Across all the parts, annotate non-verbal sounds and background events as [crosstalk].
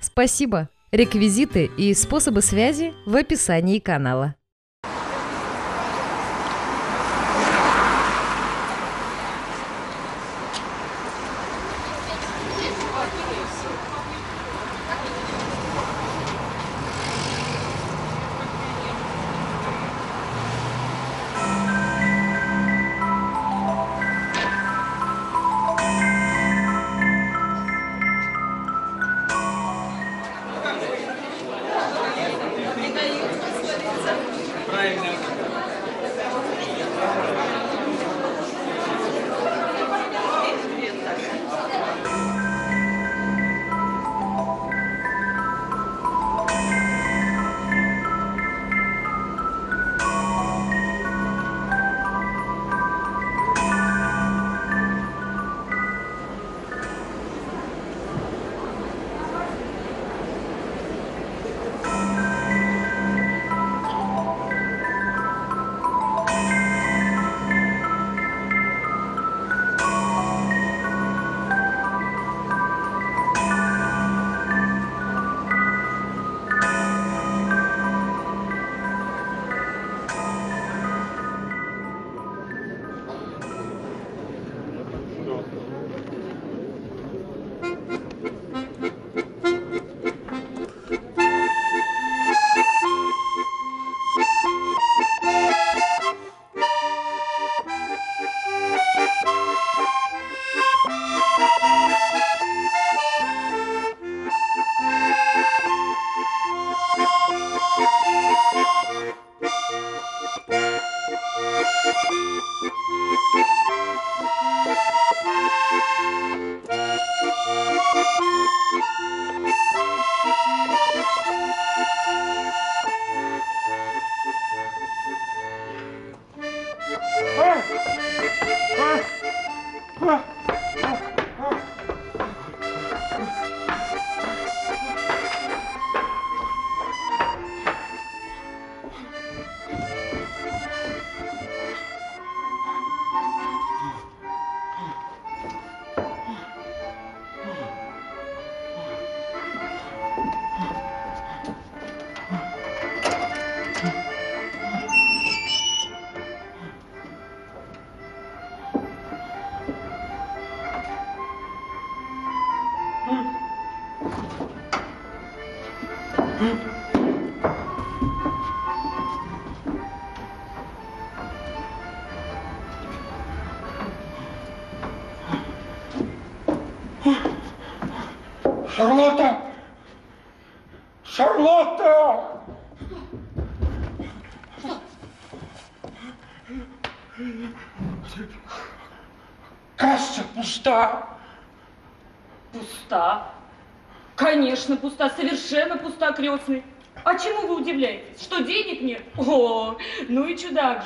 Спасибо! Реквизиты и способы связи в описании канала.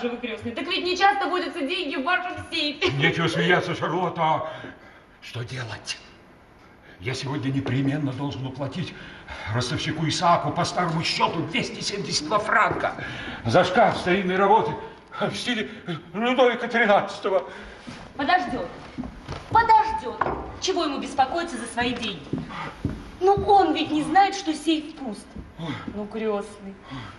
Же вы, крестный. Так ведь не часто водятся деньги в вашем сейфе. Нечего смеяться, Шарлотта. Что делать? Я сегодня непременно должен уплатить ростовщику Исааку по старому счету 272 франка за шкаф старинной работы в стиле Людовика XIII. Подождет. Подождет. Чего ему беспокоиться за свои деньги? Ну, он ведь не знает, что сейф пуст. Ну, крестный,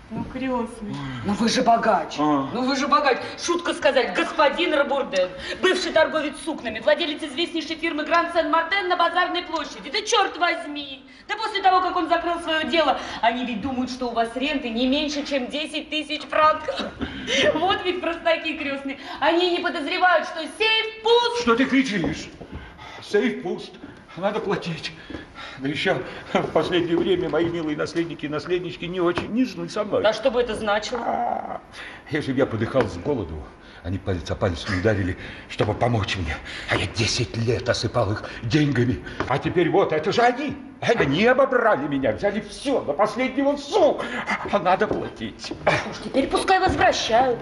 ну, крестный. Ну, вы же богач. А. Ну, вы же богач. Шутка сказать, господин Рабурден, бывший торговец сукнами, владелец известнейшей фирмы Гранд Сен-Мартен на Базарной площади. Да черт возьми! Да после того, как он закрыл свое дело, они ведь думают, что у вас ренты не меньше, чем 10 тысяч франков. Вот ведь простаки крестные. Они не подозревают, что сейф пуст. Что ты кричишь? Сейф пуст. Надо платить. Да еще в последнее время мои милые наследники и наследнички не очень нежны со мной. А что бы это значило? А, Если бы я подыхал с голоду, Они палец о палец не ударили, чтобы помочь мне. А я 10 лет осыпал их деньгами. А теперь вот, это же они. Они обобрали меня, взяли все, до последнего су. А надо платить. Уж теперь пускай возвращают.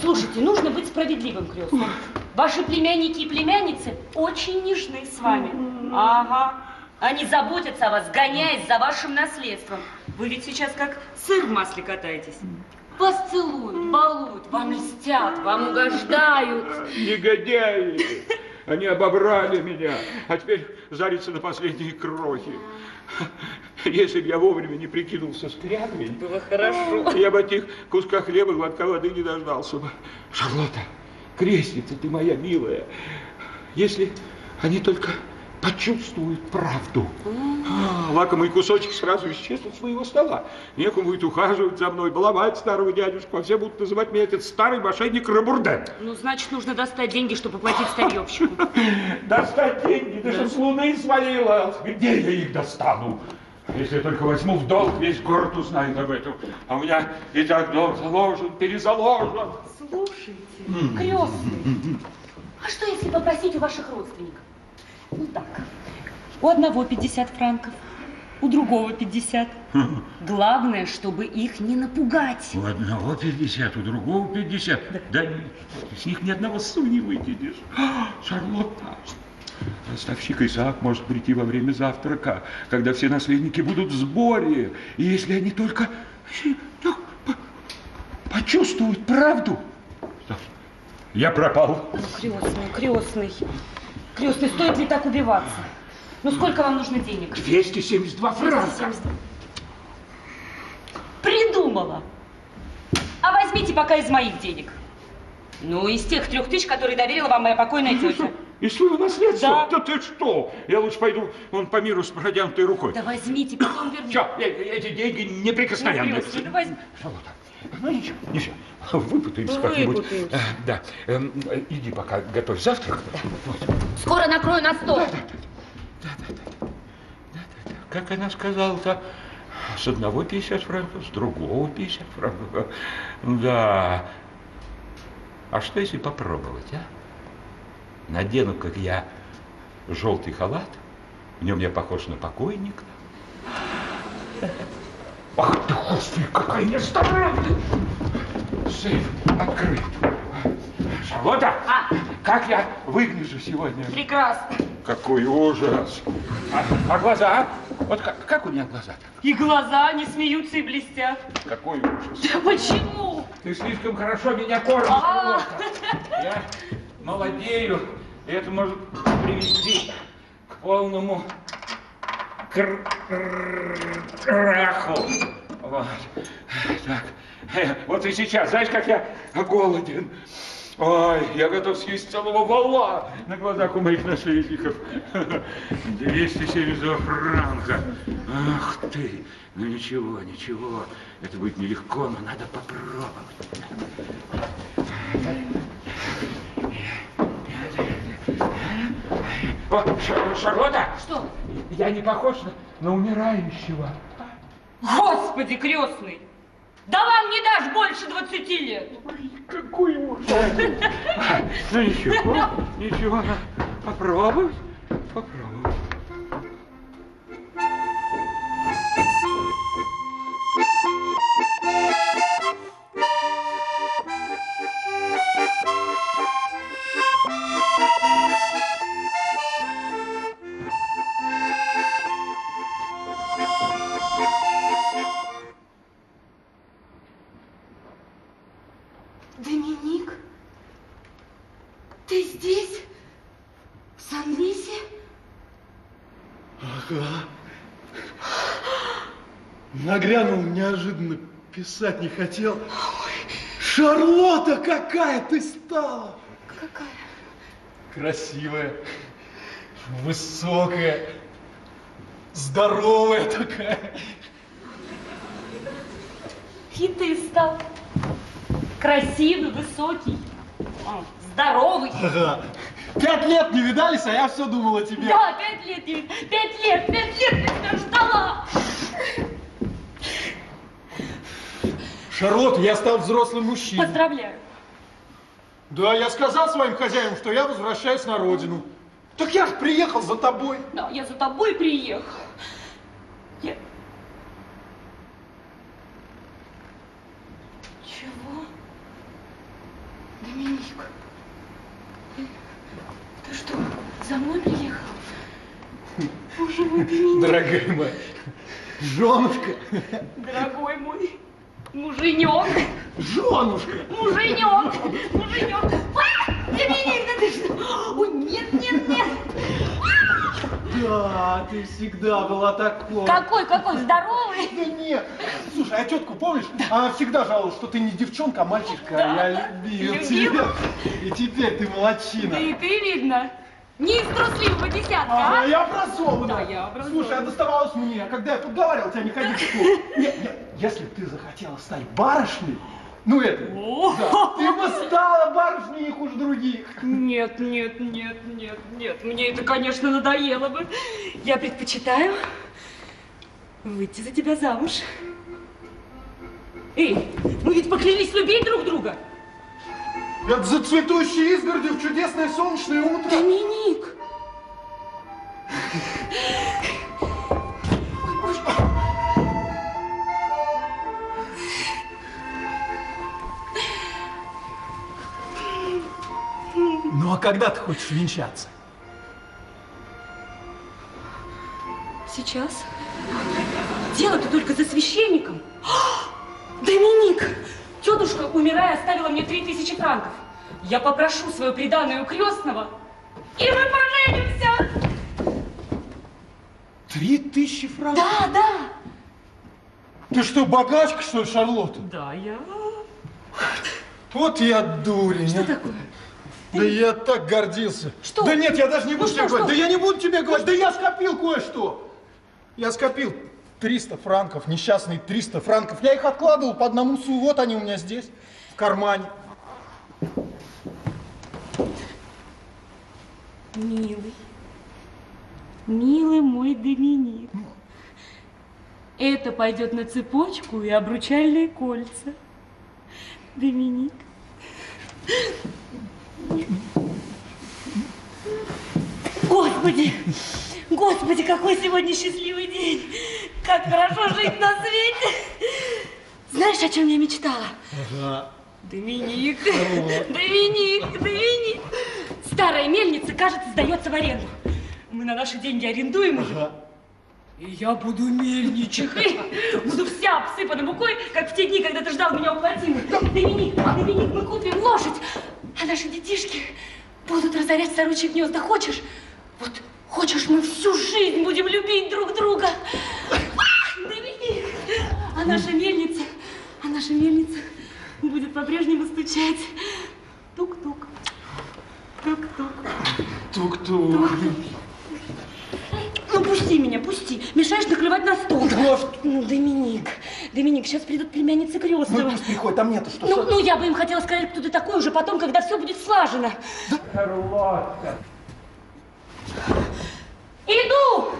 Слушайте, нужно быть справедливым, крестный. Ваши племянники и племянницы очень нежны с вами. Ага. Они заботятся о вас, гоняясь за вашим наследством. Вы ведь сейчас как сыр в масле катаетесь. Вас целуют, балуют, вам мстят, вам угождают. Негодяи! Они обобрали меня, а теперь зарятся на последние крохи. Если бы я вовремя не прикинулся скрягой, Было хорошо. я бы от них куска хлеба, глотка воды не дождался бы. Шарлотта, крестница ты моя милая, если они только почувствуют правду, а, лакомый кусочек сразу исчезнут с моего стола. Некому будет ухаживать за мной, баловать старого дядюшку, а все будут называть меня этот старый мошенник Рабурден. Ну, значит, нужно достать деньги, чтобы платить старьевщику. [laughs] Достать деньги, да что с луны свалило. Где я их достану? Если только возьму в долг, весь город узнает об этом. А у меня и так долг заложен, перезаложен. Слушайте, крестный, а что если попросить у ваших родственников? Ну так, у одного 50 франков, у другого 50. Главное, чтобы их не напугать. У одного 50, у другого 50. Да, с них ни одного су не выкинешь. А, Шарлотта, Ростовщик Исаак может прийти во время завтрака, когда все наследники будут в сборе. И если они только по- почувствуют правду, я пропал. Крестный, крестный. Крестный, стоит ли так убиваться? Ну, сколько вам нужно денег? 272 франка. 272. Придумала. А возьмите пока из моих денег. Ну, из тех трех тысяч, которые доверила вам моя покойная тетя. Из своего наследства? Да. ты что? Я лучше пойду вон по миру с протянутой рукой. Да возьмите, потом верните. Все, эти деньги неприкосновенные. Крестный, ну возьми. Шарлотта, ну ничего, ничего. Выпутаемся как-нибудь. Э, Да, эм, э, иди пока готовь завтрак. Вот. Скоро накрою на стол. Как она сказала-то, с одного 50 франков, с другого 50 франков. Да. А что если попробовать, а? Надену, как я, желтый халат, в нем я похож на покойника. Ах ты, господи, какая нестаранная! Сейф открыт. Шарлотта, А. как я выгляжу сегодня? Прекрасно. Какой ужас! А, а глаза? Вот как, как у меня глаза-то? И глаза не смеются и блестят. Какой ужас! Да почему? Ты слишком хорошо меня кормишь, А. Я [laughs] молодею, и это может привести к полному краху. Вот. Так, э, вот и сейчас, знаешь, как я голоден. Ой, я готов съесть целого вала на глазах у моих наследников. [laughs] 272 франка. Ах ты, ну ничего, ничего. Это будет нелегко, но надо попробовать. О, Шар- Шарлотта, Что? Я не похож на, на умирающего. Господи, крестный! Да вам не дашь больше 20 лет! Какой ужас! Ну ничего, ничего, попробовать, попробовать. Писать не хотел. Шарлотта, какая ты стала! Какая? Красивая, высокая, здоровая такая. И ты стал красивый, высокий, здоровый. Ага. Пять лет не видались, а я все думал о тебе. Да, пять лет, пять лет, пять лет я тебя ждала. Шарлотта, я стал взрослым мужчиной. Поздравляю. Да, я сказал своим хозяевам, что я возвращаюсь на родину. Так я же приехал за тобой. Да, я за тобой приехал. Я... Чего? Доминик, ты, что, за мной приехал? Боже мой, Доминик, Дорогая моя, женушка, дорогой мой, муженек, женушка. муженек, муженек. А! Доминик, да ты что? Ой, нет, нет, нет. Да, ты всегда была такой. Какой, какой, здоровый. Да нет. Слушай, а тетку помнишь? Она всегда жаловалась, что ты не девчонка, а мальчишка. Да. Я любил, Любил? тебя. И теперь ты молодчина. Да и ты, видно, не из трусливого десятка, Ага, а? я образованный. Да, я образованный. Слушай, а доставалось мне, а когда я подговаривал тебя не ходить в клуб. Нет, нет, если бы ты захотела стать барышней, ну это, да, ты бы стала барышней не хуже других. Нет, нет, нет, нет, нет, мне это, конечно, надоело бы. Я предпочитаю выйти за тебя замуж. Эй, мы ведь поклялись любить друг друга. Это за цветущие изгороди в чудесное солнечное утро. Доминик! Ну а когда ты хочешь венчаться? Сейчас? Дело-то только за священником. Доминик! Тетушка, умирая, оставила мне три тысячи франков. Я попрошу свою приданную крестного, и мы поженимся! Три тысячи франков? Да, да! Ты что, богачка, что ли, Шарлотта? Да, я... Вот я дурень. Что а. такое? Да я так гордился. Что? Да нет, я даже не Ну буду что, тебе говорить. что? Да я не буду тебе говорить. Да я скопил кое-что. Я скопил 300 франков, несчастные 300 франков. Я их откладывал по одному су. Вот они у меня здесь, в кармане. Милый, милый мой Доминик, это пойдет на цепочку и обручальные кольца. Доминик. Господи, Господи, какой сегодня счастливый день! Как хорошо жить на свете! Знаешь, о чем я мечтала? Доминик, [laughs] Доминик, Доминик. Старая мельница, кажется, сдается в аренду. Мы на наши деньги арендуем ее. И я буду мельничехой. Буду вся обсыпана мукой, как в те дни, когда ты ждал меня у плотины. Доминик, Доминик, мы купим лошадь, а наши детишки будут разорять сорочьи гнезда. Хочешь? Вот хочешь, мы всю жизнь будем любить друг друга. Доминик, а наша мельница, а наша мельница будет по-прежнему стучать. Тук-тук. Тук-тук. Тук-тук. Ну, пусти меня, пусти. Мешаешь накрывать на стол. Ну, Доминик, Доминик, сейчас придут племянницы Ну крестного. пусть приходит, а мне-то что? Ну, ну, я бы им хотела сказать, кто ты такой уже потом, когда все будет слажено. Шарлотта. Иду!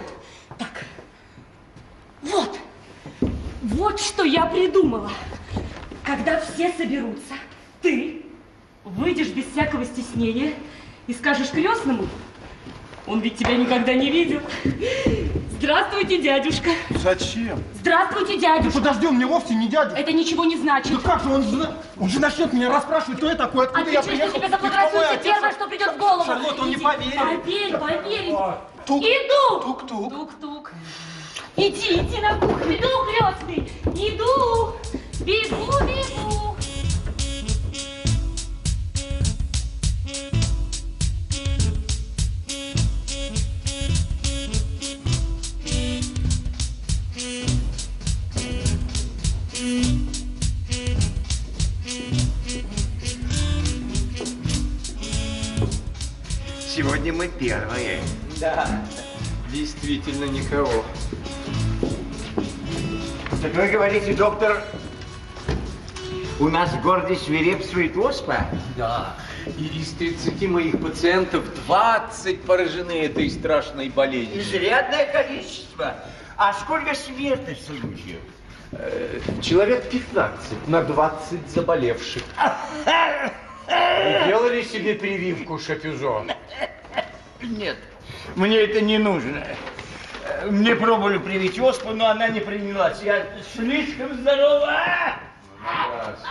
Так, вот, вот что я придумала. Когда все соберутся, ты выйдешь без всякого стеснения и скажешь крестному, он ведь тебя никогда не видел. Здравствуйте, дядюшка. Зачем? Здравствуйте, дядюшка. Подожди, он мне вовсе не дядя. Это ничего не значит. Да как же, он же, он же начнет меня расспрашивать, кто я такой, откуда я Отвечай, приехал. что зафотографируется отец. первое, что придет в голову. Шарлотта, он не Иди. поверит. Поверь, поверь. Тук. Иду. Тук-тук. Тук-тук. Иди, иди на кухню. Иду, крестный. Иду. Бегу, бегу. Сегодня мы первые. Да, действительно никого. Так вы говорите, доктор, у нас в городе свирепствует оспа? Да, и из 30 моих пациентов 20 поражены этой страшной болезнью. Изрядное количество. А сколько смертных случаев? Э, Человек 15 на 20 заболевших. Вы делали себе прививку, Шапюзо? Нет, мне это не нужно. Мне пробовали привить оспу, но она не принялась. Я слишком здорова. Напрасно.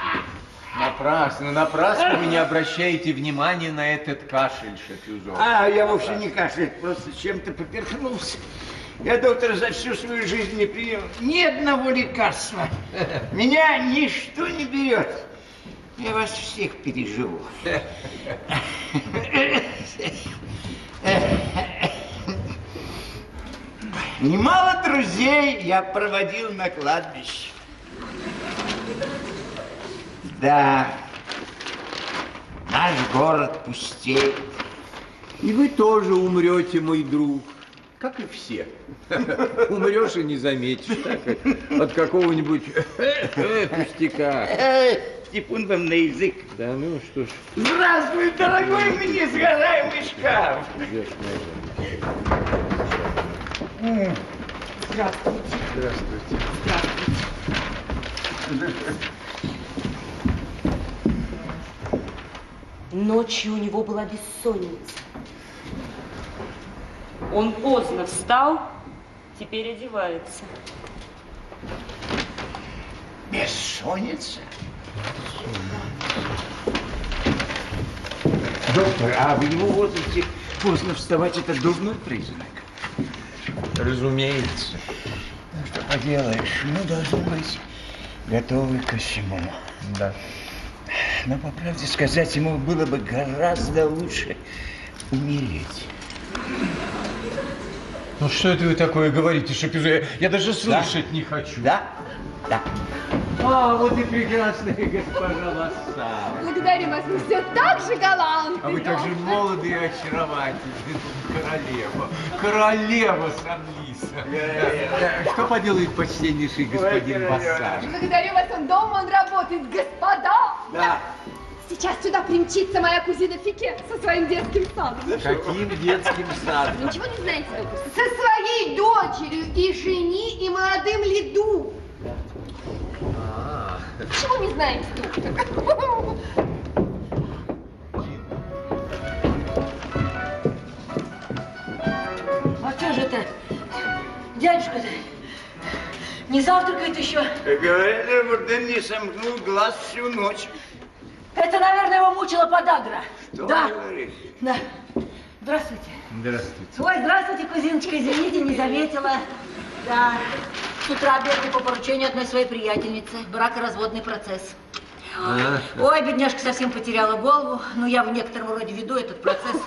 Напрасно, напрасно вы не обращаете внимания на этот кашель, Шапюзо. А, я вовсе не кашляю, просто чем-то поперхнулся. Я, доктор, за всю свою жизнь не принял ни одного лекарства. Меня ничто не берет. Я вас всех переживу. [laughs] Немало друзей я проводил на кладбище. Да, наш город пустеет. И вы тоже умрете, мой друг, как и все. Умрешь и не заметишь от какого-нибудь пустяка. Эй, Типун вам на язык. Да ну что ж, Здравствуй, дорогой мне несгораемый шкаф. Наверное. Здравствуйте. Здравствуйте. Ночью у него была бессонница. Он поздно встал, теперь одевается. Бессонница? Доктор, а в его возрасте поздно вставать это дурной признак? Разумеется. Ну, что поделаешь, мы должны быть готовы ко всему. Да. Но, по правде сказать, ему было бы гораздо лучше умереть. Ну что это вы такое говорите, Шапюзо? Я, я даже слышать не хочу. Да? Да. А, вот и прекрасная госпожа Лассар. Благодарю вас, вы все так же галантны. А вы так же молоды и очаровательны. Королева. Королева Сан-Лиса. Да, Что поделает почтеннейший господин Бассар? Благодарю вас, он дома, он работает. Господа! Да. Сейчас сюда примчится моя кузина Фике со своим детским садом. Каким детским садом? Ничего не знаете, доктор? Со своей дочерью и жени, и молодым лиду. А, Почему не знаете, доктор? А что же это? Дядюшка-то не завтракает еще? Говорят, Рабурден не сомкнул глаз всю ночь. Это, наверное, его мучила подагра. Что да. говоришь? Да. Здравствуйте. Здравствуйте. Ой, здравствуйте, кузиночка, извините, не заметила. Да, с утра бегаю по поручению одной своей приятельницы. Бракоразводный процесс. А, Ой, бедняжка совсем потеряла голову. Ну, я в некотором роде веду этот процесс.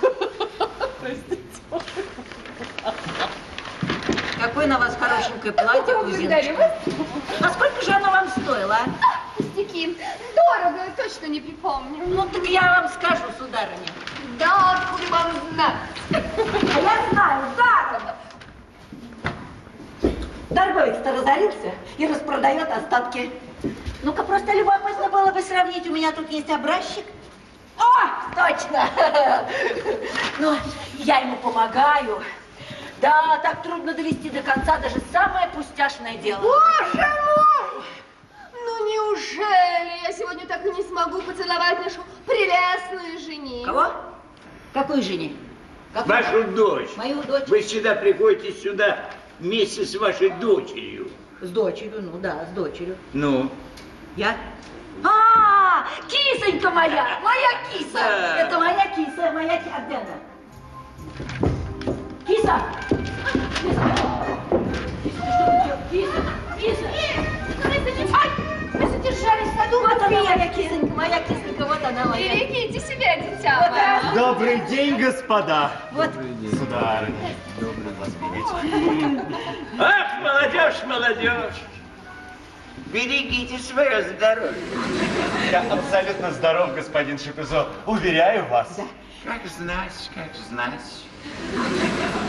Какое на вас хорошенькое платье, кузиночка. вас. А сколько же оно вам стоило, а? А, пустяки. Дорого, точно не припомню. Ну, так я вам скажу, сударыня. Да, откуда вам знать? А я знаю, да. Торговец-то разорился и распродает остатки. Ну-ка, просто любопытно было бы сравнить. У меня тут есть образчик. О, точно! [laughs] Ну, я ему помогаю. Да, так трудно довести до конца даже самое пустяшное дело. Боже мой! Ну неужели я сегодня так и не смогу поцеловать нашу прелестную жену? Кого? Какой жене? Какой? Вашу дочь. Мою дочь. Вы всегда приходите сюда вместе с вашей дочерью. С дочерью, ну да, с дочерью. Ну? Я? А, кисонька моя, моя киса. Да. Это моя киса, моя киса. А где она? Киса! Киса! Киса! Киса! Вы задержались в саду, Вот она, моя кисонька, моя кисонька, вот она моя. Берегите себя, дитя Вот она. Добрый день, господа. Вот. Сударыня. Добрый вас видеть. Ах, молодежь, молодежь! Берегите свое здоровье. Я абсолютно здоров, господин Шапизо. Уверяю вас. Как знать, как знать.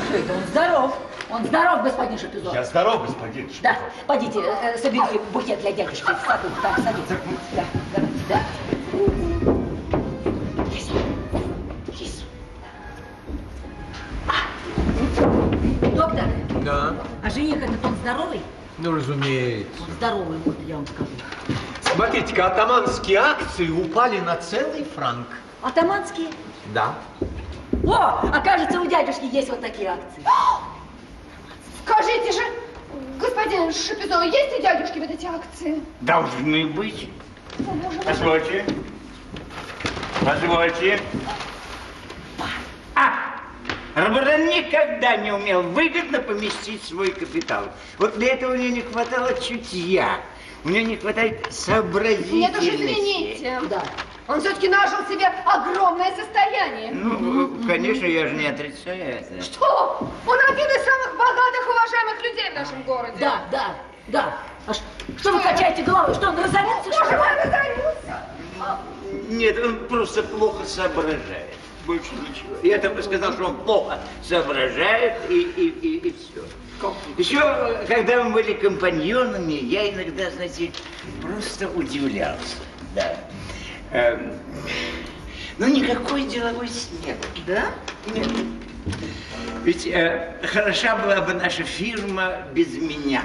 Что это, он здоров. Он здоров, господин Шапизон. Я здоров, господин Шапизо. Да, пойдите, э, соберите букет для дядюшки в саду. Там, садитесь. Да, да, да. Киса, киса. А, Доктор, Да, а жених этот он здоровый? ну разумеется. Он здоровый, вот я вам скажу. Смотрите-ка, атаманские акции упали на целый франк. Атаманские? Да. О, окажется, у дядюшки есть вот такие акции. Скажите же, господин Шапизо, есть у дядюшки вот эти акции? Должны быть. О. Позвольте. Позвольте. А, Робердан никогда не умел выгодно поместить свой капитал. Вот для этого у него не хватало чутья. У него не хватает сообразительности. Нет уж, извините. Да. Он все-таки нажил себе огромное состояние. Ну, конечно, я же не отрицаю это. Что? Он один из самых богатых, уважаемых людей в нашем городе. Да, да, да. А ш- что вы качаете головой? Что, он разорился? что Боже мой, разорился. Нет, он просто плохо соображает. Больше ничего. Я только сказал, что он плохо соображает и, и, и, и все. Еще, когда мы были компаньонами, я иногда, знаете, просто удивлялся. Да. Эм, ну, никакой деловой снег. Да? Нет. Ведь э, хороша была бы наша фирма без меня.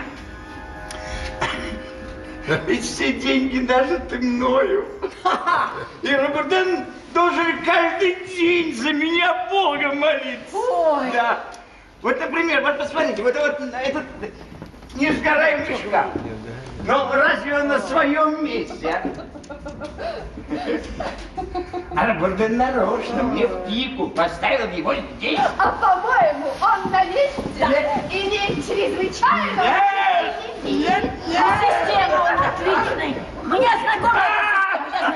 [laughs] Ведь все деньги нажиты мною. [laughs] И Роберден должен каждый день за меня Бога молиться. Ой. Да. Вот, например, вот посмотрите, вот, вот этот несгораемый шкаф. Ну, разве он на своем месте, а? А Роберден нарочно мне в пику поставил его здесь. А по-моему, он на месте имеет чрезвычайно... Нет, нет, Система он отличный. Мне знакома.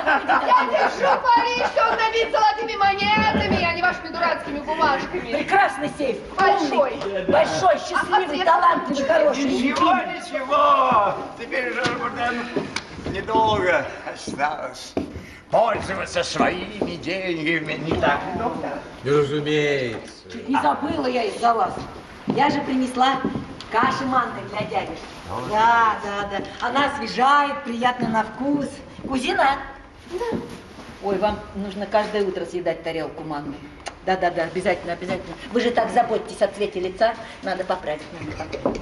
Я держу пари, что он набит золотыми монетами, а не вашими дурацкими бумажками. Прекрасный сейф. Большой. Умный, большой, счастливый, талантливый, хороший. Ничего, ничего. Теперь же Роберден недолго осталось пользоваться своими деньгами. Не так ли, доктор? Разумеется. Чуть не забыла я из-за вас. Я же принесла каши манной для дядюшки. Да, да, да. Она освежает, приятно на вкус. Кузина? Ой, вам нужно каждое утро съедать тарелку манны. Да, да, да, обязательно, обязательно. Вы же так заботитесь о цвете лица. Надо поправить, надо поправить.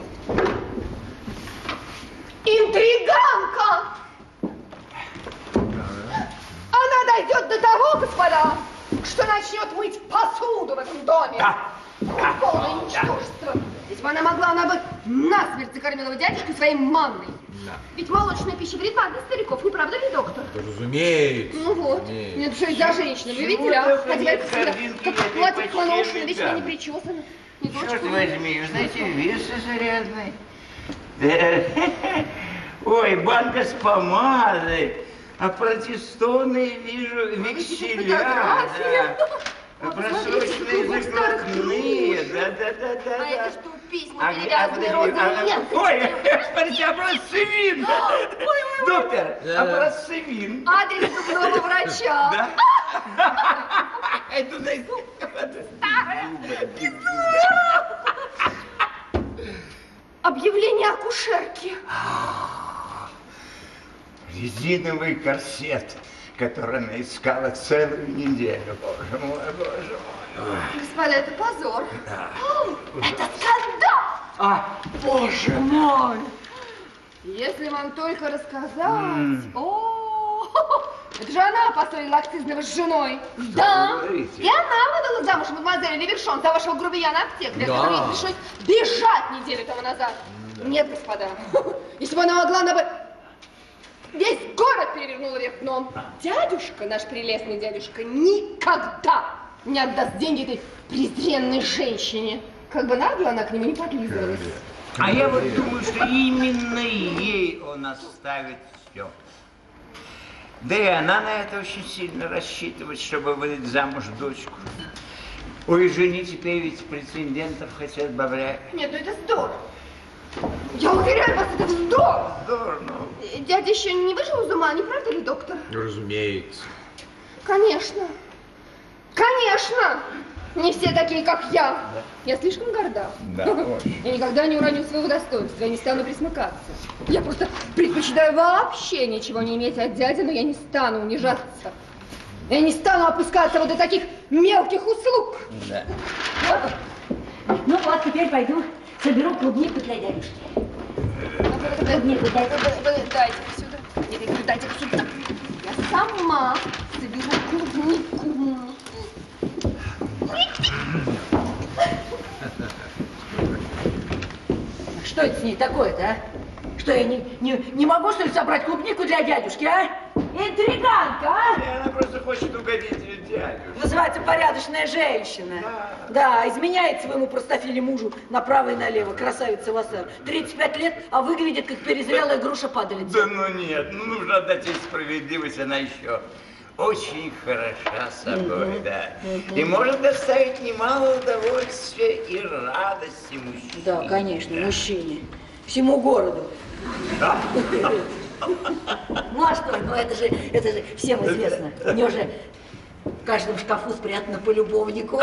Интриганка! Она дойдет до того, господа, что начнет мыть посуду в этом доме. Да. Какое полное ничтожество. Если бы она могла, она бы насмерть закормила дядюшку своей манной. Ведь молочная пища вредна для стариков, не правда ли, доктор? Разумеется. Ну вот. разумеется. Нет, что это за женщина, вы видели, а? А теперь как почтенной поношено, вечно не причесано. Не Черт возьми, знаете, вес зарядный. Да. [laughs] Ой, банка с помадой. А протестонные вижу векселя. Да. [laughs] Просроченные закладные. книжек. Да, да, да, да. А да. это что, письма, А, а, перевязанные подожди, розовыми а? [laughs] Ой, смотрите, образцы вин. Доктор, образцы вин. Адрес зубного врача. [laughs] Да? Это, знаете, Объявление акушерки. [gasps] резиновый корсет, который она искала целую неделю. Боже мой, боже мой. Господа, это позор. О, Это скандал. А, боже мой. Если вам только рассказать. О, это же она поссорила акцизного с женой. Да. говорите? И она выдала замуж мадемуазель Левершон за вашего грубияна аптекаря, Да. который ей пришлось бежать неделю тому назад. Нет, господа. [laughs] Если бы она могла, она бы весь город перевернула вверх дном. Дядюшка, наш прелестный дядюшка, никогда не отдаст деньги этой презренной женщине. Как бы нагло она к нему не подлизывалась. А я вот думаю, что именно ей он оставит все. Да и она на это очень сильно рассчитывает, чтобы выдать замуж дочку. Ой, жени теперь ведь претендентов хотят бавлять. Нет, ну это здорово. Я уверяю вас, это вздор. Здорово. Э, Дядя еще не вышел из ума, не правда ли, доктор? Разумеется. Конечно. Конечно. Не все такие, как я. Я слишком горда. Да, [laughs] очень. Я никогда не уроню своего достоинства, я не стану присмыкаться. Я просто предпочитаю вообще ничего не иметь от дяди, но я не стану унижаться. Я не стану опускаться вот до таких мелких услуг. Да. Ну вот, теперь пойду соберу клубнику для дядюшки. Клубнику дайте. Вы, вы дайте сюда. Я говорю, дайте сюда. Я сама соберу клубнику. Что это с ней такое-то, а? Что, я не, не, не могу, что ли, собрать клубнику для дядюшки, а? Интриганка, а? Она просто хочет угодить дядю. Называется порядочная женщина. Да, изменяет своему простофиле мужу направо и налево. Красавица Вассар. 35 лет, а выглядит как перезрелая груша падалица. Да ну нет, ну нужно отдать ей справедливость, она еще очень хороша собой, да. И может доставить немало удовольствия и радости мужчине. Да, конечно, мужчине. Всему городу. Ну а что, ну это же, это же всем известно. У нее же в каждом шкафу спрятано по любовнику.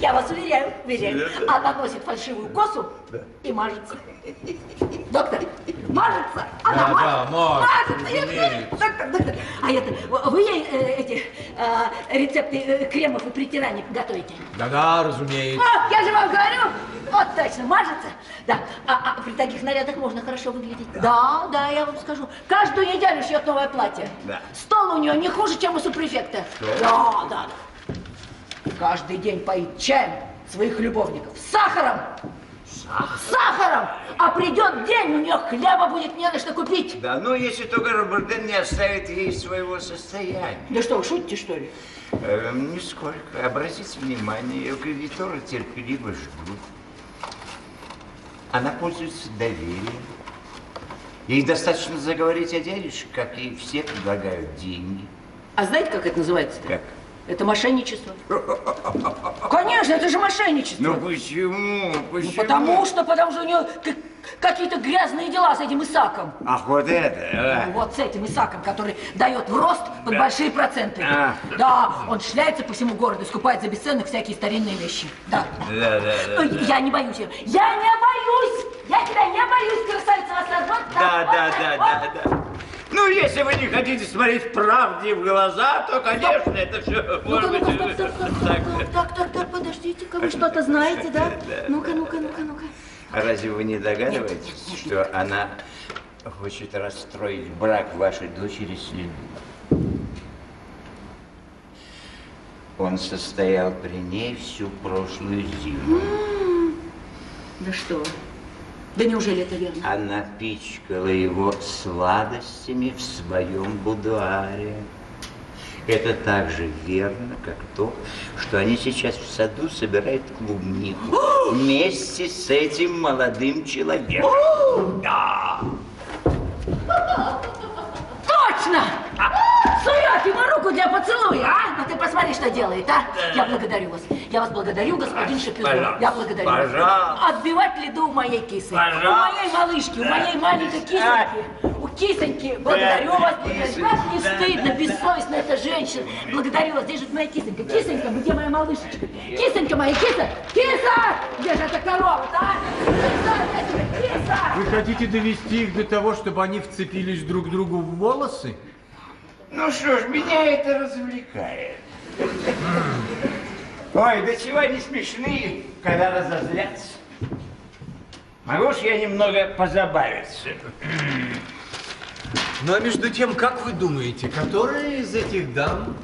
Я вас уверяю, уверяю, она носит фальшивую косу и мажется. Доктор, мажется, она Да, да, мажется, мажется, мажется. Я- разумеется. Доктор, доктор, а это, вы ей э, эти э, рецепты э, кремов и притираний готовите? Да-да, разумеется. А, я же вам говорю, вот точно, мажется. Да, а, а при таких нарядах можно хорошо выглядеть. Да. да, я вам скажу. Каждую неделю шьет новое платье. Да. Стол у нее не хуже, чем у супрефекта. Да, да, да. Каждый день поит чаем своих любовников. С сахаром. Сахаром. А придет день, у нее хлеба будет не на что купить. Да, ну если только Роберден не оставит ей своего состояния. Да что, вы шутите, что ли? Эм, нисколько. Обратите внимание, ее кредиторы терпеливо ждут. Она пользуется доверием. Ей достаточно заговорить о дядюшке, как ей все предлагают деньги. А знаете, как это называется? Как? Это мошенничество. Конечно, это же мошенничество. Ну почему? Почему? Ну, потому что, потому что у нее к- какие-то грязные дела с этим Исаком. Ах, вот это, а? Ну, Вот с этим Исаком, который дает в рост под Да. большие проценты. А. Да, он шляется по всему городу, скупает за бесценок всякие старинные вещи. Да. Да, да, да. Ой, Я не боюсь ее. Я не боюсь! Я тебя не боюсь, красавица Вассар. Вот так, Да, да, да, вот. да, да. Ну, если вы не хотите смотреть правде в глаза, то, конечно, это все Ну-ка, может быть... ну-ка, стоп, стоп, стоп, так. стоп, так, так, так, подождите-ка, вы что-то знаете, да? Ну-ка, ну-ка, ну-ка, ну-ка. А разве вы не догадываетесь, что она хочет расстроить брак вашей дочери с Лили? Он состоял при ней всю прошлую зиму. Да что? Да неужели это верно? Она пичкала его сладостями в своем будуаре. Это так же верно, как то, что они сейчас в саду собирают клубнику [gasps] вместе с этим молодым человеком. Да. Точно! Сует ему руку для поцелуя, а? Ну ты посмотри, что делает, а? Я благодарю вас. Я вас благодарю, господин. Пожалуйста, Я благодарю вас. пожалуйста. Отбивать льду у моей кисы. Пожалуйста. У моей малышки, у моей маленькой кисоньки. У кисоньки. Благодарю вас. благодарю. Как не стыдно, бессовестно эта женщина. Благодарю вас. Где же моя кисонька? Кисонька, где моя малышечка? Кисонька моя, киса! Киса! Где же эта корова-то, а? Киса, киса? Вы хотите довести их до того, чтобы они вцепились друг другу в волосы? Ну что ж, меня это развлекает. Ой, до чего они смешны, когда разозлятся. Могу ж я немного позабавиться? Ну а между тем, как вы думаете, которая из этих дам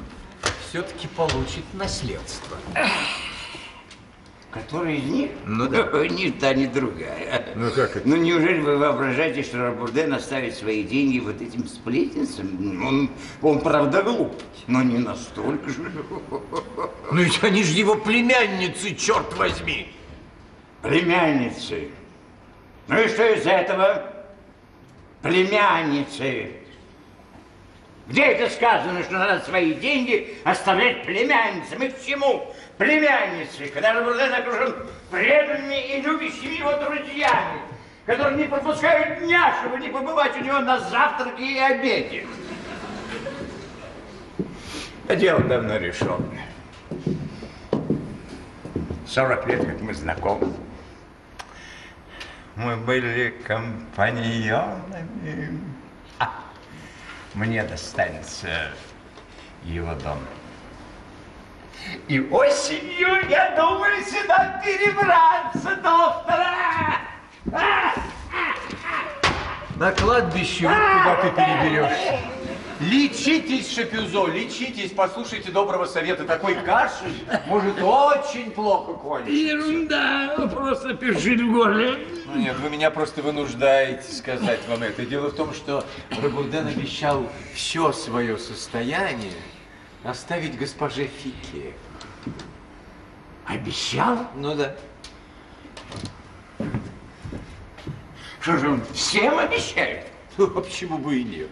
все-таки получит наследство? Который из них? Ну да. [laughs] Ни та, ни другая. Ну как это? Ну неужели вы воображаете, что Рабурден оставит свои деньги вот этим сплетницам? Он, он правда глуп, но не настолько же. [laughs] Ну ведь они же его племянницы, черт возьми! Племянницы. Ну и что из этого? Племянницы. Где это сказано, что надо свои деньги оставлять племянницам? И к чему племянницы, когда Рабурден окружен преданными и любящими его друзьями, которые не пропускают дня, чтобы не побывать у него на завтраке и обеде? Дело давно решенное. 40 лет, как мы знакомы. Мы были компаньонами. А, мне достанется его дом. И осенью я думаю сюда перебраться, доктора. На кладбище вот куда ты переберешься. Лечитесь, Шапюзо, лечитесь, послушайте доброго совета. Такой кашель может очень плохо кончиться. Ерунда, просто першит в горле. Ну, нет, вы меня просто вынуждаете сказать вам это. Дело в том, что Рабурден обещал все свое состояние оставить госпоже Фике. Обещал? Ну да. Что же он всем обещает? Ну, а почему бы и нет?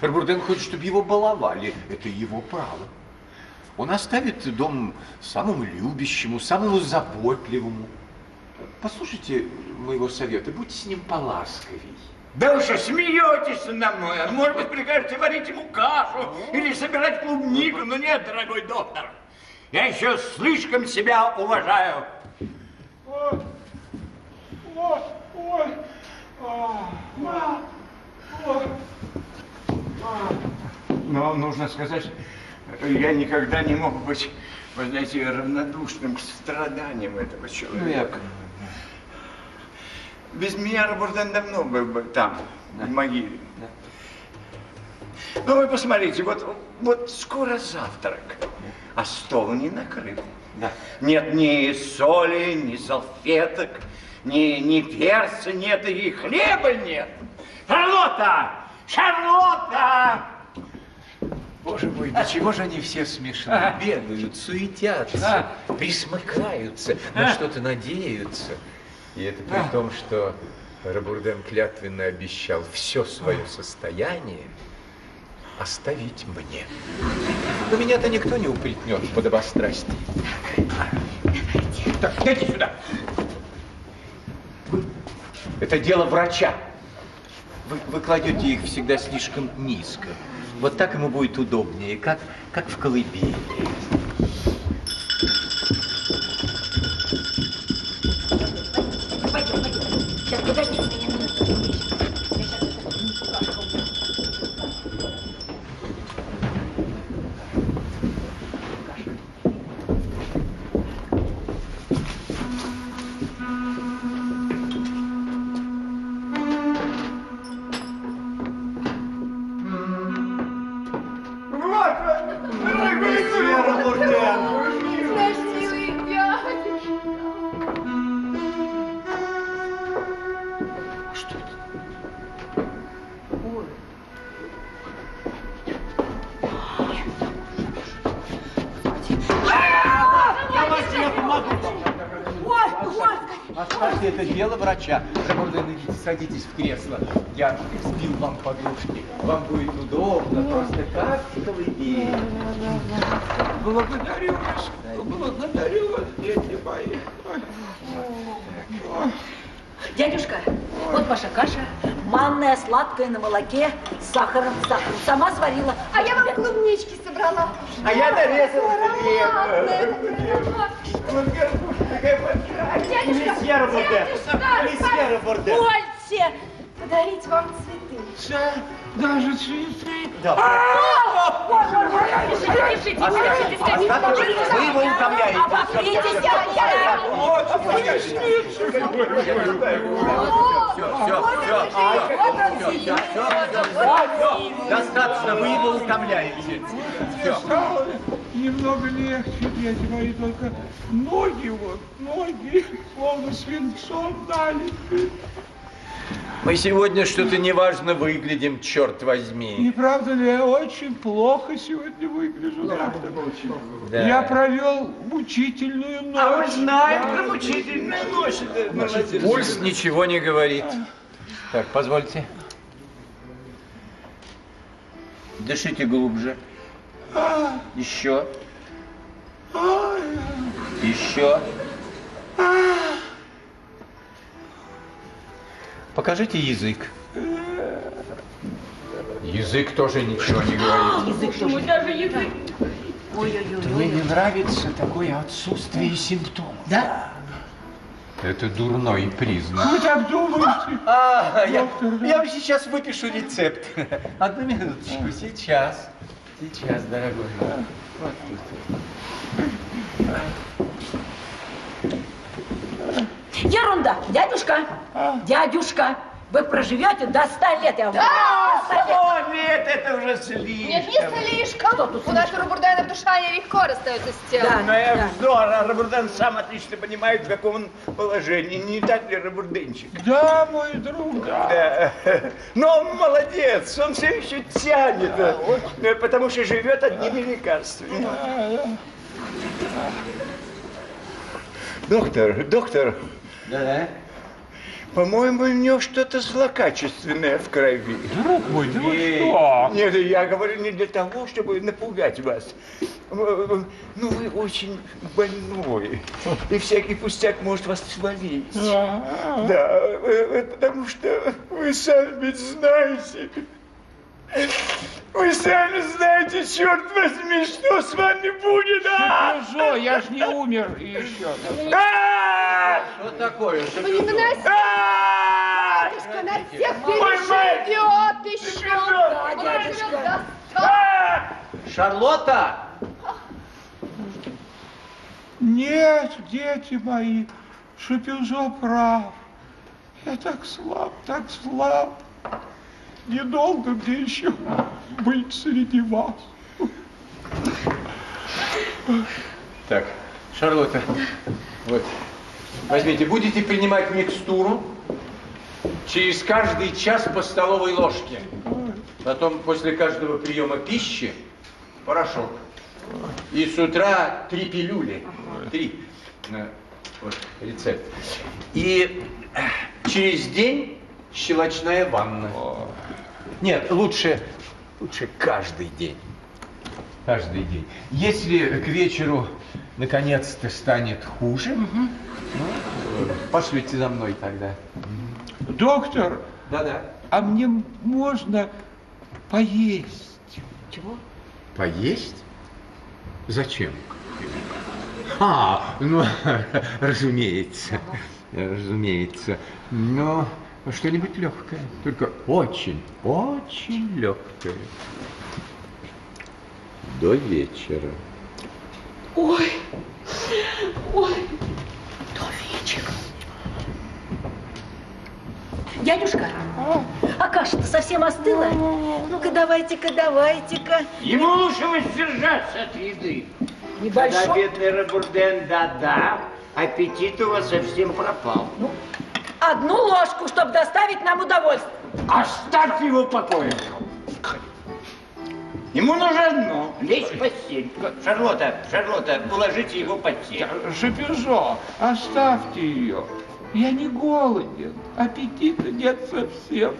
Рабурден хочет, чтобы его баловали. Это его право. Он оставит дом самому любящему, самому заботливому. Послушайте моего совета, будьте с ним поласковей. Да вы что, смеетесь надо мной? А Может быть, прикажете варить ему кашу или собирать клубнику? Ну нет, дорогой доктор, я еще слишком себя уважаю. Ой, ой, ой. А, а, ой. Но нужно сказать, я никогда не мог быть, вы знаете, равнодушным к страданиям этого человека. Ну, я- Без меня Рабурден давно был бы там, в могиле. Ну, вы посмотрите, вот, вот скоро завтрак, а стол не накрыт. Да. Нет ни соли, ни салфеток, ни, ни перца нет, и хлеба нет. Шарлотта! Шарлотта! Боже мой, до чего же они все смешны? Бегают, суетятся, присмыкаются, на что-то надеются. И это при том, что Рабурден клятвенно обещал все свое состояние оставить мне. Но меня-то никто не упрекнет в подобострастии. Так, дайте сюда. Это дело врача. Вы, вы кладете их всегда слишком низко. Вот так ему будет удобнее, как, как в колыбели. Садитесь в кресло. Я сбил вам подушки. Вам будет удобно, просто как в колыбели. Благодарю вас, благодарю вас, дети мои. Дядюшка, вот ваша каша, манная, сладкая, на молоке, с сахаром, с сахаром. Сама сварила. А я вам клубнички собрала. А я нарезал Ароматная хлеб. такая. Вот горбушка такая большая. Дядюшка, Лисья Рабурден. дядюшка, Лисья Рабурден. Позвольте подарить вам цветы. Даже цветы. Держите, держите, держите, скорее. Вы его утомляете. Обопритесь, я, Все, все, все, все, все, все, все, достаточно, вы его утомляете. Все. Немного легче, дети мои, только ноги вот, ноги, словно свинцом дали. Мы сегодня что-то неважно выглядим, черт возьми. Не правда ли, я очень плохо сегодня выгляжу, доктор? Да. Я провел мучительную ночь. А вы знаете Да. про мучительную ночь. это, молодец. Пульс ничего не говорит. Так, позвольте. Дышите глубже. Еще. Еще. Покажите язык. Язык тоже ничего не говорит. Почему даже язык? Мне не нравится такое отсутствие симптомов. Да? Это дурной признак. Вы так думаете? А, я, я вам сейчас выпишу рецепт. Одну минуточку, сейчас. Сейчас, дорогой. Вот тут. Ерунда. Дядюшка, дядюшка, Вы проживете до 100 лет, я вам говорю. А, До 100 лет. сто лет, это уже слишком. Нет, не слишком. У нас у Рабурдана душа они легко расстаются с телом. Да. Ну, я вздор, а Рабурден сам отлично понимает, в каком он положении. Не так ли, Рабурденчик? Да, мой друг, да. Да. Но он молодец, он все еще тянет, э, потому что живет одними лекарствами. Доктор, доктор, Да-да. по-моему, у него что-то злокачественное в крови. Друг мой, да вы что? Нет, я говорю не для того, чтобы напугать вас. Э, Ну, вы очень больной, и всякий пустяк может вас свалить. А, Да, э, э, потому что вы сами ведь знаете. Вы сами знаете, черт возьми, что с вами будет. а? Пежо, я ж не умер еще. А! Что такое? Вы не выносите. А! Дядюшка на всех переживет еще. Живет до. А! Шарлотта! Нет, дети мои, Шапюзо прав. Я так слаб, так слаб. Недолго мне еще быть среди вас. Так, Шарлотта, вот, возьмите, будете принимать микстуру через каждый час по столовой ложке. Потом после каждого приема пищи порошок. И с утра три пилюли. Три. На, Вот рецепт. И э, через день щелочная ванна. Нет, лучше, лучше каждый день. Каждый день. Если к вечеру наконец-то станет хуже, ну, э, пошлите за мной тогда. Доктор, Да-да. а мне можно поесть? Чего? Поесть? Зачем? А, ну, [laughs] разумеется, разумеется. Но что-нибудь легкое, только очень, очень легкое. До вечера. Ой, ой. Дядюшка, а каша-то совсем остыла? Ну-ка, давайте-ка, давайте-ка. Ему лучше воздержаться от еды. Небольшой. бедный Рабурден, да-да. Аппетит у вас совсем пропал. Одну ложку, чтобы доставить нам удовольствие. Оставь его в покое. Ему нужно одно, лечь в постель. Шарлотта, Шарлотта, уложите его в постель. Шапюзо, оставьте ее. Я не голоден, аппетита нет совсем.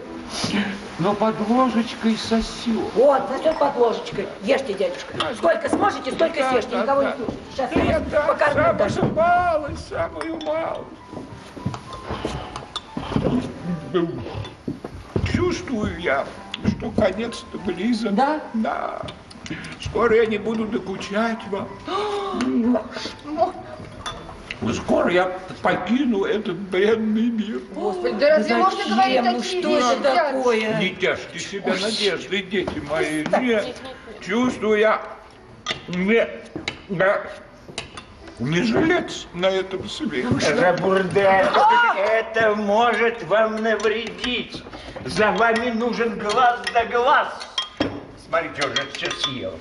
Но под ложечкой сосет. Вот, сосет под ложечкой. Ешьте, дядюшка. Сколько сможете, столько Да, съешьте, да, никого да. не слушайте. Сейчас Да я вас покормлю самую малость, самую малость. Чувствую я, что конец-то близок. Да? Да. Скоро я не буду докучать вам. Скоро я покину этот бренный мир. Господи, да разве можно Зачем? говорить Ну такие что вещи? такое? Не тешьте себя надеждой, дети мои. Нет, чувствую я не, да, не жилец на этом свете. Рабурден, это может вам навредить. За вами нужен глаз да глаз. Смотрите, уже все съел.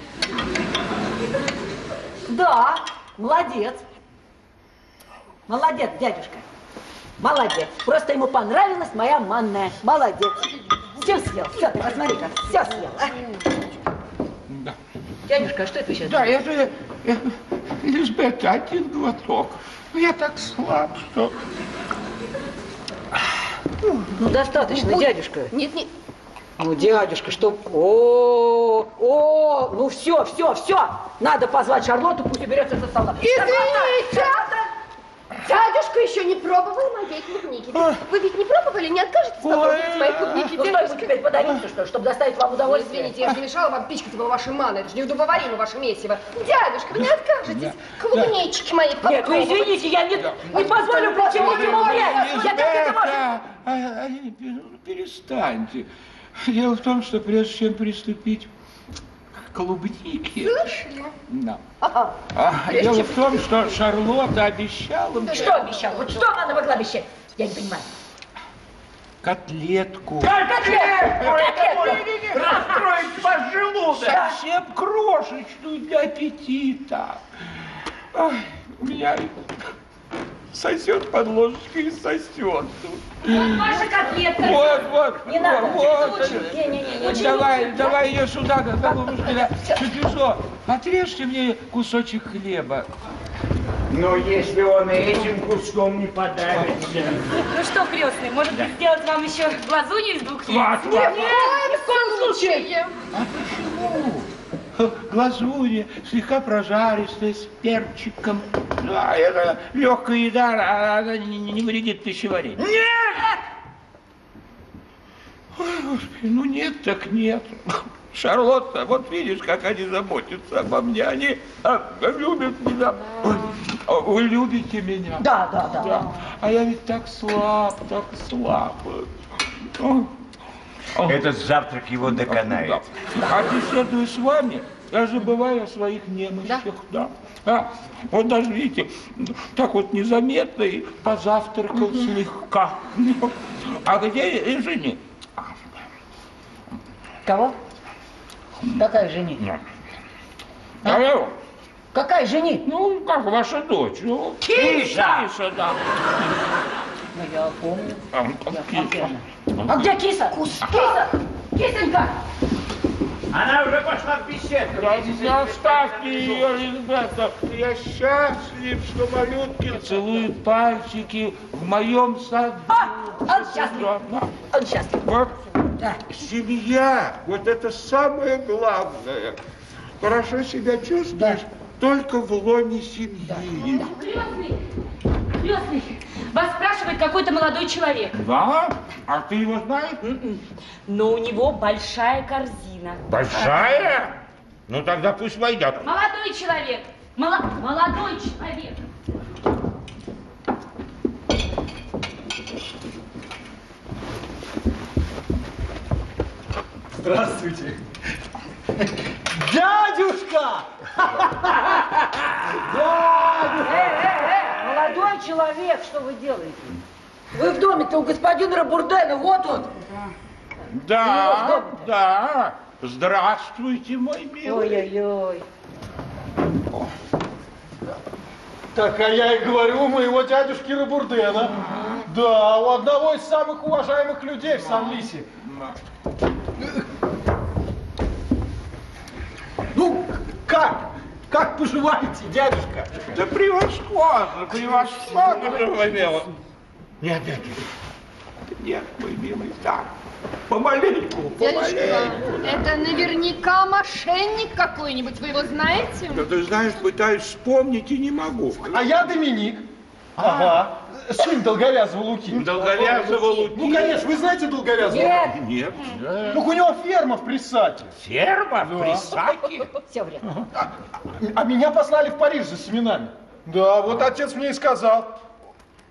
Да, молодец. Молодец, дядюшка. Молодец. Просто ему понравилась моя манная. Молодец. Все съел. Все, ты посмотри-ка. Все съел. Дядюшка, а что это сейчас? да это э, Лизбет, один глоток. Но я так слаб, что... Ну, достаточно, дядюшка. Нет, нет. Ну, дядюшка, что... О, о, ну все, все, все. Надо позвать Шарлотту, пусть уберется со стола. Извините! Дядюшка еще не пробовал моей клубники. Вы ведь не пробовали? Не откажетесь попробовать моей клубники, Ну, что ему теперь подавиться, что чтобы доставить вам удовольствие? Извините, я же не мешала вам пичкать его вашей маной. Это же неудобоваримо, ваше месиво. Дядюшка, вы не откажетесь? Клубнички мои Нет, вы попробовать? извините, я не, не позволю причинить ему вред. Я так это. Лизбета, а, а, пер- перестаньте. Дело в том, что прежде чем приступить к клубнике... Слышали? Да. Ага. А, Прежде дело чем в том, что Шарлотта обещала мне... Что обещал? Вот что она могла обещать? Я не понимаю. котлетку. Котлетку! Котлетку! Раскроет ваш желудок! Совсем крошечную для аппетита. Ай, у меня сосет под ложечкой и сосет тут. Вот ваша котлетка. Вот, вот, Не надо. вот. Очень- Не-не-не. Вот давай, давай ее сюда, голубушка. Чудесо, отрежьте мне кусочек хлеба. Но если он и этим куском не подавится... Ну что, крестный, может быть, сделать вам еще глазунью из двух яиц? Вот, вот. Ни в коем случае. [laughs] Глазурь слегка прожаристая, с перчиком. Да, это легкая еда, а она не, не- не вредит пищеварению. Нет! Ой, Господи, ну нет, так нет. [laughs] Шарлотта, вот видишь, как они заботятся обо мне. Они а, любят меня. Ой, а Вы любите меня? Да, да, да. Да. А я ведь так слаб, так слаб. Ой. Этот завтрак его доконает. Да. А беседуя с вами, я забываю о своих немощах. Да. А, вот даже, видите, так вот незаметно и позавтракал слегка. А где и жени? Кого? Какая жени? А я, Какая жени? ну, как ваша дочь? Ну, Киса! Киса, да. Ну, я помню. А, Я Киса. А где киса? Киса! Кисонька! Она уже пошла в беседку. Не оставьте ее, ребята. Я счастлив, что малютки целуют пальчики в моем саду. А, он счастлив. Да, да. Он счастлив. Вот Да. семья, вот это самое главное. Хорошо себя чувствуешь только в лоне семьи. Крестный, крестный, вас спрашивает какой-то молодой человек. Да? А ты его знаешь? Но у него большая корзина. Большая? Ну тогда пусть войдет. Молодой человек, моло- молодой человек. Здравствуйте. Дядюшка! Э, э, э, молодой человек, что вы делаете? Вы в доме-то у господина Рабурдена, вот он. Да, да. Здравствуйте, мой милый. Ой-ой-ой. Так, а я и говорю, у моего дядюшки Рабурдена. Да, у одного из самых уважаемых людей в Сан-Лисе. Ну, как? Как поживаете, дядюшка? Да превосходно, превосходно, мой милый. Нет, нет, нет, мой милый, так, помаленьку, Дядюшка, помаленьку. это наверняка мошенник какой-нибудь, вы его знаете? Да ты знаешь, пытаюсь вспомнить и не могу. А я Доминик. Ага. Сын долговязого Луки. Долговязого Луки? Ну, конечно, вы знаете долговязого? Нет, Нет. Ну, у него ферма в Присаке. Ферма в Присаке? все время. А меня послали в Париж за семенами. Да, вот отец мне и сказал.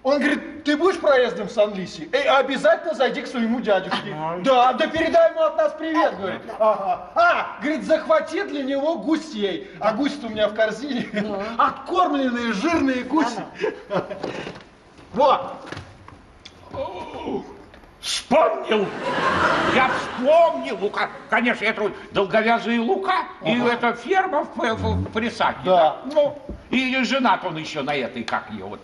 Он говорит, ты будешь проездом в Сан-Лисе? Эй, обязательно зайди к своему дядюшке. Да, да передай ему от нас привет, говорит. Ага. А, говорит, захвати для него гусей. А гуси-то у меня в корзине. Откормленные жирные гуси. Вот. Вспомнил! Я вспомнил! Лука. Конечно, это вот долговязый Лука, и это ферма в, в- в Присаке. Да. Ну, и женат он еще на этой, как ее вот.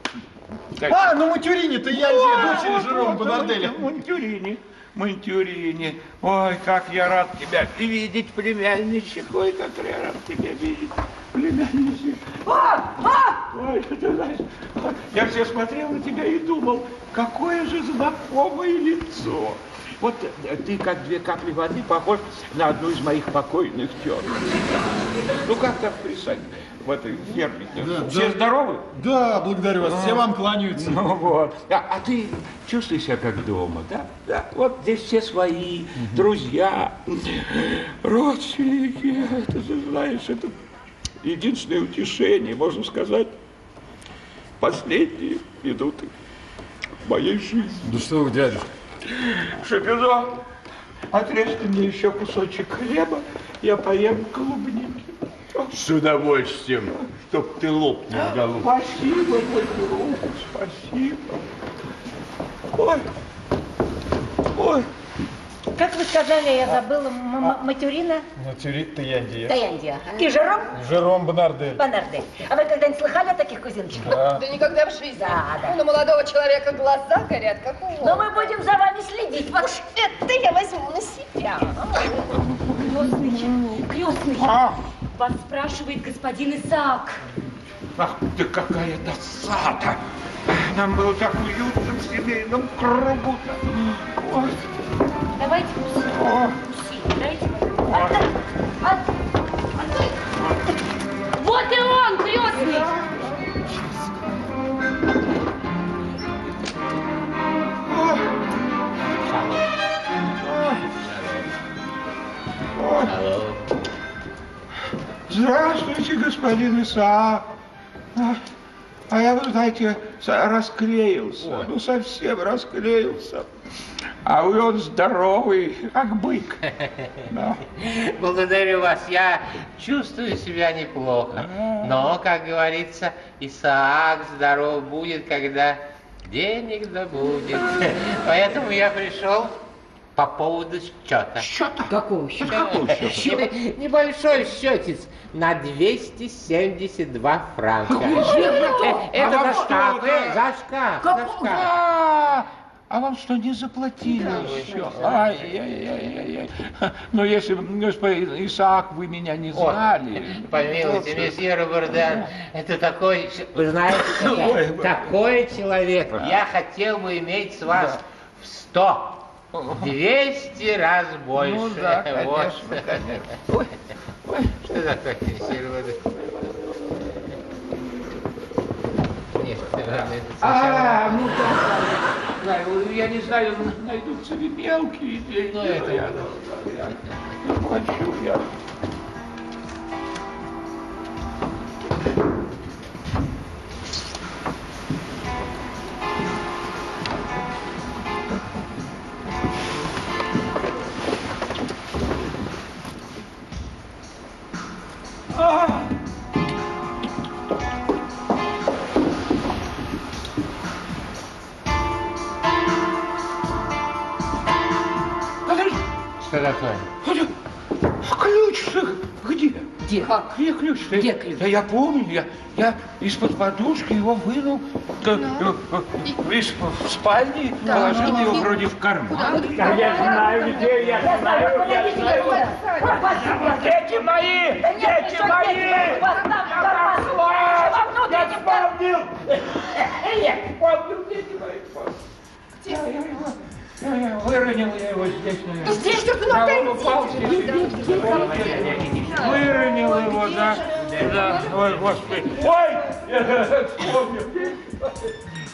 А, ну Матюрине-то я дочери Жерома Бонарделя. Монтюрини, Монтюрини. Ой, как я рад тебя видеть, племянничек. Ой, как я рад тебя видеть, племянничек. А, а! Ой, ты знаешь, я все смотрел на тебя и думал, какое же знакомое лицо. Вот э, ты, как две капли воды, похож на одну из моих покойных теток. Ну, как там писать в этой ферме? Все здоровы? Да, благодарю вас. Все вам кланяются. Ну вот. А, а ты чувствуешь себя как дома, да? Да. Вот здесь все свои, друзья, родственники. Ты знаешь, это единственное утешение, можно сказать, последние минуты моей жизни. Да что вы, дядюшка. Шапизон, отрежь ты мне еще кусочек хлеба, я поем клубники. С удовольствием, чтоб ты лопнул, голубка. Спасибо, мой друг, спасибо. Ой, вы сказали, я забыла, м- Матюрина Натюрит Таяндия. Таяндия. И Жером Жером Бонардель. Бонардель. А вы когда-нибудь слыхали о таких кузиночках? Да. Да никогда в жизни. Да, да. Ну, на молодого человека глаза горят, как у Но мы будем за вами следить. Вот Уж это я возьму на себя. Крестный, крестный. А, Вас спрашивает господин Исаак. ах ты какая досада! Нам было так уютно в семейном кругу. Ой, Давайте о, Дайте. Вот и он, крестный. Здравствуйте, господин Исаак. А, я, вы знаете, расклеился. Ну, совсем расклеился. А вы он здоровый, как бык. [laughs] Да. Благодарю вас. Я чувствую себя неплохо. Но, как говорится, Исаак здоров будет, когда денег добудет. [laughs] Поэтому я пришел по поводу счета. Счета? Какого счета? Какого счета? Небо- Небольшой счетец на 272 франка. Э, Это А за шкаф, э, да? за шкаф, за шкаф. А, вам что, не заплатили еще? Ай-яй-яй-яй. Но если, бы, господин Исаак, вы меня не Ой, знали. Помилуйте, то- месье Робердан, это такой, вы знаете, я- такой человек, я хотел бы иметь с вас в сто, двести раз больше. Ну да, Вот. конечно, конечно. Ой, ой. Что такое, месье Робердан? Нет, А, ну да, да, да, я не знаю, найдутся ли мелкие деньги. Ну, это я, я, я Что такое? ключ где? Где? Как? Где ключ? Где Да- ключ? Да я помню, я, я из-под подушки его вынул, да, э, э, из в спальне, положил его вроде в карман. Да я знаю, где, я знаю, я знаю. Дети мои! Да нет, Дети мои! дети, вас Я вспомнил! [laughs] Я вспомнил, дети мои! Я я его выронил я его здесь, наверное. Здесь что-то Да, на он упал здесь. Выронил его, да. Да. Ой, господи. Ой! Я вспомнил.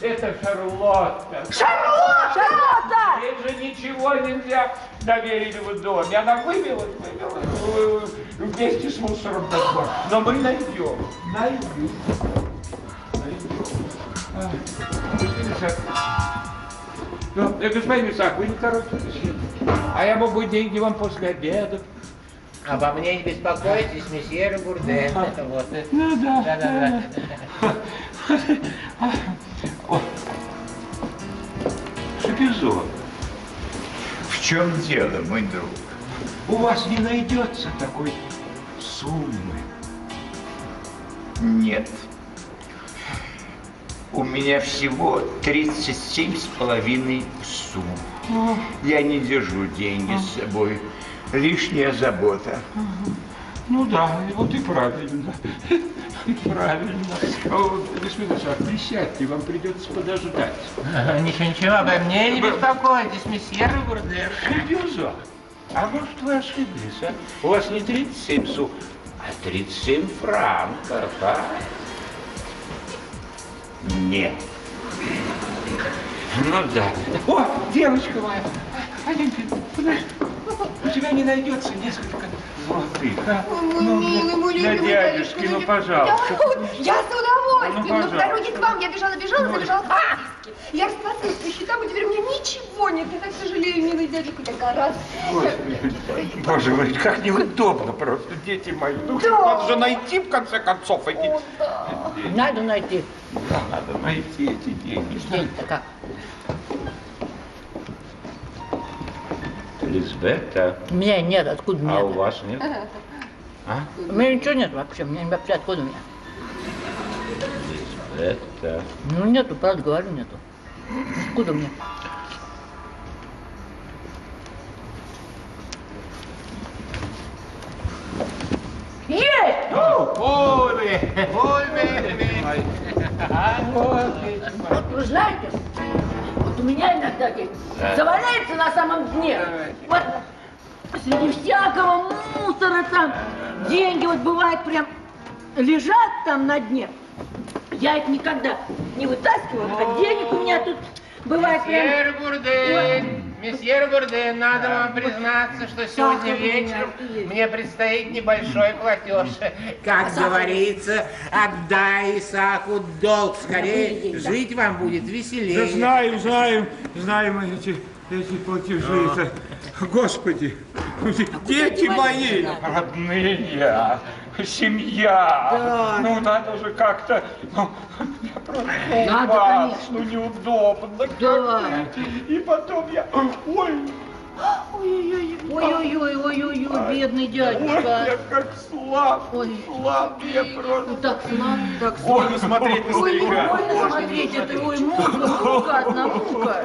Это Шарлотта. Шарлотта! Шарлотта! Ей же ничего нельзя доверить в доме. Она вывела э, вместе с мусором. Но мы найдем. Найдем. Найдем. А. Ну, господин Исаак, вы не торопитесь. А я могу деньги вам после обеда. Обо мне не беспокойтесь, месье Робердан. Вот. Ну да. Да-да-да. О, Шапизон, В чем дело, мой друг? у вас не найдется такой суммы. Нет. У меня всего 37 с половиной сумм. Я не держу деньги с собой. Лишняя забота. Ну да, вот и правильно. [laughs] И правильно. О, Господин Исаак, присядьте, вам придется подождать. Ничего, ничего, обо мне не беспокойтесь, месье Робердан. Шапизон, а может вы ошиблись, а? У вас не 37 сумм, а 37 франков, а? Нет. Ну да. О, девочка моя, Аленька. У тебя не найдется несколько золотых, а? Мой Ну, милый, мой для любимый дядюшки, ну, для- пожалуйста. Я, с удовольствием, Ну, но в пожалуйста. дороге к вам я бежала, бежала, забежала к подписке. Я расплатилась по счетам, и теперь у меня ничего нет. Я так сожалею, милый дядюшка, я. Господи, Боже мой, как неудобно просто, дети мои. Ну, Да. надо же найти, в конце концов, эти... О, да. Надо найти. Да, надо найти эти деньги. Деньги-то как? Елизавета. У меня нет, откуда у меня? А у вас нет? А? У меня ничего нет вообще, у меня вообще откуда у меня? Это. Ну нету, правда говорю, нету. Откуда мне? Есть! Ольга, Вот вы знаете, вот у меня иногда здесь заваляется на самом дне. Вот среди всякого мусора там деньги вот бывает прям лежат там на дне. Я их никогда не вытаскиваю, а денег у меня тут бывает прям... Месье Бурден, месье Бурден, надо вам признаться, что сегодня вечером мне предстоит небольшой платеж. Как говорится, отдай Исааку долг скорее, жить вам будет Да веселее. знаем, знаем, знаем эти, эти платежи. Это, господи, дети мои. Родные, семья. Ну, надо же как-то... Ну, просто Надо, конечно. неудобно. Да. И потом я... Ой, Ой-ой-ой, ой-ой-ой, ой-ой-ой, бедный ой, я дядюшка. как слаб, Ой. слаб я просто. Ну так слаб, так слаб. Больно смотреть на Ой, не старика. больно смотреть, это ой, мука, мука, одна мука.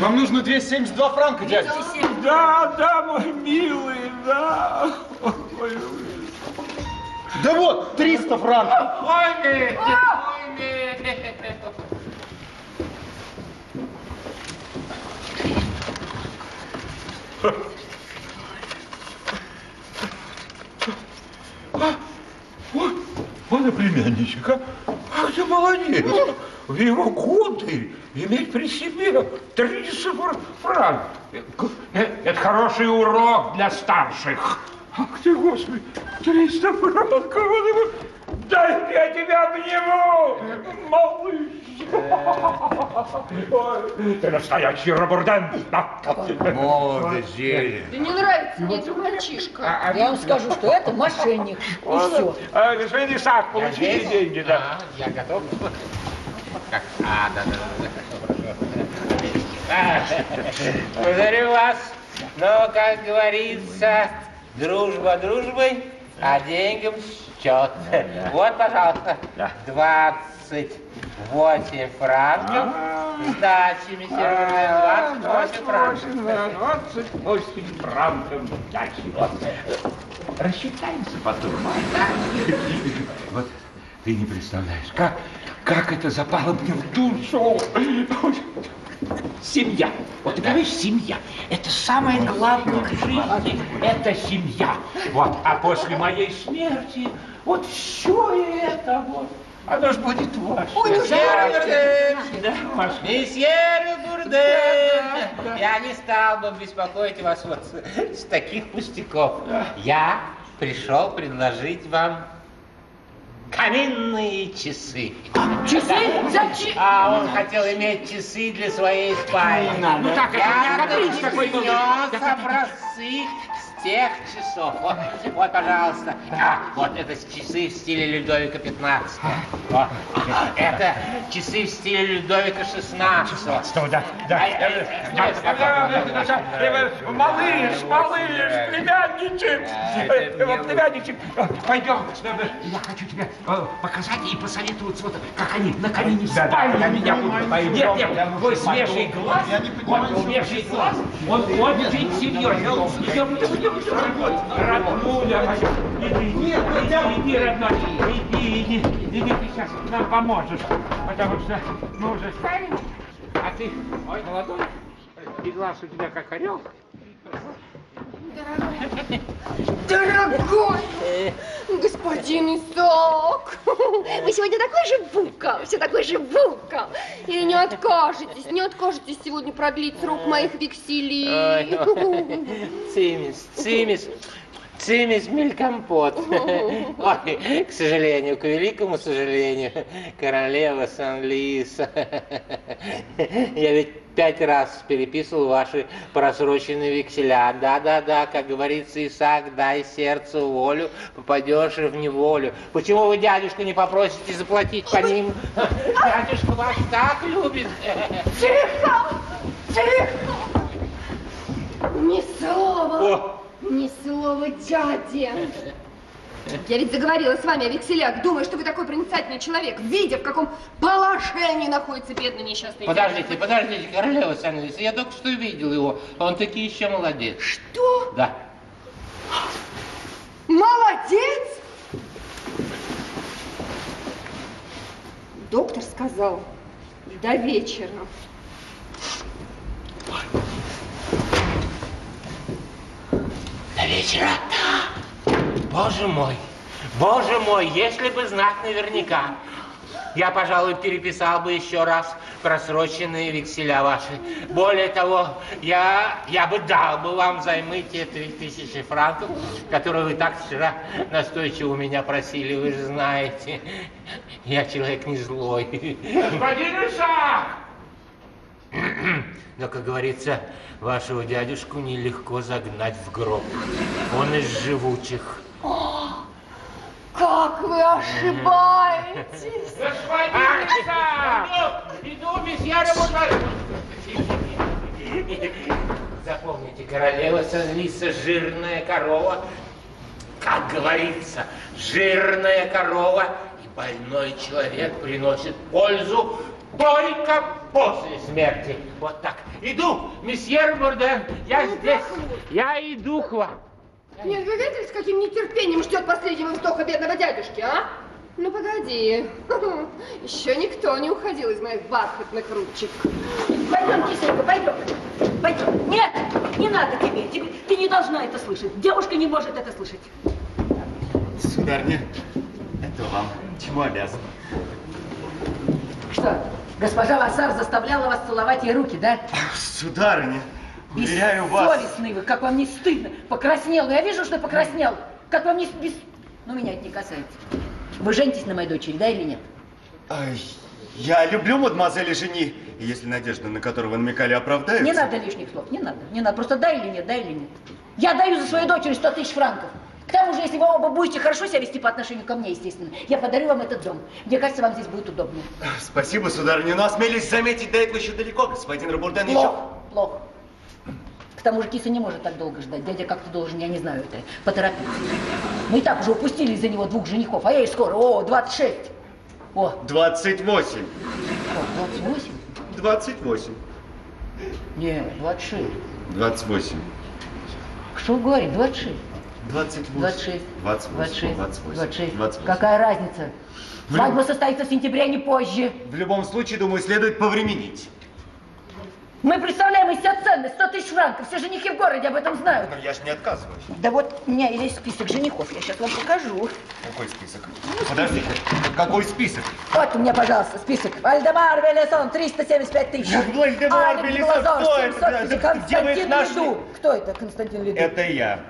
Вам нужно 272 франка, дядя. Да, да, мой милый, да. Ой, Да вот, 300 франков. Ой, ты, ой, ты. Ой, он и племянничек, а? Ах ты молодец! В его годы иметь при себе 30 фр- франк. Э, Это хороший урок для старших. Ах ты, Господи, 300 франков! Дай я тебя обниму, малыш! Ой, Ты настоящий Робурден! Молодость, Да не нравится мне этот мальчишка. Я вам скажу, что это мошенник. И все. А, Господин Исаак, получите деньги, да. А, я готов. Как? А, да, да, да. А, Благодарю вас. Но, как говорится, дружба дружбой, а деньгам счет. Вот, пожалуйста, 28 франков. Сдачи, месье Рубен, 28 франков. 28 франков дачи. Вот. Рассчитаемся потом. Вот ты не представляешь, как, как это запало мне в душу. Семья. Вот ты семья. Это самое главное в жизни. Это семья. Вот. А после моей смерти вот все это вот. Оно ж будет ваше. Месье Руберден! Да, ваше. Месье Руберден! Я не стал бы беспокоить вас вот с, с таких пустяков. Я пришел предложить вам каминные часы. Часы? Зачем? А он хотел иметь часы для своей спальни. Ну так, это Я не годится такой принес образцы с тех часов. Вот, вот, пожалуйста. А, вот это часы в стиле Людовика 15. Вот. Это часы в стиле Людовика 16. да, да. Ай, ай, Да, Малыш, малыш, племянничек, э, э, племянничек, э, пойдем, я хочу тебе э, показать и посоветоваться, вот как они на камине спали на меня. Нет, нет, твой свежий глаз, вот свежий глаз, он очень серьезный. Он- идем, идем, идем. Роднуля моя, иди, иди, иди, родной, иди, иди, иди, ты сейчас нам поможешь, потому что мы уже старенькие. А ты молодой, и глаз у тебя как орел. Дорогой господин Исаак, вы сегодня такой же бука, все такой же бука. И не откажетесь, не откажетесь сегодня продлить срок моих векселей. Цимис, цимис, цимис мелькомпот. [laughs] Ой, к сожалению, к великому сожалению, королева Сан-Лиса. [laughs] Я ведь пять раз переписывал ваши просроченные векселя. Да-да-да, как говорится, Исаак, дай сердцу волю, попадешь в неволю. Почему вы, дядюшка, не попросите заплатить по ним? [laughs] Дядюшка вас так любит. Тихо! Тихо! Ни слова. Ни слова дяде. Я ведь заговорила с вами о векселях. Думаю, что вы такой проницательный человек, видя, в каком положении находится бедный несчастный Подождите, дядя. подождите, королева Санлиса, я только что видел его. Он таки еще молодец. Что? Да. Молодец! Доктор сказал, до вечера. До вечера? Боже мой, боже мой, если бы знать наверняка. Я, пожалуй, переписал бы еще раз просроченные векселя ваши. Более того, я, я бы дал бы вам взаймы те три тысячи франков, которые вы так вчера настойчиво у меня просили, вы же знаете. Я человек не злой. Господин Исаак! Но, как говорится, вашего дядюшку нелегко загнать в гроб. Он из живучих. Как вы ошибаетесь! Исаак! Иду, месье Запомните, королева Санлиса жирная корова. Как говорится, жирная корова и больной человек приносит пользу только после смерти. Вот так. Иду, месье Бурден, я здесь. Я иду к вам. Нет, вы видели, с каким нетерпением ждет последнего вздоха бедного дядюшки, а? Ну, погоди. [laughs] Еще никто не уходил из моих бархатных ручек. Пойдем, кисонька, пойдем. Пойдем. Нет, не надо тебе. тебе. Ты не должна это слышать. Девушка не может это слышать. Сударня, это вам. Чему обязан? Что, госпожа Вассар заставляла вас целовать ей руки, да? Сударыня, уверяю вас... Бессовестный вы, как вам не стыдно. Покраснел, я вижу, что покраснел. Как вам не... Бес... Ну, меня это не касается. Вы женитесь на моей дочери, да или нет? Ай, я люблю мадемуазель жени. И если надежда, на которую вы намекали, оправдается... Не надо лишних слов, не надо. Не надо, просто да или нет, да или нет. Я даю за свою дочерь 100 тысяч франков. К тому же, если вы оба будете хорошо себя вести по отношению ко мне, естественно, я подарю вам этот дом. Мне кажется, вам здесь будет удобно. Спасибо, сударыня, но осмелись заметить, до этого еще далеко. Господин Рабурден еще... Плохо, плохо. К тому же киса не может так долго ждать. Дядя как-то должен, я не знаю это, поторопиться. Мы и так уже упустили из-за него двух женихов, а я и скоро, о, 26. О, 28. о, 28? 28. Нет, 26. 28. Что вы говорите, 26? 28. 26. 28. 26. 28. 26. 28. Какая разница? Свадьба состоится в сентябре, а не позже. В любом случае, думаю, следует повременить. Мы представляем из себя ценность, 100 тысяч франков. Все женихи в городе об этом знают. Но я ж не отказываюсь. Да вот у меня есть список женихов, я сейчас вам покажу. Какой список? Подождите, какой список? Вот у меня, пожалуйста, список. Вальдемар Велесон, 375 тысяч. Вальдемар Велесон, кто это? 700 Да, тысяч. да, где вы их нашли? Кто это, Константин Леду? Это я.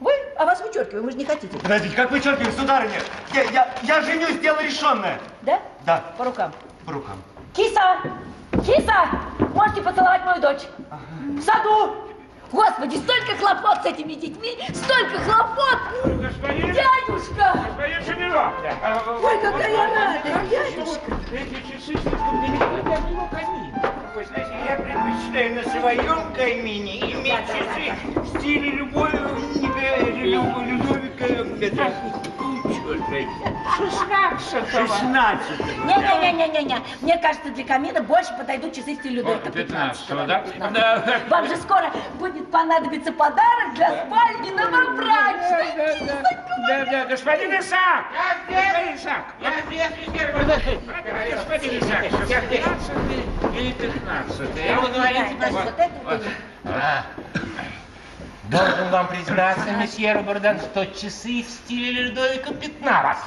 Вы? А вас вычеркиваем, вы же не хотите. Подождите, как вычеркиваем, сударыня? Я, я, я женюсь, дело решенное. Да? Да, По рукам. по рукам. Киса! Киса! Можете поцеловать мою дочь? В саду! Господи, столько хлопот с этими детьми! Столько хлопот! Господин... Дядюшка! Господин Шемилов! Ой, какая я рада, дядюшка! Эти часы слишком далеко для моего камина. Вы знаете, я предпочитаю на своем камине иметь часы в стиле любой Людовика Возьми. Шестнадцатого. Шестнадцатого. Не-не-не-не-не. Мне кажется, для камина больше подойдут часы в стиле Людовика 15 15 да? Да. Вам же скоро будет понадобиться подарок для спальни новобрачной. Да, да, господин Исаак! Господин Исаак! Я здесь. Господин Исаак, 15 или 15? Вы говорите, Вот. А. Должен вам признаться, месье Робердан, что часы в стиле Людовика 15.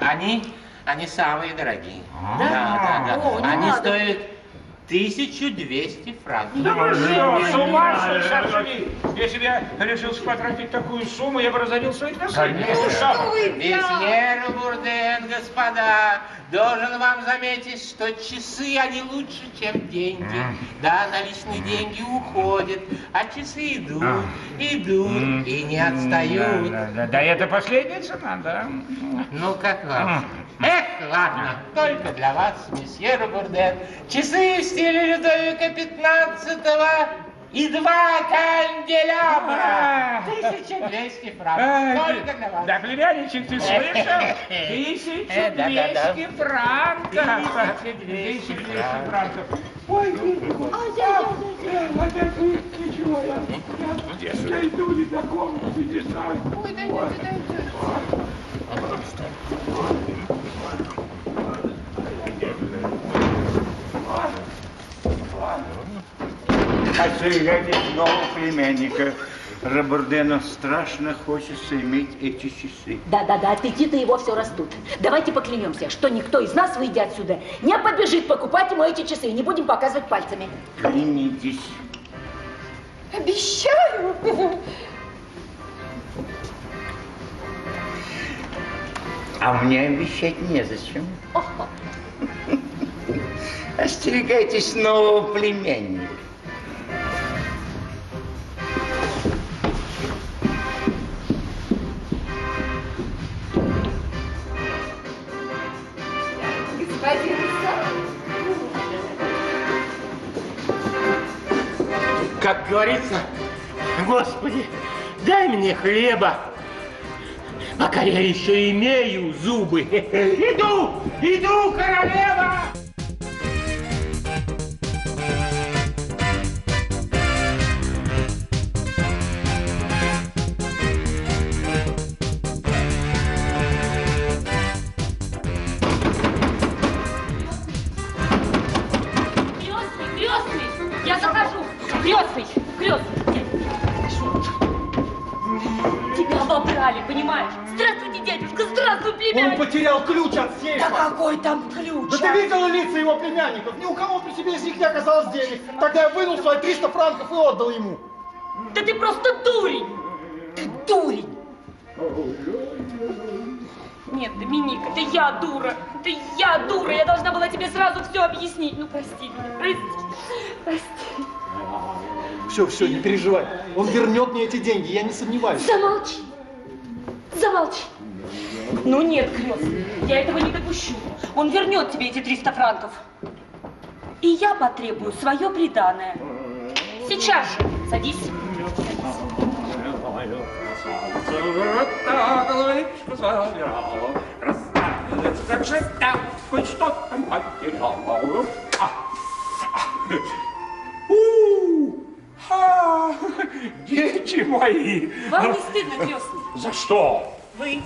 Они, они самые дорогие. Да, да, да. Не Они стоят 1200 франков. Да вы что, с ума сошли? Если бы я решился потратить такую сумму, я бы разорил своих наследников. Ну, что? Месье Бурден, господа, должен вам заметить, что часы, они лучше, чем деньги. Да, наличные деньги уходят, а часы идут, идут и не отстают. Да, да, да, это последняя цена, да. Ну, как вам? Эх, ладно, только для вас, месье Бурден. Часы в стиле Людовика 15 и два канделябра. 1200 франков. Только для вас. Да, племянничек, ты слышал? [laughs] 1200 франков. 1200 франков. Ой, ничего, я, я, я иду не до комнаты, не знаю. Ой, дайте, дайте. Хочу глядеть нового племянника. Рабурдену страшно хочется иметь эти часы. Да-да-да, аппетиты его все растут. Давайте поклянемся, что никто из нас, выйдя отсюда, не побежит покупать ему эти часы. Не будем показывать пальцами. Клянитесь. Обещаю. А мне обещать незачем. Остерегайтесь нового племянника. Как говорится, Господи, дай мне хлеба, пока я еще имею зубы. [laughs] Иду, иду, королева! Его племянников? Ни у кого при себе из них не оказалось денег. Тогда я вынул свои 300 франков и отдал ему. Да ты просто дурень. Ты дурень. Нет, Доминик, это я дура. Это я дура. Я должна была тебе сразу все объяснить. Ну, прости меня, прости. Прости. Все, все, не переживай. Он вернет мне эти деньги, я не сомневаюсь. Замолчи. Замолчи. Ну нет, крестный, я этого не допущу. Он вернет тебе эти 300 франков. И я потребую свое приданое. Сейчас же. Садись. Дети мои! Вам не стыдно, крестный? За что? Вы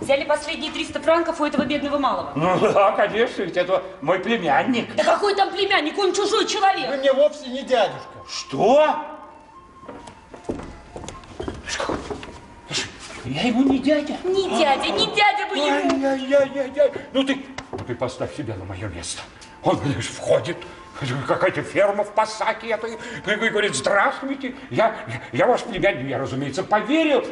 взяли последние 300 франков у этого бедного малого. Ну да, конечно, ведь это мой племянник. Да какой там племянник? Он чужой человек. Вы мне вовсе не дядюшка. Что? Я ему не дядя. Не дядя, не дядя вы ему. Ай-яй-яй-яй. Ну ты, ты поставь себя на мое место. Он лишь входит, какая-то ферма в Пасаке, это, и говорит, здравствуйте, я, я ваш племянник, я, разумеется, поверил.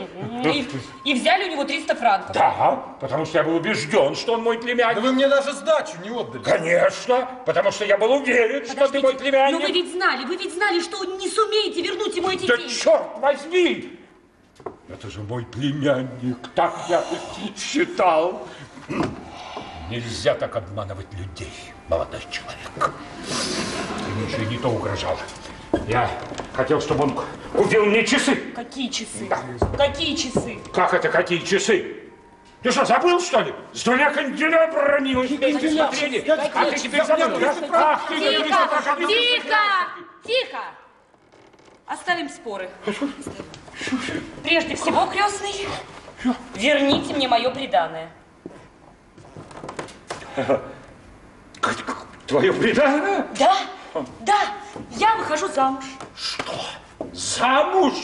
И, и взяли у него 300 франков. Да, потому что я был убежден, что он мой племянник. Да вы мне даже сдачу не отдали. Конечно, потому что я был уверен, что ты мой племянник. Но вы ведь знали, вы ведь знали, что не сумеете вернуть ему эти Да деньги. черт возьми! Это же мой племянник, так я считал. Нельзя так обманывать людей, молодой человек. И не то угрожал. Я хотел, чтобы он купил мне часы. Какие часы? Какие часы? Как это какие часы? Ты что, забыл, что ли? С двумя канделябрами вместе смотрели. А ты теперь забыл, да? Ах, ты Тихо, тихо, тихо. Оставим споры. Прежде всего, крестный, верните мне мое преданное. [laughs] Твое преданное? Да, да, я выхожу замуж. Замуж?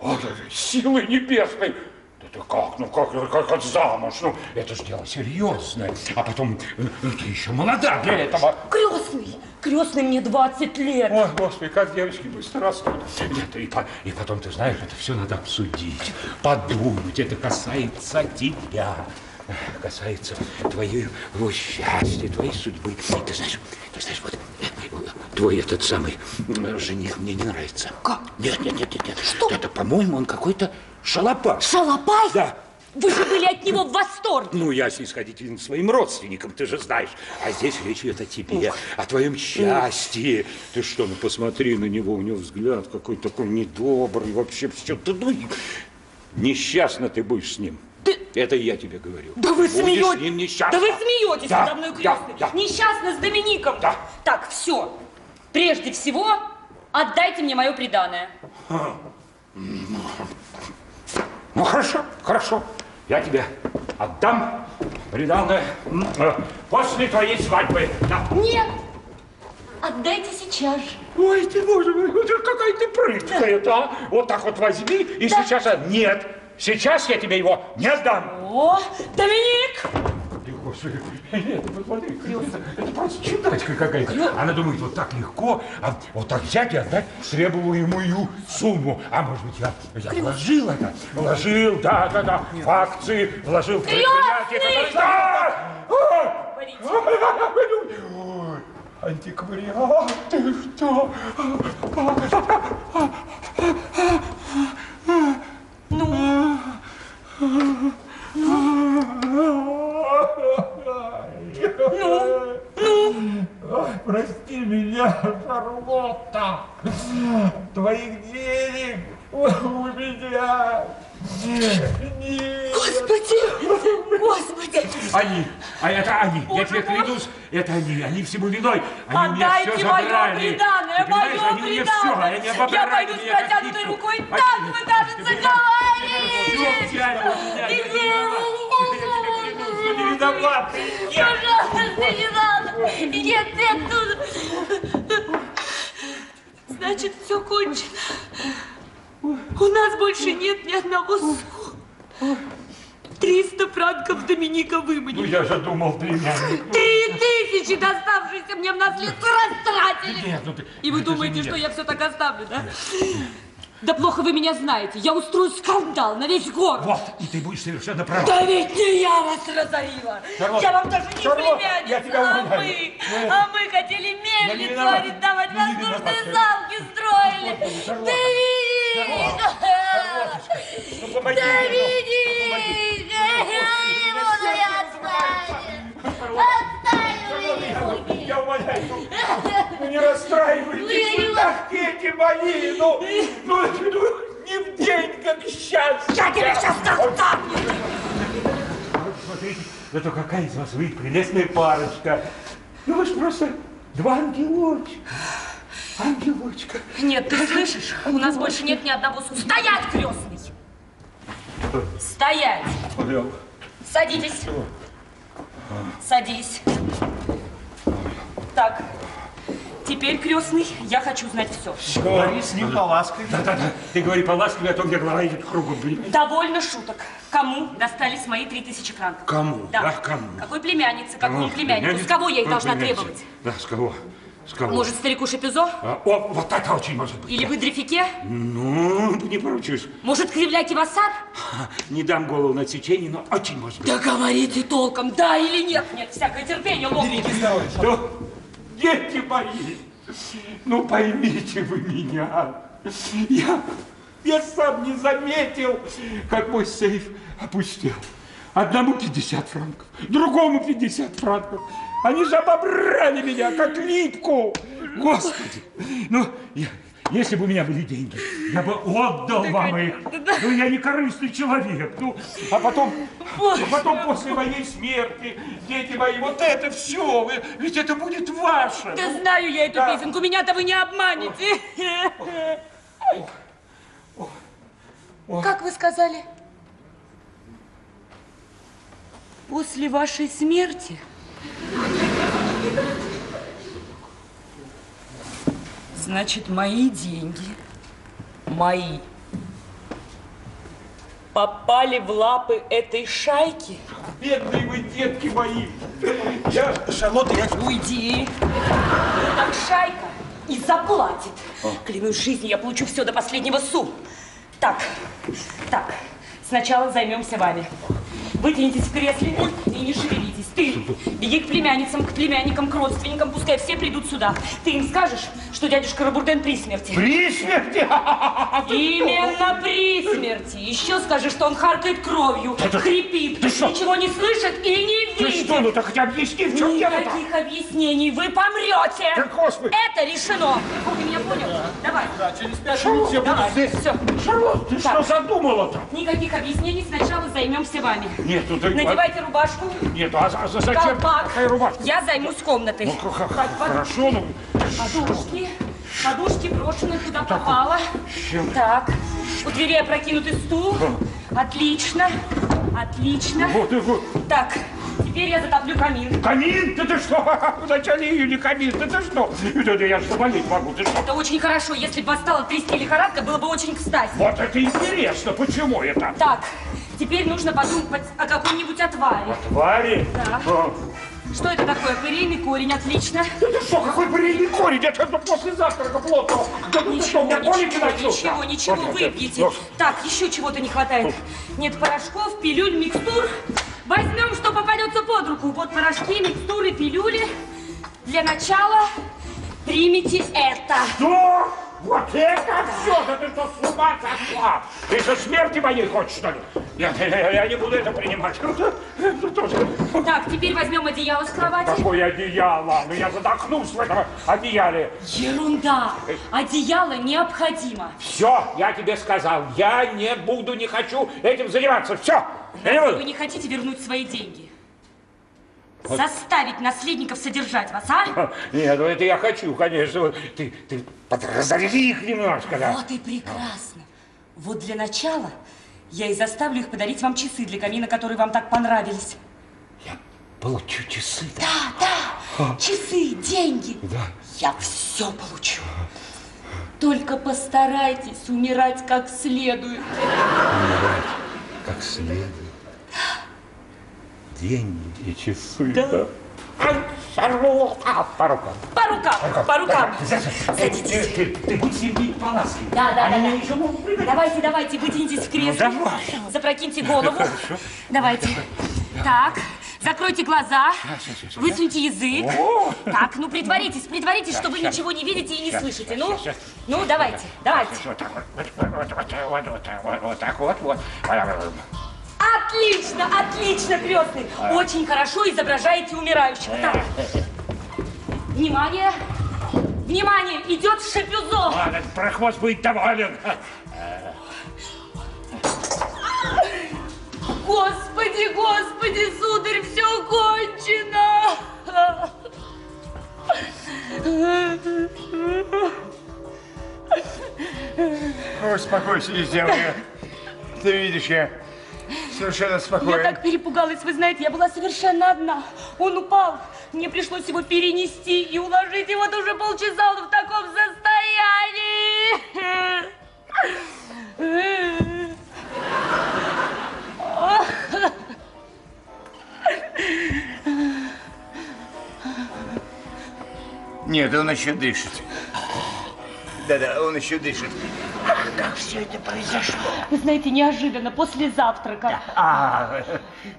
О, силы небесной! Да ты как, ну как, ну как от замуж? Ну, это же дело серьезное. А потом, ну, ты еще молода для этого. Крестный, крестный мне 20 лет. Ой, господи, как девочки быстро растут. Нет, и, по- и потом, ты знаешь, это все надо обсудить, подумать. Это касается тебя, касается твоего счастья, твоей судьбы. Ты знаешь, ты знаешь, вот твой этот самый м, жених мне не нравится. Как? Нет, нет, нет, нет, нет. Что? Это, по-моему, он какой-то шалопай. Шалопай? Да. Вы же были от него в восторге. Ну, я снисходителен своим родственникам, ты же знаешь. А здесь речь идет о тебе, о твоем счастье. Ты что, ну посмотри на него, у него взгляд какой такой недобрый, вообще все. Ты, ну, несчастно ты будешь с ним. Это я тебе говорю. Да вы смеетесь. Да вы смеетесь Да, надо мной, да, крестный. да. Несчастна с Домиником. Так, все. Прежде всего, отдайте мне мое преданное. Ну, хорошо, хорошо. Я тебе отдам приданное м, э, после твоей свадьбы. Да. Нет. Отдайте сейчас же. Ой, ты, боже мой, вот какая ты прыткая-то, а? Вот так вот возьми и сейчас... а, Нет, сейчас я тебе его не отдам. О, Доминик! Господи, нет, посмотри, это, это просто чудачка какая-то. Она думает, вот так легко, а вот так взять и отдать требуемую сумму. А может быть, я, я вложил это? Вложил, да, да, да, в акции, вложил в предприятие. Да! Антиквариат, ты что? Ну, ну. Ой, прости меня, Шарлотта. Твоих денег у меня. Господи, господи. Они, а это они, я тебе клянусь, это они, они всему виной. Они у меня Отдайте все мое забрали. преданное, мое они мне все, преданное. они Я пойду с протянутой рукой, Они- так вы, у меня, я не виноват. Пожалуйста, не надо. Нет, нет, тут... Значит, все кончено. У нас больше нет ни одного су. Триста франков Доминика Ну выманили. я же думал, племянник. Три тысячи, доставшиеся мне в наследство, растратили. Нет, ну ты... И вы думаете, что я. я все так оставлю, да? Да плохо вы меня знаете. Я устрою скандал на весь город. Вот, и ты будешь совершенно прав. Да ведь не я вас разорила. Шарлотта, я вам даже не Шарлотта, племянница, я тебя а умоляю. мы. Нет. А мы хотели Я мельницу арендовать, Я воздушные замки строили. Ну, помоги мне, ну. Доминик! Не буду я оставить. Оставил Я умоляю, ну, ну не расстраивайтесь, вы так, дети мои, ну, ну, ну, не в день, как счастье. Я тебе сейчас заставлю. Смотрите, зато какая из вас вы прелестная парочка. Ну вы ж просто два ангелочка. Ангелочка. Нет, ты слышишь? У нас больше нет ни одного су. Стоять, крестный! Стоять! Садитесь. Садись. Так, теперь, крестный, я хочу знать все. Говори с ним полаской. Да-да-да, ты говори поласковее, а то мне голова идет кругом, блин. Довольно шуток. Кому достались мои три тысячи франков? Кому? Да. Да, кому? Какой племяннице, какому Кому? племяннику? С кого я их должна требовать? Да, с кого? С кого? Может, старику Шапизо? А, о, вот это очень может быть. Или вы Дрефике? Ну, не поручусь. Может, Кривляйте Вассар? Не дам голову на отсечение, но очень может быть. Да говорите толком, да или нет. Нет, всякое терпение, лопнет. Что? Дети мои, ну поймите вы меня. Я, я сам не заметил, как мой сейф опустел. Одному 50 франков, другому 50 франков. Они же обобрали меня, как липку. Господи, ну, я- если бы у меня были деньги, я бы отдал вам их. Ну, я не корыстный человек. Ну, а потом, а потом после моей смерти, дети мои, вот это все, вы- ведь это будет ваше. Да знаю я эту песенку, меня-то вы не обманете. Как вы сказали? После вашей смерти? Значит, мои деньги, мои, попали в лапы этой шайки? Бедные вы, детки мои. Я, Шарлотта, я... Уйди. Так шайка и заплатит. Клянусь жизнью, я получу все до последнего су. Так, так, сначала займемся вами. Вытянитесь в кресле и не шевелитесь. Ты, что? Беги к племянницам, к племянникам, к родственникам, пускай все придут сюда. Ты им скажешь, что дядюшка Рабурден при смерти. При смерти? [laughs] Именно при смерти. Еще скажи, что он харкает кровью, хрипит, ничего не слышит и не Ты видит. что, ну так хотя объясни, в чем дело-то? Никаких объяснений, вы помрете. Да, Господи. Это решено. Ты меня понял? Давай. Да, через пять минут все будут Давай, здесь. все. Шарлот, ты что задумала-то? Никаких объяснений, сначала займемся вами. Нет, ну ты... Надевайте рубашку, Нет, а, за- зачем колпак. какая рубашка? Я займусь комнатой. Ну, Так, под- хорошо, ну... Подушки. Подушки брошены куда попало. чем? Так. У двери опрокинутый стул. Отлично. Отлично. Вот, и вот. Так, теперь я затоплю камин. Камин? Ты, ты что? В начале июня камин, ты, ты что? Это Я же заболеть могу, ты что? Это очень хорошо. Если бы вас стала трясти лихорадка, было бы очень кстати. Вот это интересно, почему это? Так, теперь нужно подумать о каком-нибудь отваре. Твари? Да. А, Что это такое? Пырейный корень, отлично. Это что, какой бурильный корень? Это ну, после завтрака плотно. Да ну ты что, колики Ничего, начнутся? ничего, ничего, Вот, выпьете. ну, Так, еще чего-то не хватает. Нет порошков, пилюль, микстур. Возьмем, что попадется под руку. Вот порошки, микстуры, пилюли. Для начала примите это. Что? Вот это все? Да ты что, с ума сошла? Ты же смерти моей хочешь, что ли? Нет, я, я- не буду это принимать. Так, теперь возьмем одеяло с кровати. Какое одеяло? Ну я задохнусь в этом одеяле. Ерунда. Одеяло необходимо. Все, я тебе сказал. Я не буду, не хочу этим заниматься. Все. Не Вы не хотите вернуть свои деньги? Заставить наследников содержать вас, а? Нет, ну это я хочу, конечно. Ты, ты подразорви их немножко, да. Вот и прекрасно. Вот для начала я и заставлю их подарить вам часы для камина, которые вам так понравились. Получу часы, да? Да, да, часы, деньги. Да. Я все получу. Только постарайтесь умирать как следует. Умирать как следует день и часы. Да. да? Ай, Шарлот, а, по рукам. По рукам, по рукам. Садитесь. Ты, ты, ты паласки. Да, да, Они да. Еще могут прыгать. Давайте, давайте, вытянитесь в кресло. Ну, давай. Запрокиньте голову. Хорошо. Давайте. Так, закройте глаза, высуньте язык. О! Так, ну притворитесь, притворитесь, что вы ничего не видите и не слышите. Ну, ну давайте, давайте. Вот так вот, вот так вот, вот. Отлично, отлично, крестный. Очень хорошо изображаете умирающего. Так, внимание, внимание, идет шапюзо. Ладно, прохвост будет доволен. Господи, господи, сударь, все кончено. Успокойся, девушка. Ты видишь, я совершенно Я спокоен. так перепугалась, вы знаете, я была совершенно одна. Он упал, мне пришлось его перенести и уложить, и вот уже полчаса он в таком состоянии. Нет, он еще дышит. Да-да, он еще дышит. Ах, как все это произошло. Вы знаете, неожиданно, после завтрака. А,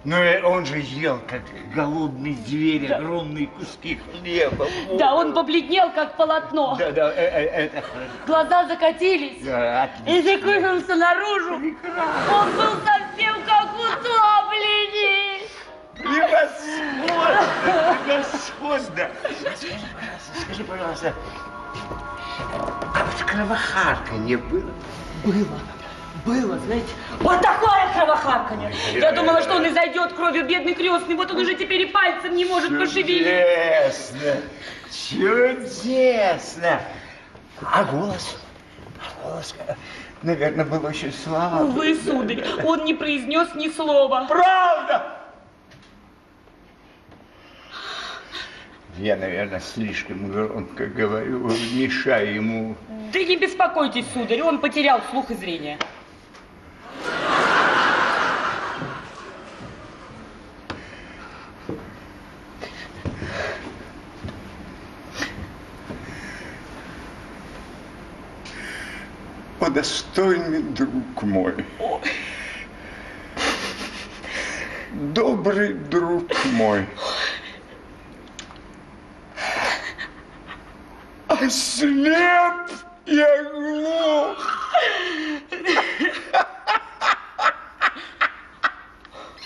ну он же ел, как голодный зверь, огромные куски хлеба. Да, он побледнел, как полотно. Да-да, э, э, это. Глаза закатились. Да, И отлично. закрылся наружу. Он был совсем как утопленник. Превосходно! Превосходно! Скажи, пожалуйста, а вот кровохарканье было? Было. Было, знаете, вот такое кровохарканье. Я думала, что он и зайдет кровью бедный крестный. Вот он уже теперь и пальцем не может пошевелить. Чудесно! Чудесно! А голос? А голос, наверное, был очень слабый. Увы, сударь, он не произнес ни слова. Правда? Я, наверное, слишком громко говорю, мешаю ему. Да не беспокойтесь, сударь, он потерял слух и зрение. О, достойный друг мой. Добрый друг мой. Слеп, я глух.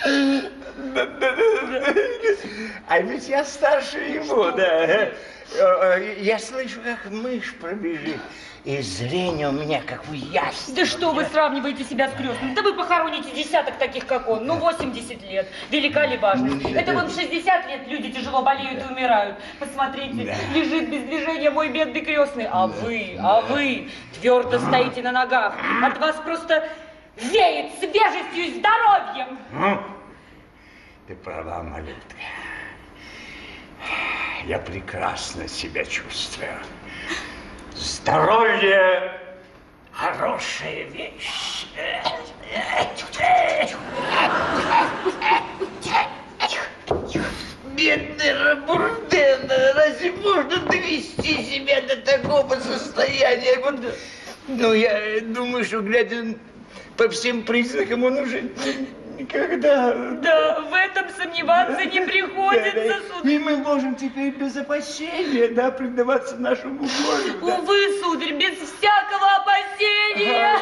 [laughs] А ведь я старше его, да. Я слышу, как мышь пробежит. И зрение у меня как в ясне. Да что вы сравниваете себя с крестным? Да вы похороните десяток таких, как он. Ну, 80 лет. Велика ли важность? Это вон в 60 лет люди тяжело болеют и умирают. Посмотрите, лежит без движения мой бедный крестный. А вы, а вы твердо стоите на ногах. От вас просто веет свежестью и здоровьем. Ты права, малютка. Я прекрасно себя чувствую. Здоровье – хорошая вещь. Бедный Рабурден, разве можно довести себя до такого состояния? Ну, я думаю, что, глядя по всем признакам, он уже никогда... Да, в этом сомневаться не приходится, сударь. И мы можем теперь без опасения, да, предаваться нашему горю. да. Увы, сударь, без всякого опасения.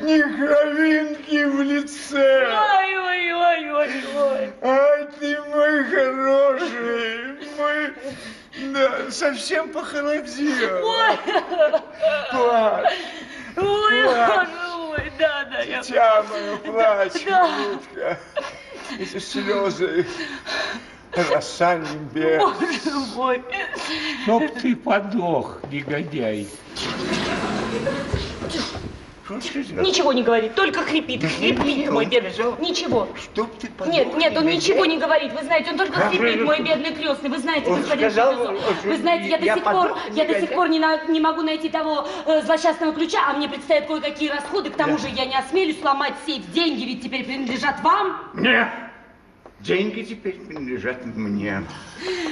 Ни кровинки в лице. Ой, ой, ой, ой, ой. Ай, ты мой хороший, мой... Да, совсем похолодел. Плачь, ой, ой, да, да, дитя мое, плачь. Минутка. Эти слезы, роса небес. Боже мой. Чтоб ты подох, негодяй. Он сказал? Ничего не говорит, только хрипит, хрипит мой бедный. Ничего. Чтоб ты подох, Нет, нет, он ничего не говорит. Вы знаете, он только Да, хрипит, мой бедный крестный. Вы знаете, он господин сказал, Вы знаете, я до я сих пор, я до сих пор не, на- не могу найти того э, злосчастного ключа, а мне предстоят кое-какие расходы. К тому же я не осмелюсь сломать сейф. Деньги ведь теперь принадлежат вам. Нет, Деньги теперь принадлежат мне.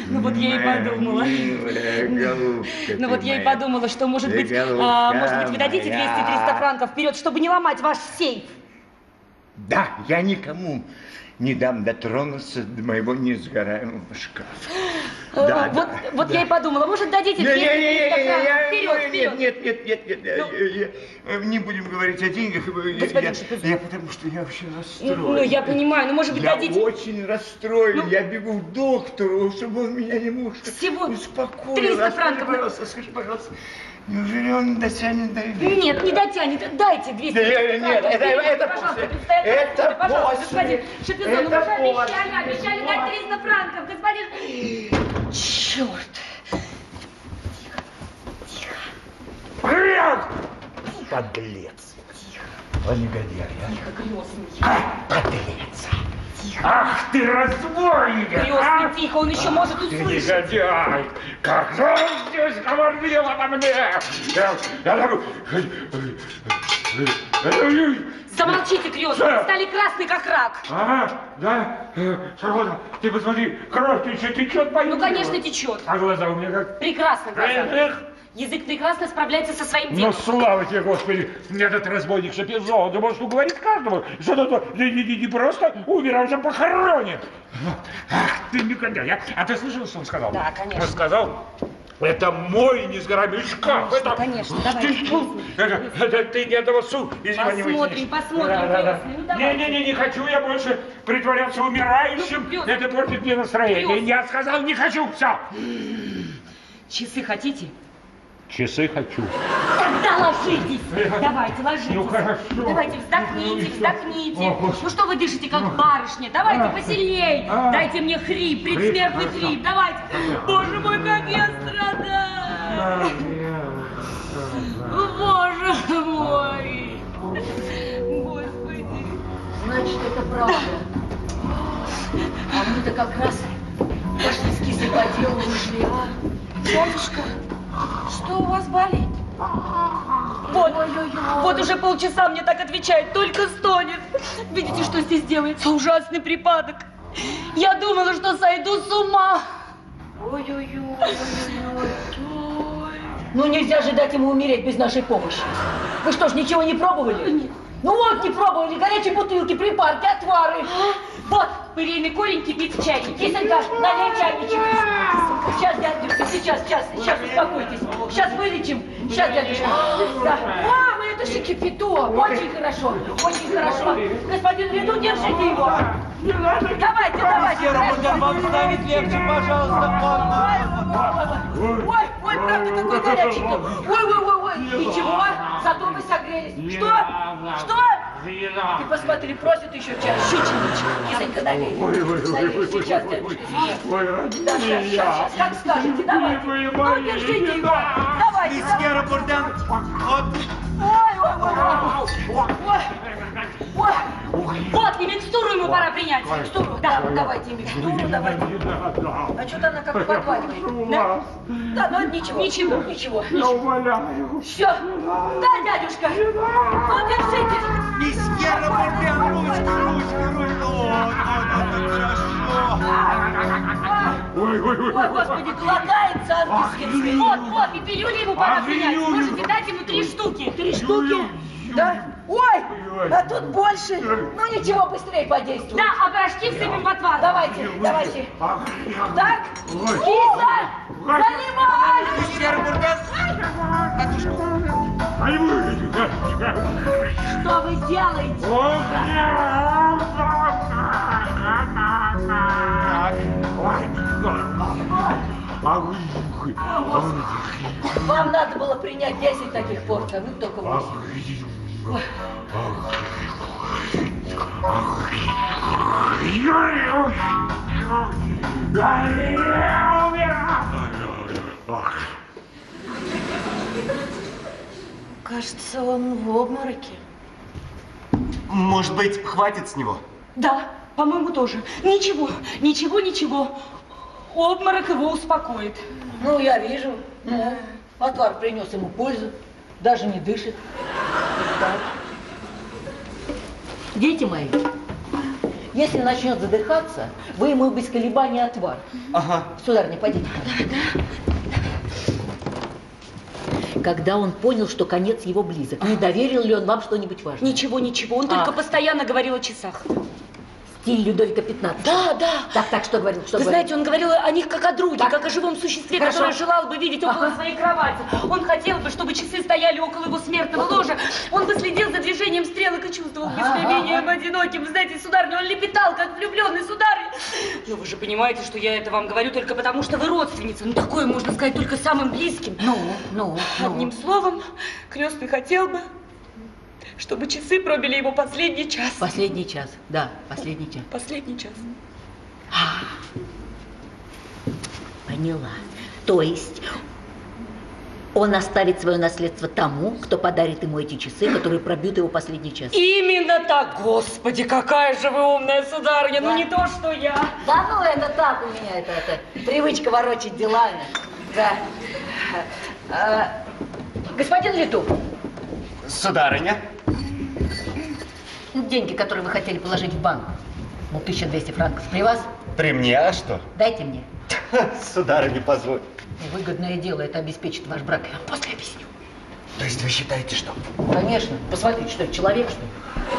Ну вот я и подумала. милая голубка Ну вот я и подумала, что, может быть, а, может быть, вы дадите моя. 200-300 франков вперед, чтобы не ломать ваш сейф. Да, я никому не дам дотронуться до моего несгораемого шкафа. Э, Да, вот, да, вот да. я и подумала, может, дадите 200-300 франков вперед, вперед. Нет, нет, нет, нет, нет, я- я- не будем говорить о деньгах. Я- Господин я, Шапизон. я потому что я вообще Ну, расстроен. ну, я понимаю, ну, может быть, я дадите... очень расстроен. Я бегу к доктору, чтобы он меня немножко Всего успокоил. 300 А скажи, франков. пожалуйста, скажи, пожалуйста, неужели он дотянет до этого? Нет, не дотянет. Дайте 200 Да, нет, франков. это- это пожалуйста, Это расходы. Пожалуйста, после. господин Шапизон, ну, Это вы же после. обещали, обещали дать 300 франков, господин... Черт. Подлец. О, негодяй. Тихо, крестный. А, подлец. Ах ты разбойник! а! Крестный, тихо, он еще может Ты услышать. негодяй! Как же он здесь говорил обо мне? Я, я могу... Замолчите, крестный, Да. стали красный, как рак. Ага, да? Э, Шарлотта, ты посмотри, кровь течет, течет по Ну, конечно, течет. А глаза у меня как... Прекрасно, глаза. Эх, Язык прекрасно справляется со своим Ну, делом. слава тебе, Господи, этот разбойник Шапизон, да может уговорить каждого, что тот не, не- не- просто умер, а уже похоронен. Ах, ты негодяй, а? А ты слышал, что он сказал? Да, конечно. Он сказал, это мой несгораемый шкаф. Конечно, это... конечно, давай. Ты, фу, это, это ты не этого су. из него не Посмотрим, посмотрим, Да, да, да. крестный, ну. Не-не-не, не хочу я больше притворяться умирающим. Ну, это портит мне настроение. Крестный. Я сказал, не хочу, все. Часы хотите? Часы хочу. Тогда ложитесь. Давайте, ложитесь. Ну, хорошо. Давайте, вздохните, Ну, вздохните. О, Господи. Ну что вы дышите, как барышня? Давайте А. посильней. А. Дайте мне хрип, предсмертный Хрип, хрип. Давайте. Боже мой, как я страдаю. Боже мой. Господи. Значит, это правда. А мы-то как раз пошли с кисой по делу ушли, а? Дядюшка, что у вас болит? Вот, вот уже полчаса мне так отвечает, только стонет. Видите, что здесь делается? Ужасный припадок. Я думала, что сойду с ума. Ой-ой-ой. Ну нельзя же дать ему умереть без нашей помощи. Вы что ж, ничего не пробовали? Нет. Ну вот, не пробовали. Горячие бутылки, припарки, отвары. Вот, пылейный корень кипит в чайнике. Кисонька, налей чайничек. Сейчас, дядюшка, сейчас, сейчас, сейчас, успокойтесь. Сейчас вылечим. Сейчас, дядюшка. Да. Мама, это же кипяток. Очень хорошо, очень хорошо. Господин Веду, держите его. Давайте, давайте. вам ставить легче, пожалуйста. Ой, ой, правда, какой горячий Ой, ой, ой, ой. Ничего, зато мы согрелись. Что? Что? Ты посмотри, просит еще чай. Щученичек. Кисонька, налей. Ой, ой, ой, ой, Сейчас, ой, дядюшка, ой, ой, Да, сейчас, сейчас, сейчас. Как скажете, давайте. Ну, держите его. Давайте, давайте. Ой, ой, ой, ой. Ой, ой. Вот, и микстуру ему пора принять. Микстуру, да, давайте микстуру, давайте. А что-то она как подваливает. Да? Да, ну ничего. Ничего, ничего. Я умоляю. Все. Да, дядюшка. Ну, держите. месье Рапурдан, ручку, ручку, ручку. Вот, вот, вот, хорошо. Ой, ой, ой. Ой, господи, колотается ангельский Вот, вот, и пилюли ему пора принять. Можете дать ему три штуки. Три штуки. Да? Ой, а тут больше. Ну ничего, быстрее подействуй. Да, а порошки всыпем в отвар. Давайте, давайте. Так, киса, занимай! Вы. Что вы делаете? Вам надо было принять 10 таких порций, а вы только 8. Кажется, он в обмороке. Может быть, хватит с него? Да, по-моему, тоже. Ничего, ничего, ничего. Обморок его успокоит. Ну, я вижу. Ну, отвар принес ему пользу. Даже не дышит. Дети мои, если начнет задыхаться, вы ему без колебаний отвар. Ага. Сударыня, пойдите. Когда он понял, что конец его близок, не доверил ли он вам что-нибудь важное? Ничего, ничего. Он А. только постоянно говорил о часах. Стиль Людовика 15. Да, да. Так, так, что говорил? Что Вы говорил? знаете, он говорил о них как о друге, Так. как о живом существе, Хорошо. которое желал бы видеть около Ага. своей кровати. Он хотел бы, чтобы часы стояли около его смертного ложа. Он бы следил за движением стрелок и чувствовал менее ага. одиноким. Знаете, сударыня, он лепетал, как влюбленный сударь. Но вы же понимаете, что я это вам говорю только потому, что вы родственница. Ну, такое можно сказать только самым близким. Ну, ну, ну. Одним словом, крестный хотел бы, чтобы часы пробили его последний час. Последний час, да, последний час. Последний час. Поняла. То есть он оставит свое наследство тому, кто подарит ему эти часы, которые пробьют его последний час. Именно так, господи, какая же вы умная сударыня, Да. ну не то, что я. Да ну, это так у меня, это, это привычка ворочать делами. Да. А, господин Лету, Сударыня. Деньги, которые вы хотели положить в банк, ну, 1200 франков, при вас? При мне, а что? Дайте мне. [laughs] Сударыня, позволь. Выгодное дело, это обеспечит ваш брак. Я вам после объясню. То есть вы считаете, что? Конечно. Посмотрите, что это человек, что ли?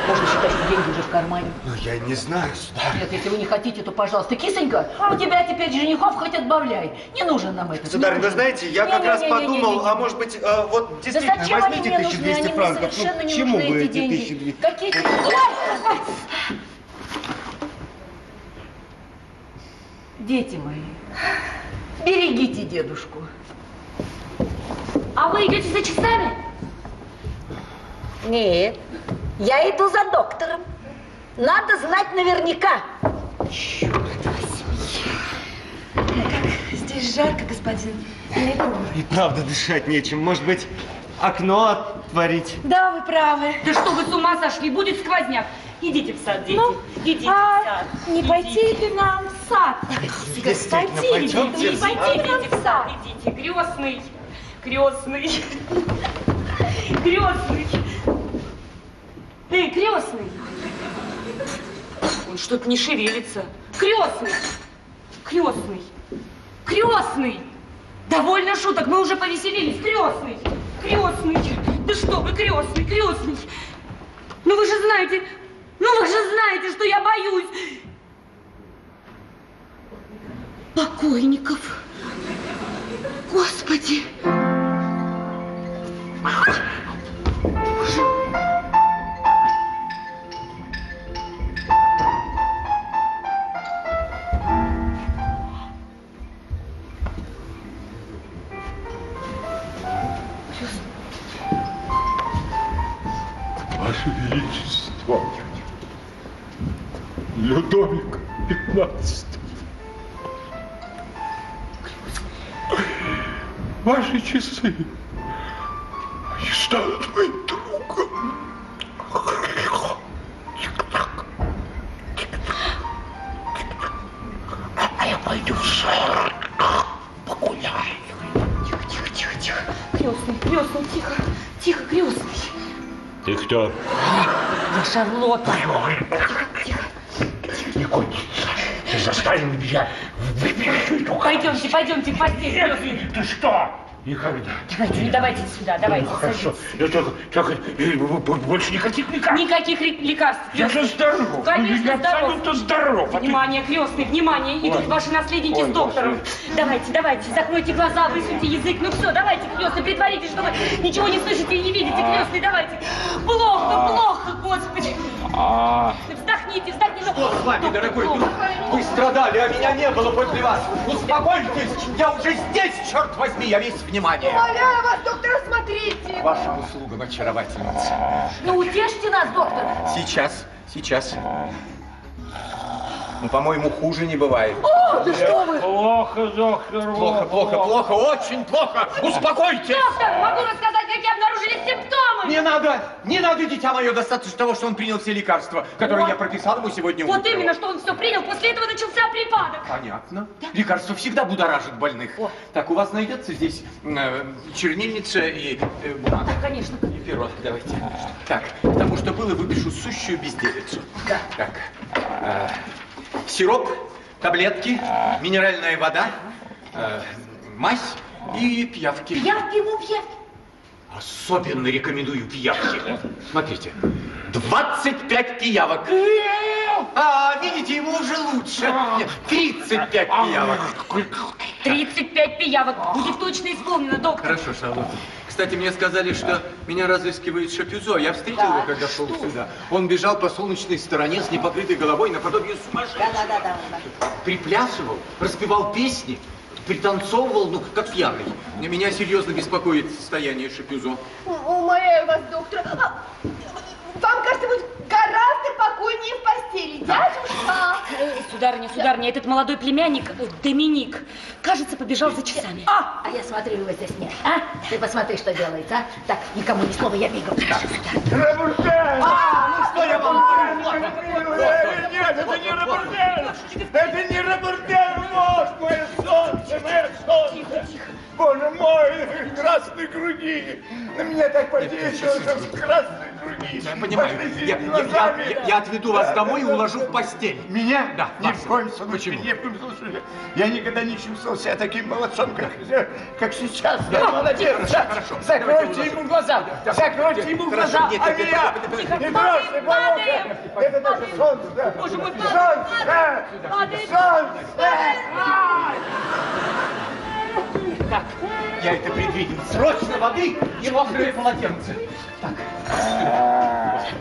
Можно считать, что деньги уже в кармане. Ну, я не знаю, сударыня. Нет, если вы не хотите, то, пожалуйста, кисонька, у тебя теперь женихов хоть отбавляй. Не нужен нам этот. Сударыня, не вы знаете, я как раз Не-не-не-не-не-не. подумал, а может быть, э, вот действительно, да зачем они возьмите мне нужны? 1200 Они мне франков. совершенно ну, не чему нужны вы эти деньги. 1200? Какие? Ой. Дети мои, берегите дедушку. А вы идете за часами? Нет, я иду за доктором. Надо знать наверняка. Здесь жарко, господин. И правда дышать нечем. Может быть, окно отворить? Да, вы правы. Да что вы с ума сошли? Будет сквозняк. Идите в сад, дети. Идите в сад. Не пойти ли нам в сад? Идите, пойдемте идите, в сад. идите в сад. Идите, крестный. Крестный. Крестный. [laughs] Ты, крестный. Он что-то не шевелится. Крестный. Крестный. Крестный. Довольно шуток, мы уже повеселились. Крестный. Крестный. Да что вы, крестный, крестный. Ну вы же знаете, ну вы же знаете, что я боюсь. покойников. Господи! Крестный. Ты что? Никогда. Давайте, не давайте сюда, давайте. Ну, хорошо. Я только, только э, больше никаких лекарств. Никаких лекарств. Я же здоров. Конечно, я здоров. абсолютно здоров. А Внимание, крестный, внимание. Идут Ой. ваши наследники Ой, с доктором. Давайте, давайте, закройте глаза, высуньте язык. Ну все, давайте, крестный, притворитесь, что вы ничего не слышите и не видите, крестный, давайте. Плохо, плохо, господи. А, Вздохните, вздохните. Что с вами, дорогой друг? Вы страдали, а меня не было возле вас. Успокойтесь, я уже здесь, черт возьми, я весь внимание. Умоляю вас, доктор, осмотрите. Вашим услугам, очаровательница. Ну, утешьте нас, доктор. Сейчас, сейчас. Ну, по-моему, хуже не бывает. О, да что вы! Плохо, доктор. Плохо, плохо, плохо, очень плохо. Успокойтесь. Доктор, могу рассказать, какие обнаружили симптомы. Не надо, не надо, дитя мое, достаточно того, что он принял все лекарства, которые Вот. я прописал ему сегодня Вот утром. именно, что он все принял, после этого начался припадок. Понятно. Лекарство всегда будоражит больных. Так, у вас найдется здесь э, чернильница и э, бумага? Конечно. И перо, давайте. Так, потому что было, выпишу сущую безделицу. Да. Так, э, сироп, таблетки, минеральная вода, э, мазь и пиявки. Пьявки ему пьявки. Особенно рекомендую пиявки. Смотрите, 25 пиявок. А, видите, ему уже лучше. Нет, 35 пиявок. 35 пиявок. Будет точно исполнено, доктор. Хорошо, Шарлотта. Кстати, мне сказали, что меня разыскивает Шапюзо. Я встретил его, когда шел сюда. Он бежал по солнечной стороне с непокрытой головой наподобие сумасшедшего. Да, да, да, да. Приплясывал, распевал песни, пританцовывал, ну, как пьяный. Меня серьезно беспокоит состояние Шапюзо. Умоляю вас, доктор. А, Вам, кажется, будет гораздо покойнее в постели. Дядюшка! Сударыня, сударыня, этот молодой племянник, Доминик, кажется, побежал за часами. А, а я смотрю, его здесь нет. А? Ты посмотри, что делается, а? Так, никому ни слова, я бегал. Робуртен! А, ну что я вам говорю? Нет, это не Робуртен! Это не Робуртен, муж, мое солнце, мое солнце! Боже мой, красные круги! На меня так подействовало, что красные! Я понимаю. Я, я- я- я- отведу вас домой и уложу в постель. Меня? Да, Ни вас. в коем случае. Почему? Ни в коем случае. Я никогда не чувствовал себя таким молодцом, как, как сейчас. Я Ну, молодец. хорошо, хорошо. Закройте ему глаза. Закройте ему Хорошо, глаза. нет, а нет, меня? нет, нет, Не Падаем, пожалуйста. Это даже солнце, да. Боже мой, Солнце. падаем. Солнце. Так, я это предвидел. Срочно воды и мокрые полотенце. Так.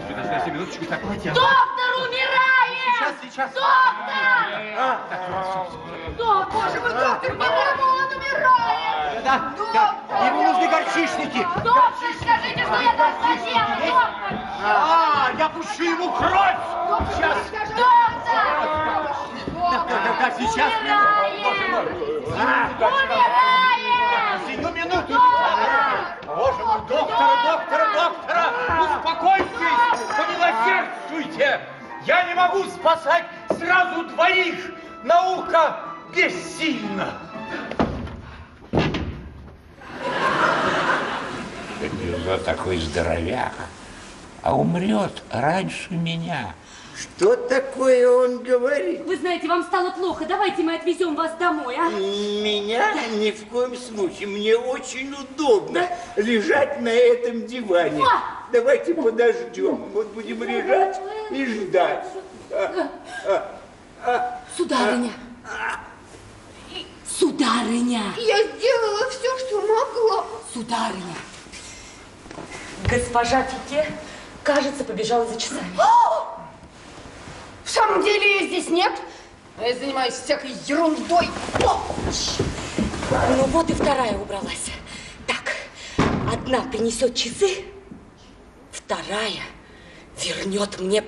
Подождите минуточку, так. Доктор умирает! Сейчас, сейчас. Доктор! Доктор! Боже мой, доктор, не он умирает! Да, да, ему нужны горчишники. Доктор, скажите, что я должна делать, доктор! А, я пущу ему кровь. Сейчас. Доктор! Да, да, да, сейчас. Мой. А, Умирает! Сию минуту. Боже мой, доктора, доктора, доктора, успокойтесь, помилосердствуйте. Я не могу спасать сразу двоих. Наука бессильна. Шапюзо такой здоровяк, а умрет раньше меня. Что такое он говорит? Вы знаете, вам стало плохо. Давайте мы отвезем вас домой, а? Меня ни в коем случае. Мне очень удобно лежать на этом диване. А! Давайте подождем. Вот будем лежать и ждать. А, а, а, Сударыня, Сударыня! Я сделала все, что могла. Сударыня! Госпожа Фике, кажется, побежала за часами. В самом деле ее здесь нет. А Я занимаюсь всякой ерундой. О! Ну вот и вторая убралась. Так, одна принесет часы, вторая вернет мне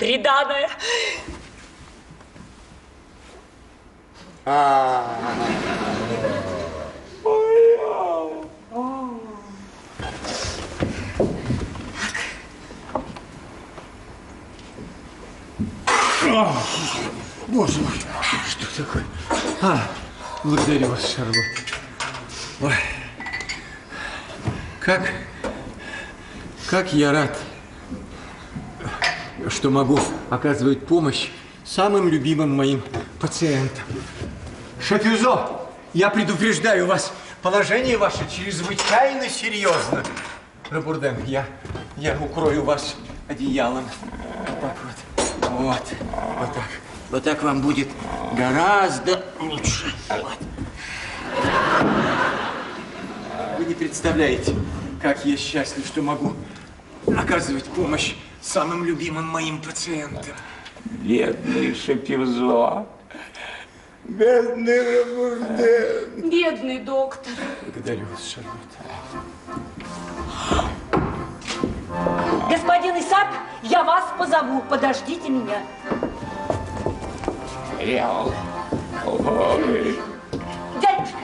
Боже мой, что такое? А, благодарю вас, Шарлотт. Ой, как, как я рад, что могу оказывать помощь самым любимым моим пациентам. Шапюзо, я предупреждаю вас, положение ваше чрезвычайно серьезно. Рабурден, я, я укрою вас одеялом. Вот так вот. Вот, вот так. Вот так вам будет гораздо лучше. Вот. Вы не представляете, как я счастлив, что могу оказывать помощь самым любимым моим пациентам. Бедный Шапивзо. Бедный Рабурден. Бедный доктор. Благодарю вас, Шарлотта. Господин Исаак, я вас позову. Подождите меня. Реал. Ой. Дядюшка,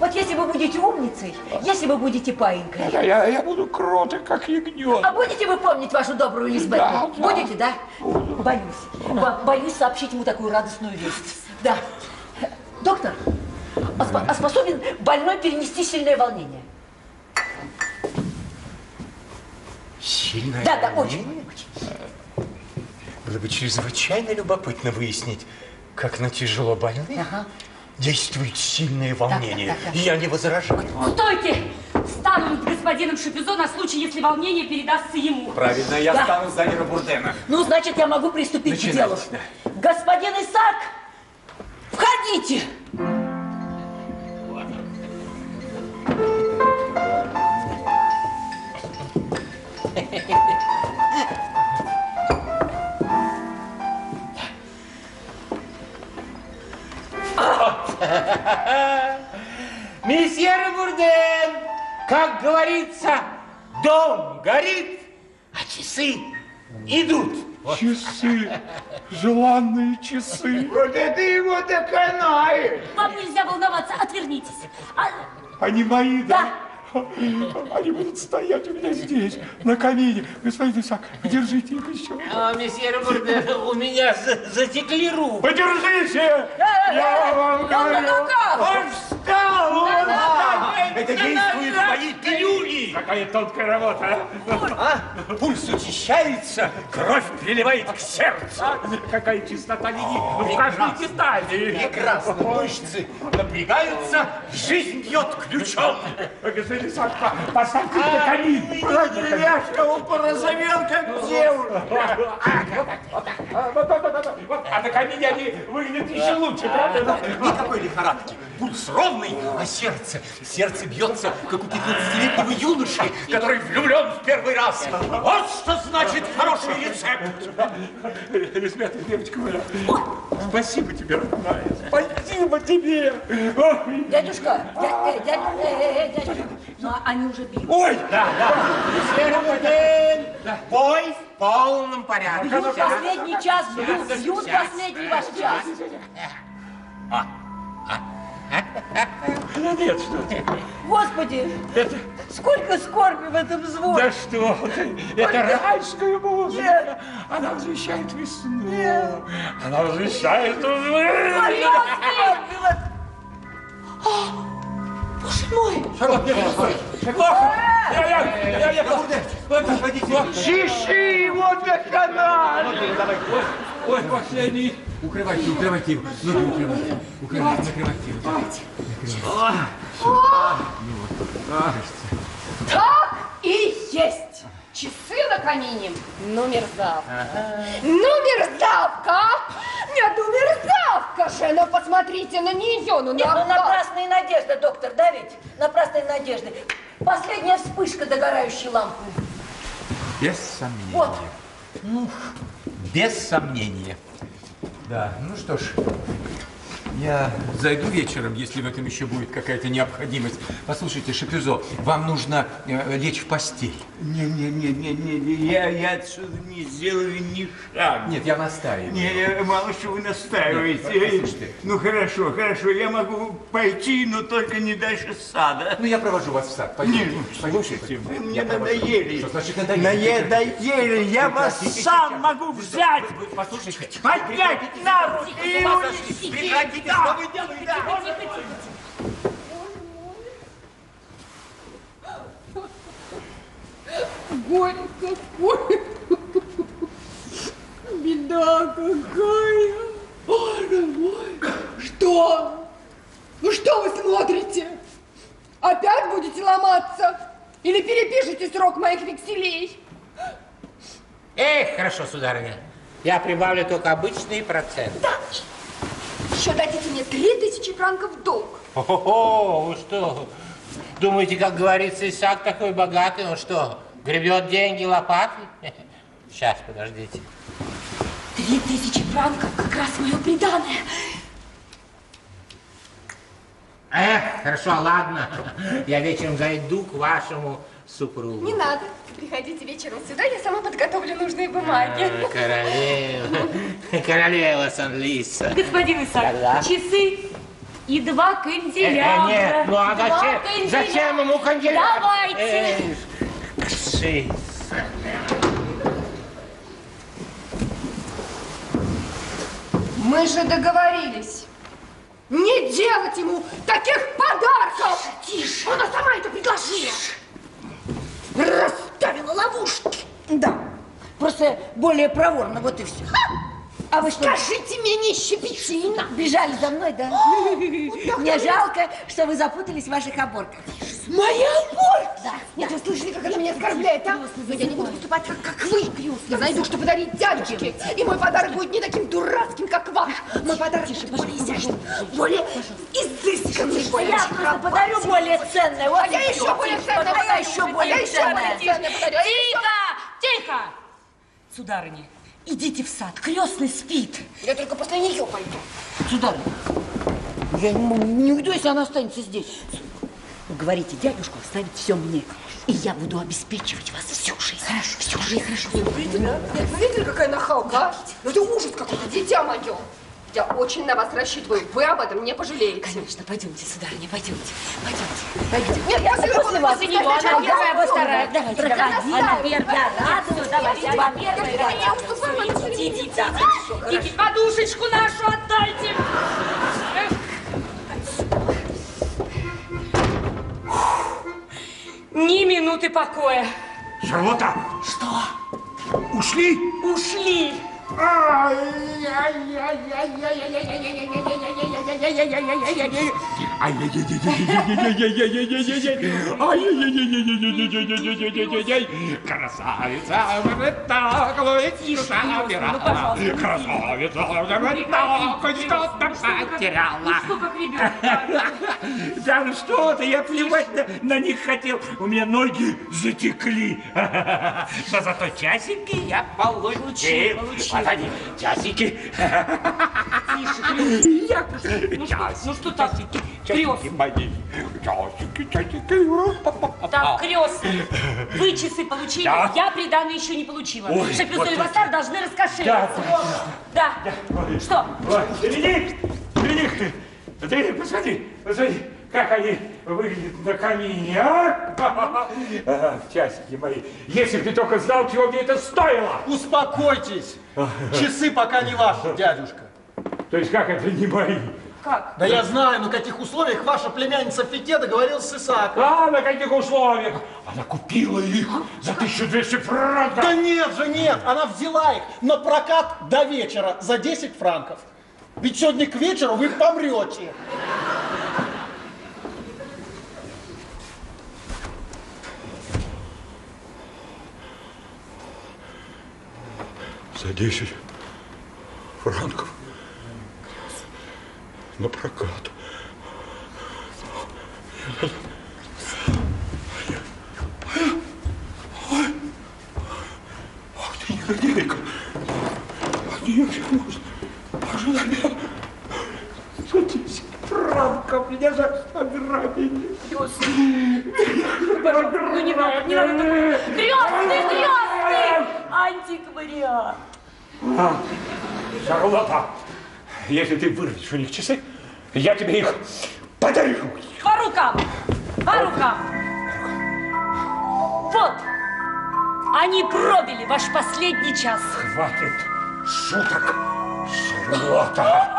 вот если вы будете умницей, если вы будете паинькой, Я, я, я буду кроток, как ягнет. а будете вы помнить вашу добрую Лизбет? Да, да. Будете, да? Боюсь. Бо- Боюсь сообщить ему такую радостную весть. Да. Доктор, а спо- а способен больной перенести сильное волнение? Сильное Да, да, волнение? Было бы чрезвычайно любопытно выяснить, как на тяжело больных действует сильное волнение. так, так. И я не возражаю. Стойте! Стану над господином Шапизо на случай, если волнение передастся ему. Правильно, я Да. стану сзади Рабурдена. Ну, значит, я могу приступить к делу. Начинайте, Господин Исаак, входите! Месье Бурден, как говорится, дом горит, а часы идут. Часы, желанные часы. Вот это его доконает. Вам нельзя волноваться, отвернитесь. А, Они мои, да? Они будут стоять у меня здесь, на камине. Господин Исаак, держите их еще. А, месье Бурден, у меня за- затекли руки. Подержите! Я вам говорю. Он встал! Он встал! Это действует мои пилюли! Какая тонкая работа, а? А? Пульс учащается, кровь приливает к сердцу. Какая чистота линий в каждой детали. Прекрасно, мышцы напрягаются, жизнь бьет ключом. Господин Исаак, по- поставьте на камин. Деревяшка, он порозовел, как девушка. А, вот, вот, вот, вот, вот. А на камине они выглядят еще лучше, правда? Никакой лихорадки. Пульс ровный, а сердце, сердце бьется, как у 15-летнего юноши, который влюблен в первый раз. Вот что значит хороший рецепт. Елизавета, девочка моя, спасибо тебе, родная, спасибо тебе. Дядюшка, дя- э, дядя- э, э, э, дядюшка, а они уже бьют. Ой, да, да. Месье Бурден, бой в полном порядке. Бьют последний час, бьют, бьют последний ваш час. Да нет, что ты. Господи, сколько скорби в этом звуке. Да что ты, это райская музыка. Она возвещает весну. Она возвещает Моя Боже мой! Я, я, я, я, Чеши его доконали. Ой, последний. Укрывайте, укрывайте его. Ну, укрывайте. Укрывайте, накрывайте его. Так и есть. Часы на камине. Ну, мерзавка. Ну, мерзавка. Нет, ну мерзавка же! Ну посмотрите на нее, ну Нет, на ну вас. напрасная надежда, доктор, да ведь? Напрасная надежда. Последняя вспышка догорающей лампы. Без сомнения. Вот. Ну, без сомнения. Да, ну что ж, я зайду вечером, если в этом еще будет какая-то необходимость. Послушайте, Шапюзо, вам нужно э, лечь в постель. Не-не-не-не-не, я, я отсюда не сделаю ни шага. Нет, я настаиваю. Не, я- мало что вы настаиваете. Нет, послушайте. Ну хорошо, хорошо, я могу пойти, но только не дальше сада. Ну, я провожу вас в сад. Пойдемте. Не, ну, Послушайте, Вы мне я провожу. надоели. Что значит надоели? Надоели, я вас сам могу взять, Послушайте, поднять на руки и унести. Прекратите, Да. что вы делаете? Горе какое! Беда какая! Боже мой! Что? Ну что вы смотрите? Опять будете ломаться? Или перепишите срок моих векселей? Эх, хорошо, сударыня. Я прибавлю только обычные проценты. Еще дадите мне три тысячи франков в долг. О, вы что? Думаете, как говорится, Исаак такой богатый, он что, гребет деньги лопатой? [laughs] Сейчас, подождите. Три тысячи франков как раз мое приданное. Эх, хорошо, ладно. Я вечером зайду к вашему супругу. Не надо. Приходите вечером сюда, я сама подготовлю нужные бумаги. А, Королева. [laughs] Королева Сан-Лиса. Господин Исаак, Да-да. часы и два Э, канделябра. э, нет, ну а Два зачем, канделябра. зачем ему канделябр? Давайте. Кши. Мы же договорились не делать ему таких подарков. Тише. Она сама это предложила. Расставила ловушки. Да. Просто более проворно, вот и все. А вы что? Скажите мне, не щепетильно. Бежали за мной, да? [laughs] Мне жалко, что вы запутались в ваших оборках. Моя оборка? Да. Нет, вы слышали, как она меня оскорбляет, а? Но я не буду поступать так, как вы. Я найду, что подарить дядюшке. И мой подарок будет не таким дурацким, как ваш. Мой подарок будет более изящный, более изысканный, более Я просто подарю более ценное. А я еще более ценное А я еще более ценное. Тихо, тихо. Сударыня, идите в сад, крестный спит. Я только после нее пойду. Сударыня, я не, не уйду, если она останется здесь. Говорите, дядюшку оставить все мне. И я буду обеспечивать вас всю жизнь. Хорошо, всю жизнь. Хорошо. Видите, да? Нет, вы видели, какая нахалка, а? Ну это ужас какой-то, дитя мое. Я очень на вас рассчитываю. Вы об этом не пожалеете. Конечно, пойдемте, сударыня, пойдемте. Пойдемте. Нет, я после вас. него, она первая постарается. Давайте, Проходи, проходи. она первая. Я рада, давайте, вам первая. Она Идите, идите. Идите, подушечку нашу отдайте. Ни минуты покоя. Шарлотта! Что? Ушли? Ушли. Красавица, Красавица, что-то потеряла. Что как ребенок? Да ну что ты, я плевать на них хотел. У меня ноги затекли. Но зато часики я получил. Они, часики. Тише, Я, Ну что, ну что так? часики, часики мои. Часики, часики. Так, крестный, вы часы получили, Да. я приданное еще не получила. Ой, Шапюзо вот и это. Вассар должны раскошеливаться. Да. Что? Вот, Доминик, Доминик, Доминик, посмотри, посмотри, как они выглядят на камине, а? А, Часики мои, если бы ты только знал, чего мне это стоило. Успокойтесь. Часы пока не ваши, дядюшка. То есть как это не мои? Как? Да я знаю, на каких условиях ваша племянница Фите договорилась с Исааком. А, на каких условиях? Она купила их за 1200 франков. Да нет же, нет, она взяла их на прокат до вечера за 10 франков. Ведь сегодня к вечеру вы помрете. За 10 франков. на прокат. Ах ты негодяйка. От нее все можно ожидать. За 10 франков меня за ограбили. Ну не надо, не надо. Крестный, крестный! Антиквариат. А, Шарлотта, если ты вырвешь у них часы, я тебе их подарю. По рукам! По рукам! Вот! Они пробили ваш последний час. Хватит шуток, Шарлотта.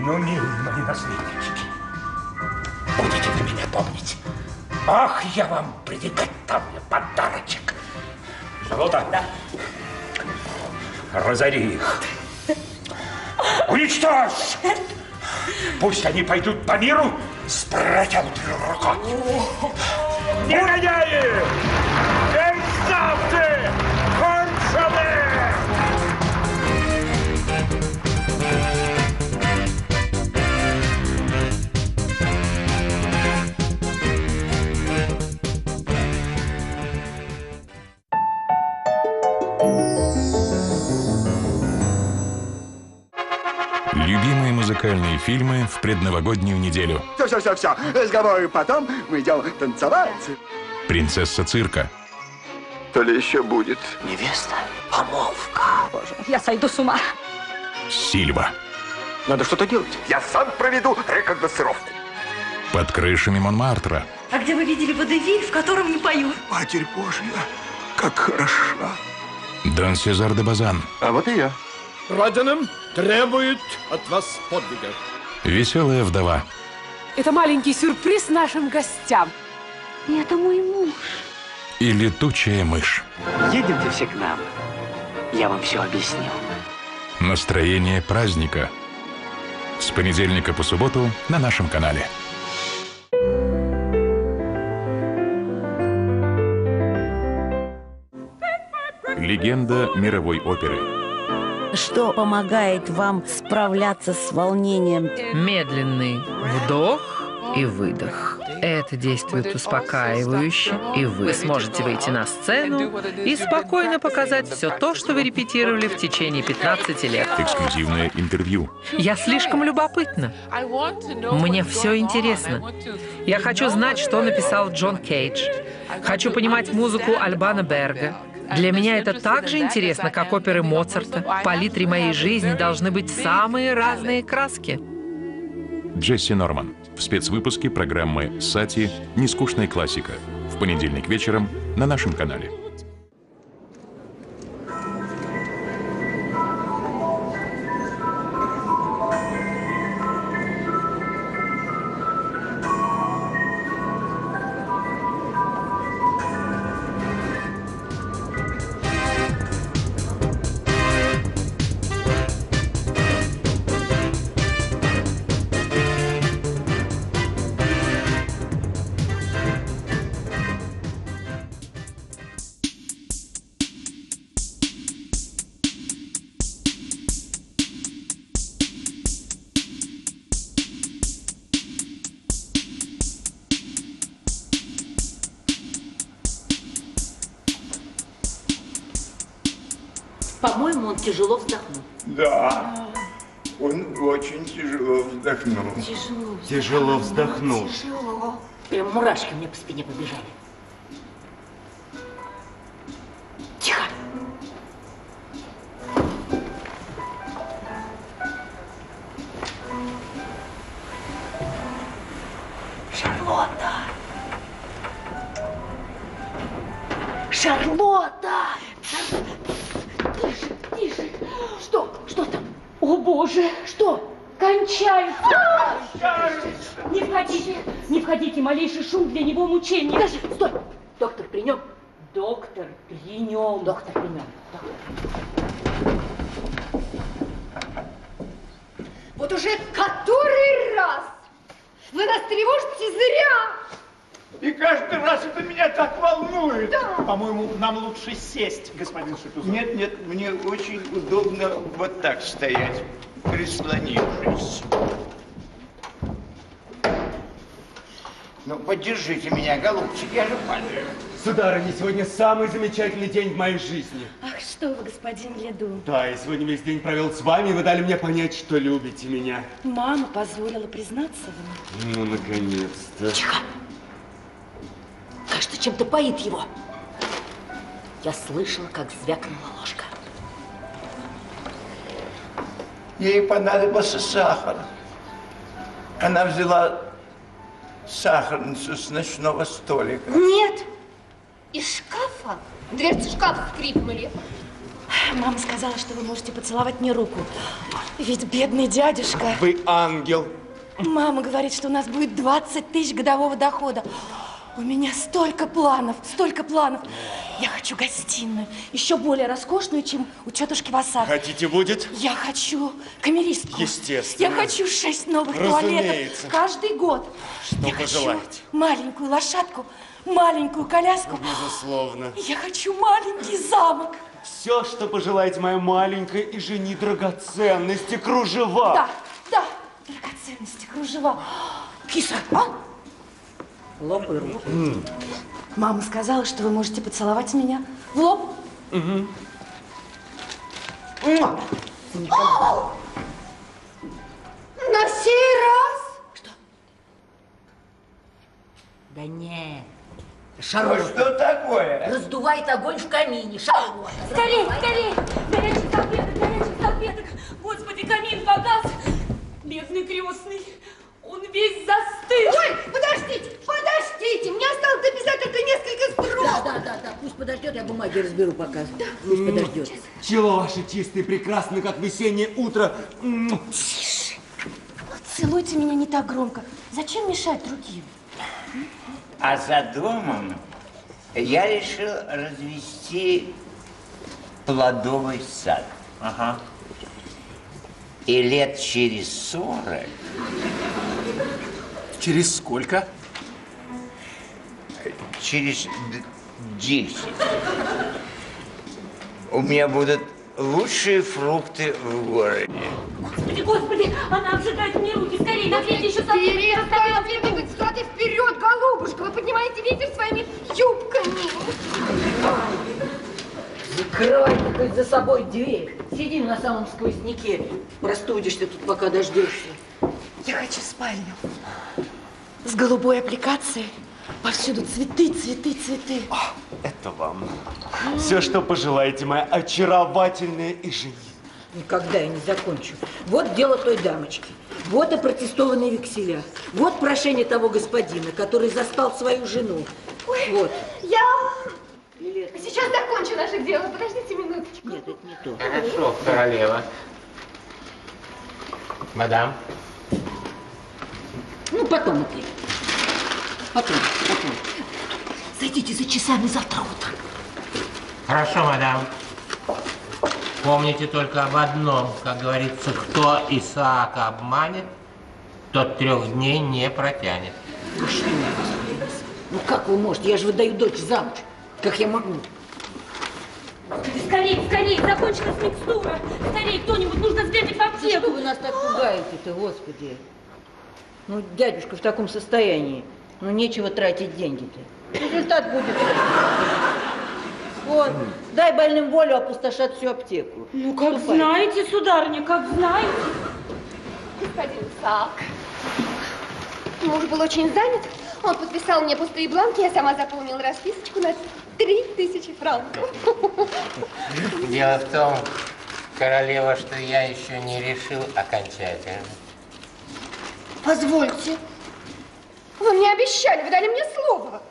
Ну, милые мои наследники, будете вы меня помнить. Ах, я вам приготовлю подарочек. Шарлотта, разори их. Уничтожь! Пусть они пойдут по миру с протянутой рукой. Негодяи! Фильмы в предновогоднюю неделю. Все, все, все, все. Разговоры потом. Мы идем танцевать. Принцесса цирка. То ли еще будет. Невеста. Помолвка. Боже, я сойду с ума. Сильва. Надо что-то делать. Я сам проведу рекогносцировку. Под крышами Монмартра. А где вы видели водевиль, в котором не поют? Матерь Божья, как хороша. Дон Сезар де Базан. А вот и я. Родина требует от вас подвига. Веселая вдова. Это маленький сюрприз нашим гостям. И это мой муж. И летучая мышь. Едемте все к нам. Я вам все объясню. Настроение праздника. С понедельника по субботу на нашем канале. Легенда мировой оперы. Что помогает вам справляться с волнением? Медленный вдох и выдох. Это действует успокаивающе, и вы сможете выйти на сцену и спокойно показать все то, что вы репетировали в течение 15 лет. Эксклюзивное интервью. Я слишком любопытна. Мне все интересно. Я хочу знать, что написал Джон Кейдж. Хочу понимать музыку Альбана Берга. Для меня это так же интересно, как оперы Моцарта. В палитре моей жизни должны быть самые разные краски. Джесси Норман. В спецвыпуске программы «Сати. Нескучная классика». В понедельник вечером на нашем канале. Тяжело. Вздохнул. Тяжело. Прям мурашки мне по спине побежали. Тихо. Шарлотта! Шарлотта! Тише, тише. Что? Что там? О, Боже! Что? Кончается! Не входите! Не входите! Малейший шум для него мучение. Подожди, стой! Доктор при нем? Доктор при нем. Доктор при нем. Вот уже который раз вы нас тревожите зря. И каждый раз это меня так волнует. По-моему, нам лучше сесть, господин Шапюзов. Нет, нет, мне очень удобно вот так стоять. Прислонившись. Ну, поддержите меня, голубчик, я же падаю. Сударыня, сегодня самый замечательный день в моей жизни. Ах, что вы, господин Леду. Да, я сегодня весь день провел с вами, и вы дали мне понять, что любите меня. Мама позволила признаться вам. Ну, наконец-то. Тихо. Кажется, чем-то поит его. Я слышала, как звякнула ложка. Ей понадобился сахар. Она взяла сахарницу с ночного столика. Нет, из шкафа. Дверцы шкафа скрипнули. Мама сказала, что вы можете поцеловать мне руку. Ведь бедный дядюшка. Вы ангел. Мама говорит, что у нас будет 20 тысяч годового дохода. У меня столько планов, столько планов. Я хочу гостиную, еще более роскошную, чем у тетушки Васар. Хотите будет? Я хочу камеристку. Естественно. Я хочу шесть новых Разумеется. туалетов каждый год. Что Я пожелаете? хочу маленькую лошадку, маленькую коляску. Безусловно. Я хочу маленький замок. Все, что пожелаете, моя маленькая, и жени драгоценности, кружева. Да, да, драгоценности, кружева. Киса, а? Лоб и руки. М. Мама сказала, что вы можете поцеловать меня в лоб. Мгм. На сей раз? Да нет. Ну, Шарлотта. что такое? Раздувает огонь в камине. Шарлотта. Скорей, скорей! Горячих салфеток, горячих салфеток! Господи, камин погас! Бедный крестный, он весь застыл! Ой, подождите, подождите! Мне осталось дописать только несколько строк. Да, да, да, да. Пусть подождет, я бумаги разберу пока. Пусть подождет. Тело ваше чистое и прекрасное, как весеннее утро. М. Целуйте меня не так громко. Зачем мешать другим? А за домом я решил развести плодовый сад. Ага. И лет через сорок Через сколько? через десять у меня будут лучшие фрукты в городе. Господи, господи, она обжигает мне руки! Скорей, на свете еще двигать взад и вперед, голубушка! Вы поднимаете ветер своими юбками. Закрывай только за собой дверь. Сиди на самом сквозняке. Простудишься тут, пока дождешься. Я хочу спальню. С голубой аппликацией. Повсюду цветы, цветы, цветы. Это вам. Все, что пожелаете, моя очаровательная и жени. Никогда я не закончу. Вот дело той дамочки. Вот и протестованные векселя. Вот прошение того господина, который застал свою жену. Вот. Я сейчас закончу наше дело. Подождите минуточку. Нет, это не то. Хорошо, королева. Мадам. Ну, потом это. Потом, потом. Зайдите за часами завтра утром. Хорошо, мадам. Помните только об одном, как говорится, кто Исаака обманет, тот трех дней не протянет. Ну что, ну как вы можете? Я же выдаю дочь замуж. Как я могу? Скорей, скорей, закончилась микстура! Скорей, кто-нибудь, нужно сбегать в аптеку! что вы нас так пугаете-то, господи? Ну, дядюшка в таком состоянии. Ну, нечего тратить деньги-то. Результат будет. Вот, дай больным волю опустошать всю аптеку. Ну, как Ступай. знаете, сударыня, как знаете. Господин Сак. Муж был очень занят. Он подписал мне пустые бланки, я сама заполнила расписочку на три тысячи франков. Дело в том, королева, что я еще не решил окончательно. Позвольте. Вы мне обещали, вы дали мне слово.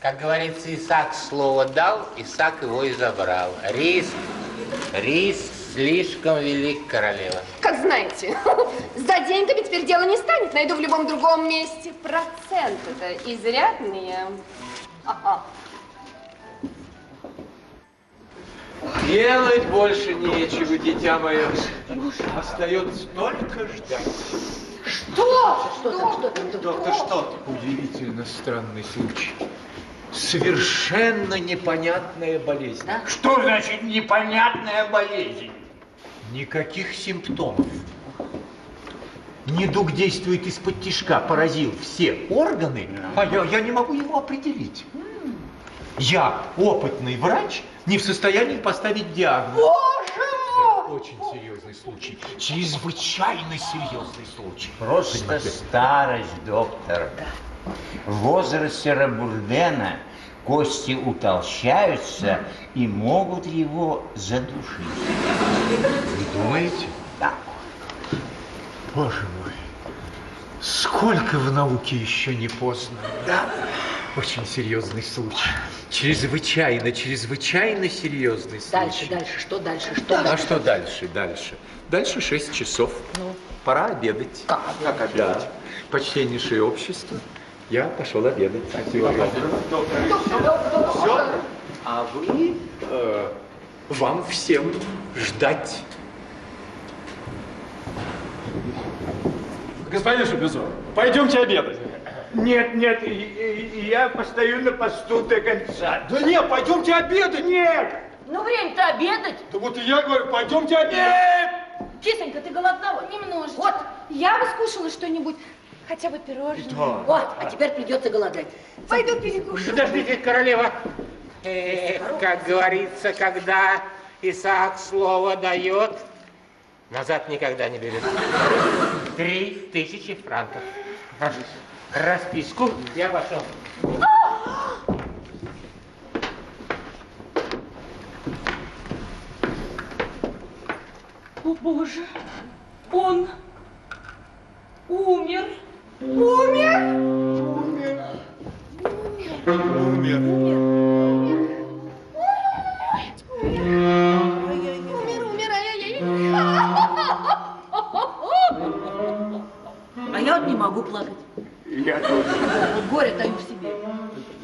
Как говорится, Исаак слово дал, Исаак его и забрал. Риск, риск слишком велик, королева. Как знаете, [laughs] за деньгами теперь дело не станет. Найду в любом другом месте. Проценты-то изрядные. Ага. Делать больше нечего, дитя мое. Остается только ждать. Что? Что что? Доктор, что? Удивительно странный случай. Совершенно непонятная болезнь. Что значит непонятная болезнь? Никаких симптомов. Недуг действует из-под тишка, поразил все органы, а я, я не могу его определить. Я, опытный врач, не в состоянии поставить диагноз. Боже мой! Очень серьезный случай, чрезвычайно серьезный случай. Просто Понимаете? старость, доктор. В возрасте Рабурдена кости утолщаются и могут его задушить. Вы думаете? Да. Боже мой, сколько в науке еще не поздно. Да. Очень серьезный случай. Чрезвычайно, чрезвычайно серьезный случай. Дальше, дальше, что дальше, что А дальше? что дальше, дальше? Дальше 6 часов. Ну. Пора обедать. Как, обедать? Да. Почтеннейшее общество. Я пошел обедать. Спасибо. Все. А вы, э, вам всем ждать. Господин Шапизов, пойдемте обедать. Нет, нет, я постою на посту до конца. Да нет, пойдемте обедать. Нет! Ну, время-то обедать. Да вот и я говорю, пойдемте обедать. Кисонька, ты голодна? Вот. Немножечко. Вот. Я бы скушала что-нибудь, хотя бы пирожное. Вот, а теперь придется голодать. Пойду перекушу. Подождите, королева. Эх, как говорится, когда Исаак слово дает, назад никогда не берет. Три тысячи франков. Расписку я пошел. О, Боже, он умер. Умер? Умер, я не могу плакать. Я тоже. Вот горе таю в себе.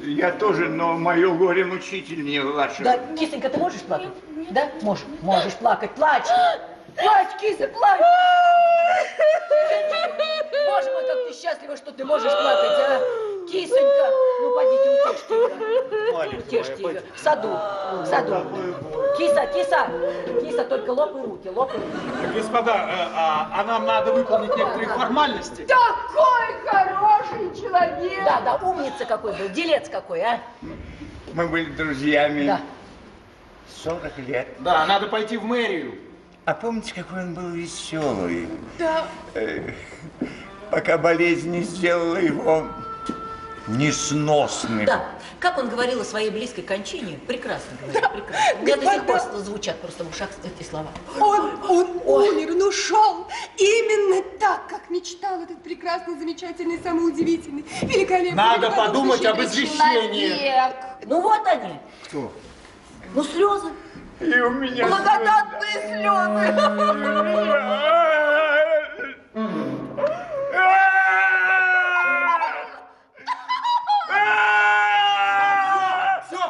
Я тоже, но мое горе мучительнее вашего. Да, кисонька, ты можешь плакать? Да? Можешь. Можешь плакать. Плачь. Плачь, киса, плачь. Боже мой, как ты счастлива, что ты можешь плакать, а? Кисонька, ну пойдите, утешьте ее. Утешьте ее. В саду, в саду. Киса, киса, киса, только лопай руки, лопай руки. Господа, э, а, а нам надо выполнить некоторые формальности. Такой хороший человек! Да, да, умница какой был, делец какой, а? Мы были друзьями. Да. 40 лет. Да, надо пойти в мэрию. А помните, какой он был веселый? Да. Э, Пока болезнь не сделала его несносным. Да, как он говорил о своей близкой кончине, прекрасно говорил, прекрасно. У меня до сих пор звучат просто в ушах эти слова. Он, он умер, но шел именно так, как мечтал этот прекрасный, замечательный, самый удивительный, великолепный. Надо подумать об извещении. человек. Ну вот они. Кто? Ну слезы. И у меня... Благодатные слезы. Все,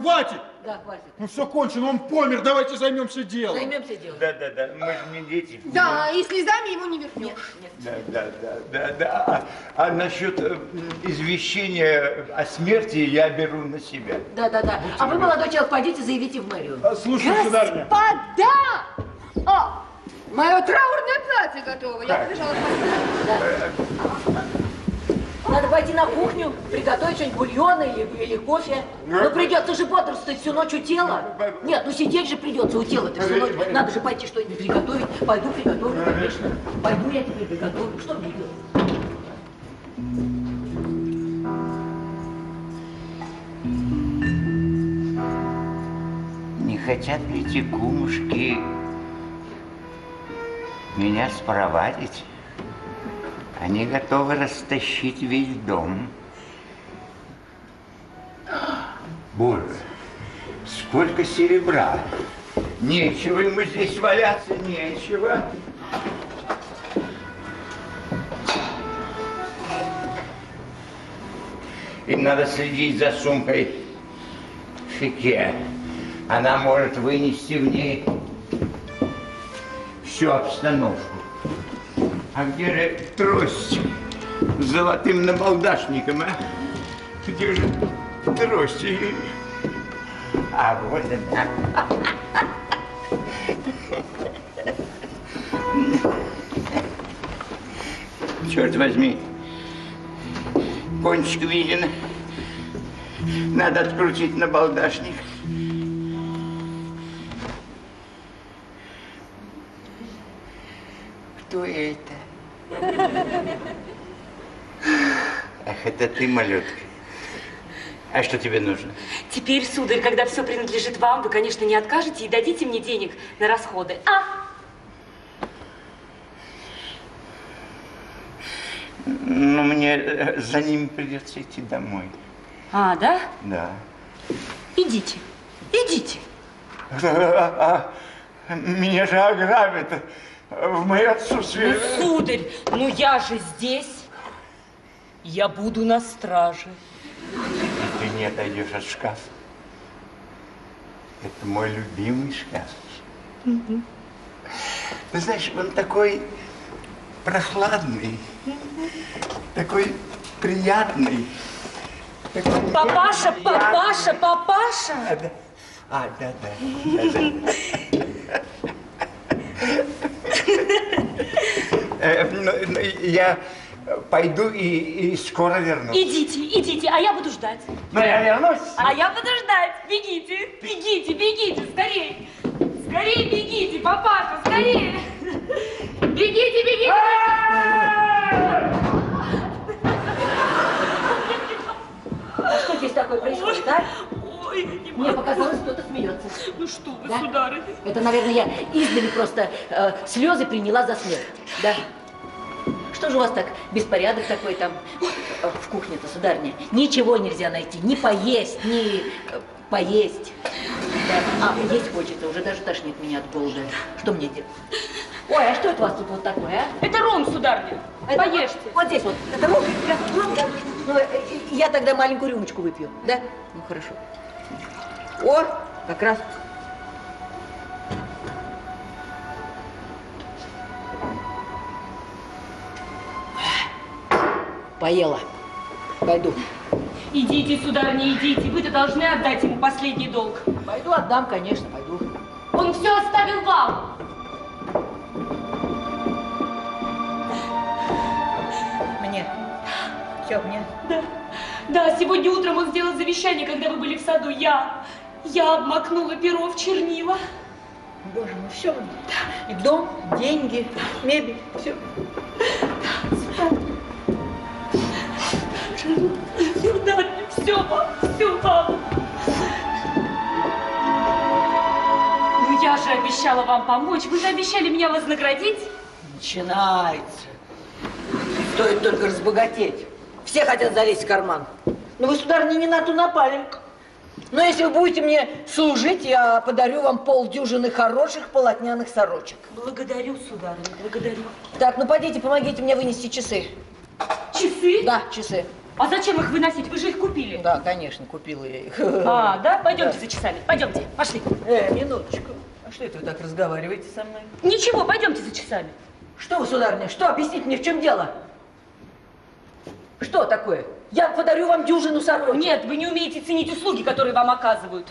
хватит. Да, хватит. Ну все кончено, он помер, давайте займемся делом. Займемся делом. Да, да, да, мы же не дети. Да, и слезами ему не вернешь. Да, да, да, да, да. А, а насчет э, извещения о смерти я беру на себя. Да, да, да. А вы, молодой человек, пойдите, заявите в мэрию. Слушай, сударыня. Господа! О, мое траурное платье готово. Я побежала Надо пойти на кухню, приготовить что-нибудь бульона или, или кофе. Ну придется же бодрствовать всю ночь у тела. Нет, ну сидеть же придется у тела-то всю ночь. Надо же пойти что-нибудь приготовить. Пойду приготовлю, конечно. Пойду я тебе приготовлю. Что мне делать? Не хотят ли эти кумушки меня спровадить? Они готовы растащить весь дом. Боже, сколько серебра. Нечего ему здесь валяться, нечего. Им надо следить за сумкой Фике. Она может вынести в ней всю обстановку. А где же трость с золотым набалдашником, а? Где же трость? А вот она. Черт возьми, кончик виден. Надо открутить на набалдашник. Кто это? Ах, это ты, малютка. А что тебе нужно? Теперь, сударь, когда все принадлежит вам, вы, конечно, не откажете и дадите мне денег на расходы. А? Ну, мне э, за ним придется идти домой. А, да? Да. Идите. Идите. [laughs] А, а, меня же ограбят в мое отсутствие. Ну, сударь, ну я же здесь. Я буду на страже. Ты не отойдешь от шкафа. Это мой любимый шкаф. Ты знаешь, он такой прохладный, такой приятный. Такой Папаша, приятный. папаша, папаша. А, да. А, да, да. Ну, ну, [laughs] Я пойду и, и скоро вернусь. Идите, идите, а я буду ждать. Но я вернусь. А я буду ждать. Бегите, бегите, бегите, скорее. Скорее бегите, папаша, скорее. Бегите, бегите. А что здесь такое происходит, а? Ой, не Мне показалось, кто-то смеется. Ну что вы, Да? сударыня. Это, наверное, я издали просто э, слезы приняла за смех. Да. Что же у вас так, беспорядок такой там э, в кухне-то, сударыня? Ничего нельзя найти, ни поесть, ни э, поесть. Да. А, есть хочется, уже даже тошнит меня от голода. Что мне делать? Ой, а что это у вас тут вот такое, а? Это ром, сударыня. Это Поешьте. Вот здесь вот. Это ром? Ром, да. Ну, я тогда маленькую рюмочку выпью, да? Ну, хорошо. О, как раз. Поела. Пойду. Идите, сударыня, идите. Вы-то должны отдать ему последний долг. Пойду отдам, конечно, пойду. Он все оставил вам. Мне. Все, мне. Да. Да, сегодня утром он сделал завещание, когда вы были в саду. Я, я обмакнула перо в чернила. Боже мой, все. И дом, деньги, мебель, все. Сударыня, все вам, все вам. Ну, я же обещала вам помочь. Вы же обещали меня вознаградить. Начинается. Стоит только разбогатеть. Все хотят залезть в карман. Но вы, сударыня, не на ту напали. Но если вы будете мне служить, я подарю вам полдюжины хороших полотняных сорочек. Благодарю, сударыня, благодарю. Так, ну пойдите, помогите мне вынести часы. Часы? Да, часы. А зачем их выносить? Вы же их купили. Да, конечно, купила я их. А, [laughs] да? Пойдемте Да. за часами. Пойдемте, пошли. Э, минуточку. А что это вы так разговариваете со мной? Ничего, пойдемте за часами. Что вы, сударыня, что? Объясните мне, в чем дело? Что такое? Я подарю вам дюжину сорочек. Нет, вы не умеете ценить услуги, которые вам оказывают.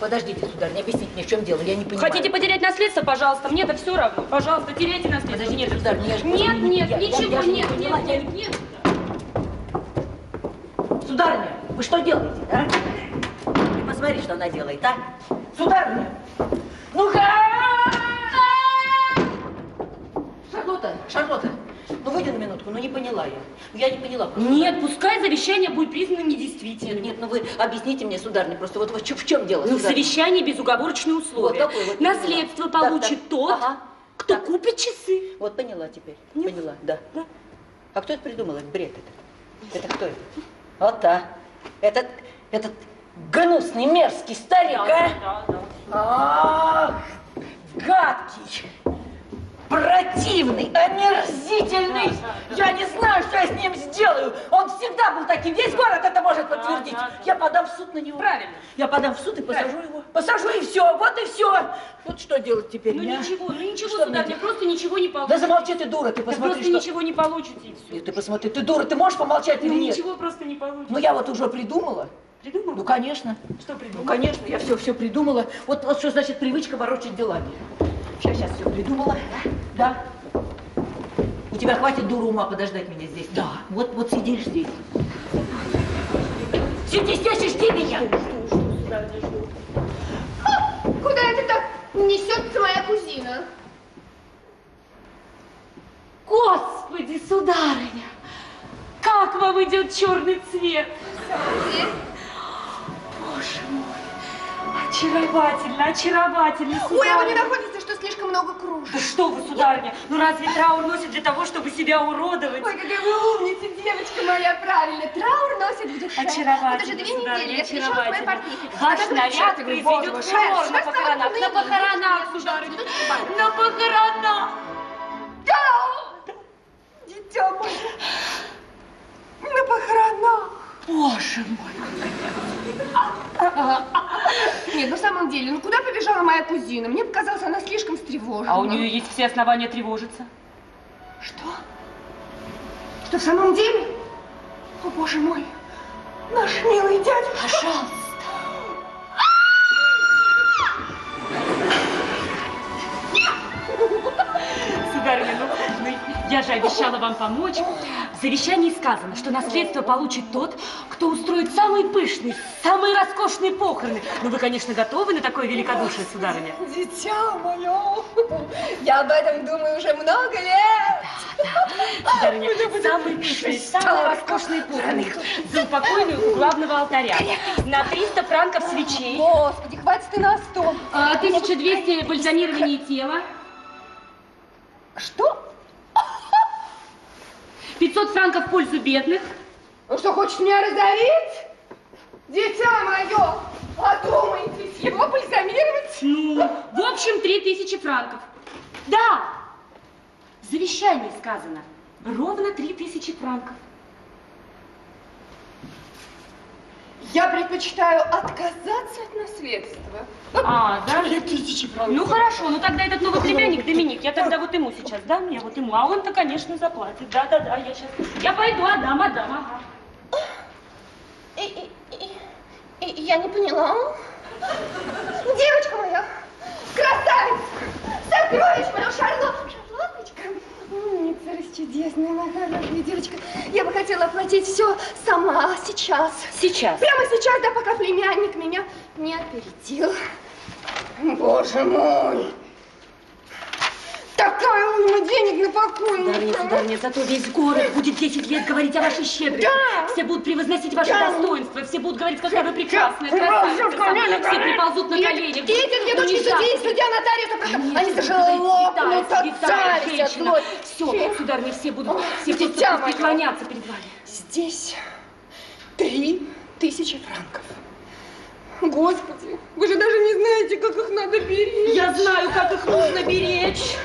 Подождите, сударыня, объясните мне, в чем дело, я не понимаю. Хотите потерять наследство, пожалуйста, мне-то все равно. Пожалуйста, теряйте наследство. Подождите, нет, сударыня, я же нет, не- нет, я- я- ничего, я не нет, поняла, нет, я- нет, нет. Сударыня, вы что делаете, а? Ты посмотри, что она делает, а? Сударыня! Ну-ка! Шарлотта, Шарлотта, ну выйди на минутку, ну не поняла я. Я не поняла. просто. Нет, пускай завещание будет признано недействительным. Нет, ну вы объясните мне, сударыня, просто вот, в чем дело, Ну, в сударыня? завещании безуговорочные условия. Вот какое вот Наследство поняла. получит Так, так. тот, Ага. кто купит часы. Вот поняла теперь, поняла, да. А кто это придумал, этот бред это? Это кто это? Вот та. Этот, этот гнусный, мерзкий старик, а? Ах, гадкий, противный, омерзительный. Я не знаю, что я с ним сделаю. Он всегда был таким. Весь город это может подтвердить. Я подам в суд на него. Правильно. Я подам в суд и посажу его. Посажу и все. Вот и все. Вот что делать теперь? Ну мне, а? ничего, ну ничего, Что мне сударыня, делать? просто ничего не Да получится. замолчи ты, дура, ты Да посмотри, просто что... ничего не получите и все. Нет, ты посмотри, ты дура, ты можешь помолчать или Ну нет? ничего просто не получится. Ну я вот уже придумала. Придумала? Ну конечно. Что Ну придумала? конечно, я все, все придумала. Вот, вот что значит привычка ворочать делами. Сейчас, сейчас все придумала. Да. У тебя хватит дуру ума подождать меня здесь. Да. Вот, вот сидишь здесь. Сиди здесь и жди меня. Куда это так несется моя кузина? Господи, сударыня, как вам идет черный цвет? Боже мой, очаровательно, очаровательно, Ой, а вы не находите, что слишком много кружев? Да что вы, сударыня, ну разве траур носит для того, чтобы себя уродовать? Ой, какая вы умница, девочка моя, правильно. Траур носит в душе. Очаровательно, Вот уже две недели я встречалась с моей портнихой. Ваш наряд произведет «Боже, фурор на похоронах, на похоронах, сударыня, на похоронах. Да! Дитя мое, на похоронах. Боже мой. Нет, на самом деле, ну куда побежала моя кузина? Мне показалось, она слишком встревожена. А у нее есть все основания тревожиться. Что? Что в самом деле? О, боже мой, наш милый дядюшка. Пожалуйста. Сударыня, ну, ну, я же обещала вам помочь. В завещании сказано, что наследство получит тот, кто устроит самые пышные, самые роскошные похороны. Ну, вы, конечно, готовы на такое великодушие, сударыня? Дитя мое, я об этом думаю уже много лет. Сударыня, самые пышные, самые роскошные похороны. За упокойную у главного алтаря. На 300 франков свечей. Господи, хватит и на сто. А, 1200 бальзамирование тела. Что? [laughs] 500 франков в пользу бедных. Ну что, хочешь меня разорить? Дитя мое, одумайтесь, его бальзамировать? Ну, в общем, 3000 франков. Да, в завещании сказано, ровно 3000 франков. Я предпочитаю отказаться от наследства. А, да? Ну хорошо, ну тогда этот новый племянник Доминик, я тогда вот ему сейчас дам, я вот ему, а он-то, конечно, заплатит. Да-да-да, я сейчас, я пойду, отдам, отдам, ага. И, и- и- и- я не поняла. Девочка моя, красавица, сокровище мое, Шарлот, Шарлоточка. Умница, расчудесная, моя хорошая девочка. Я бы хотела оплатить все сама, сейчас. Сейчас? Прямо сейчас, да, пока племянник меня не опередил. Боже мой! Такая уйма денег на покойника. Сударыня, сударыня, зато весь город будет 10 лет говорить о вашей щедрости. Да. Все будут превозносить ваше Да. достоинство, все будут говорить, какая вы прекрасная, красавица. Все колени, Все приползут на коленях. И эти две дочки судей, судья, нотариуса, они совершенно лопнут от злости. Все, сударыня, все будут, все мое. преклоняться перед вами. Здесь три тысячи франков. Господи, вы же даже не знаете, как их надо беречь. Я знаю, как их нужно беречь.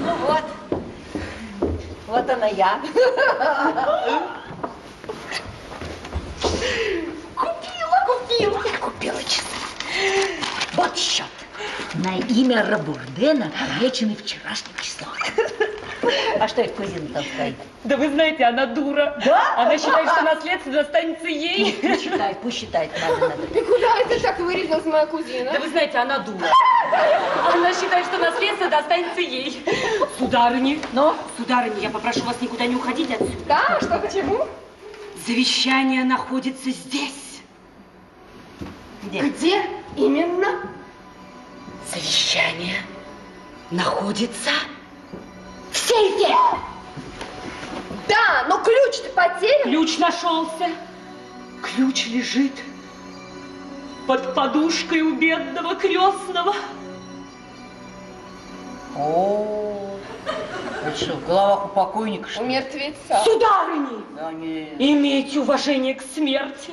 Ну вот. Вот она я. Купила, купила. Я купила часы. Вот счет. На имя Рабурдена помечены вчерашним числом. А что это кузина там стоит? Да вы знаете, она дура. Да? Она считает, что наследство достанется ей. Пусть считает, пусть считает, надо. И куда это так вырезалась моя кузина? Да вы знаете, она дура. Она считает, что наследство достанется ей. Сударыня, но, сударыня, я попрошу вас никуда не уходить отсюда. Да, что к чему? Завещание находится здесь. Где? Где именно? Завещание находится В сейфе. Да, но ключ-то потерян. Ключ нашелся. Ключ лежит под подушкой у бедного крестного. О, это что, в головах у покойника, что У мертвеца. Сударыни, Да нет. имейте уважение к смерти.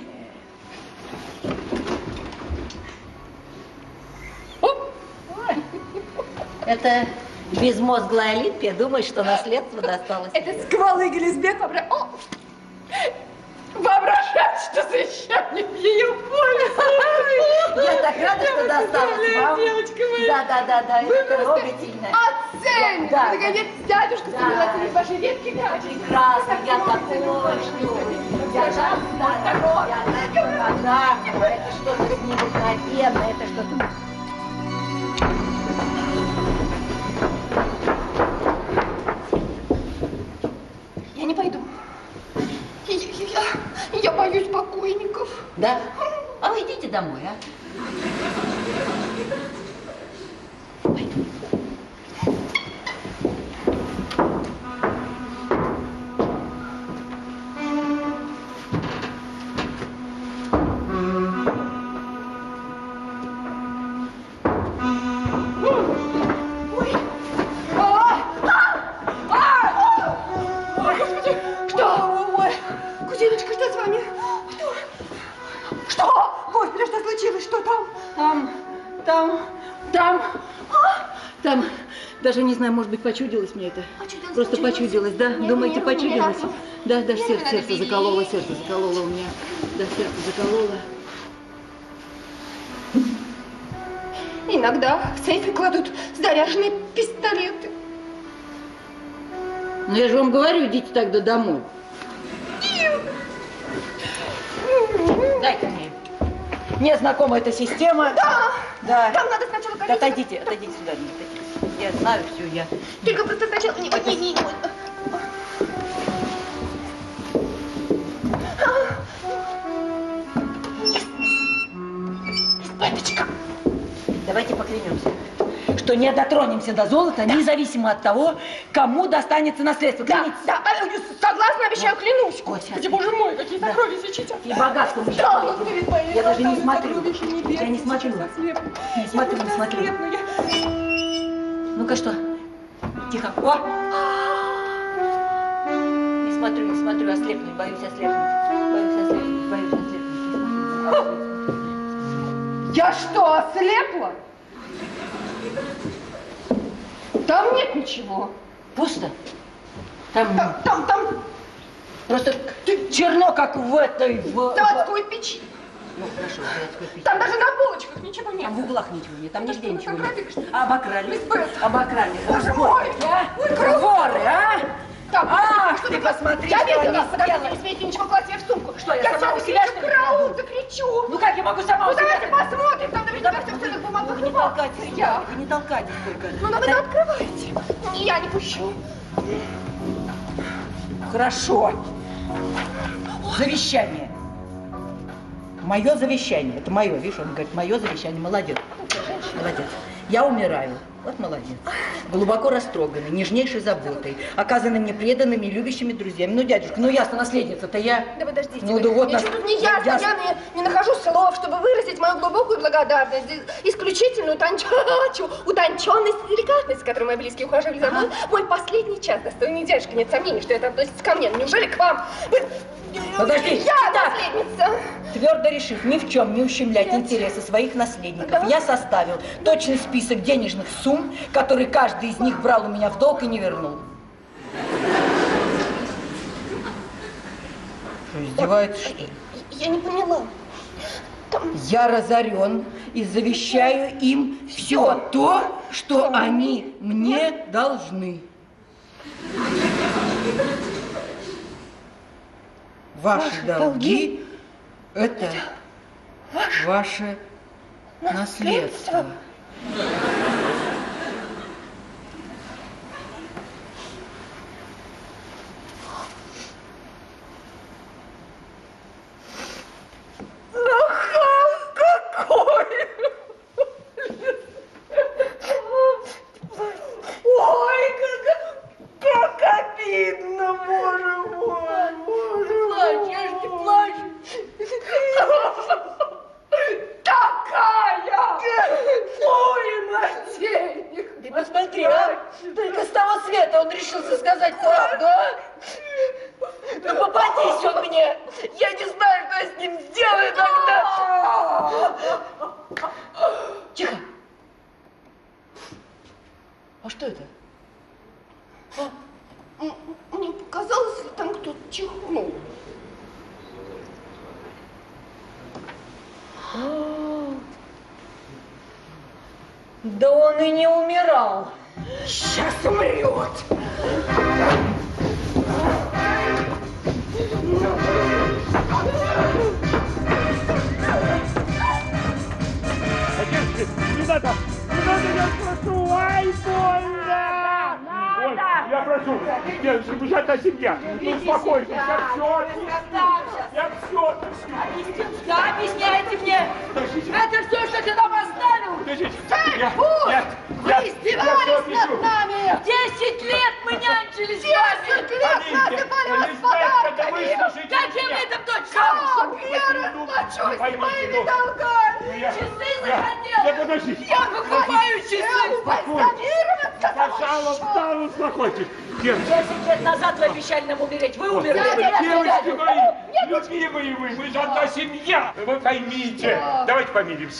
Это безмозглая Олимпия думает, что наследство досталось. Это сквалы Гелизбек вообра... О! воображает, что завещание в ее пользу. Я так рада, что досталось вам. девочка моя. Да, да, да, да, Вы это трогательно. Оцените. Да, наконец, дядюшка Да. согласились ваши редкие качества. Прекрасно, я такое жду. Я так рада, я так рада. Это что-то необыкновенное, это что-то... не пойду. Я, я, я боюсь покойников. Да? А вы идите домой, а? Пойду. Случилось? Что там? Там, там, там, там, даже не знаю, может быть, почудилось мне это. Просто почудилось, да? Не, Думаете, не, почудилось? не, Да, да, не, сердце, сердце закололо, сердце закололо у меня. Да, сердце закололо. Иногда в сейфе кладут заряженные пистолеты. Ну, я же вам говорю, идите тогда домой. Дайте мне. Мне знакома эта система. Да. Да. Там надо сначала колесико. отойдите, отойдите сюда, отойдите. Я знаю все, я... Только просто сначала... Не, не, не, не. Давайте поклянемся, что не дотронемся до золота, независимо от того, кому достанется наследство. Да, Клянитесь. да, а, согласна, обещаю, клянусь. Господи, боже мой, какие Да. сокровища читать. И богатство Да, сейчас вот перед моими Я даже не смотрю. Я не смотрю. сейчас ослепну. Не смотрю, не Сейчас смотрю. ослепну. Ну-ка что? Тихо. О! Не смотрю, не смотрю, ослепнуть, боюсь ослепнуть. Боюсь ослепнуть, боюсь ослепнуть. Я что, ослепла? Там нет ничего. Пусто. Там, Там, там, там просто черно, как в этой... В... заводской печи. Ну, хорошо, заводской печи. Там даже на полочках ничего нет. Там в углах ничего нет, там нигде что, ничего нет. Обокрали. Обокрали. Боже мой! а? Ой, круто! Воры, а? Там, Ах, что ты посмотри, Я что видела, сделали. не смейте ничего класть себе в сумку. Что, я я сама у себя, закричу, что ли, закричу. Ну как я могу сама Ну у себя давайте посмотрим, там наверняка все в ценных бумагах. Вы не толкайтесь, Я. вы не толкайтесь только. Ну, но вы не открываете. Я не пущу. Хорошо. Завещание. Мое завещание. Это мое, видишь, он говорит, мое завещание. Молодец. Молодец. Я умираю. Вот молодец. Глубоко растроганный, нежнейшей заботой, оказанной мне преданными и любящими друзьями. Ну, дядюшка, ну ясно, наследница-то я. Да подождите. Ну, вы. да вот Ничего нас- тут не ясно. я- Я, не, не нахожу слов, чтобы выразить мою глубокую благодарность, исключительную утонченность, [laughs] утонченность и деликатность, с которой мои близкие ухаживали за мной. Мой последний час достойный дядюшка. Нет сомнений, что это относится ко мне. Неужели к вам? Вы... Подожди, Я так. наследница. Твердо решив ни в чем не ущемлять интересы своих наследников, я составил точный список денежных сумм, которые каждый из них брал у меня в долг и не вернул. Что, издевается, что ли? Я не поняла. Я разорен и завещаю им все то, что они мне должны. Ваши долги – это ваше наследство. Нахал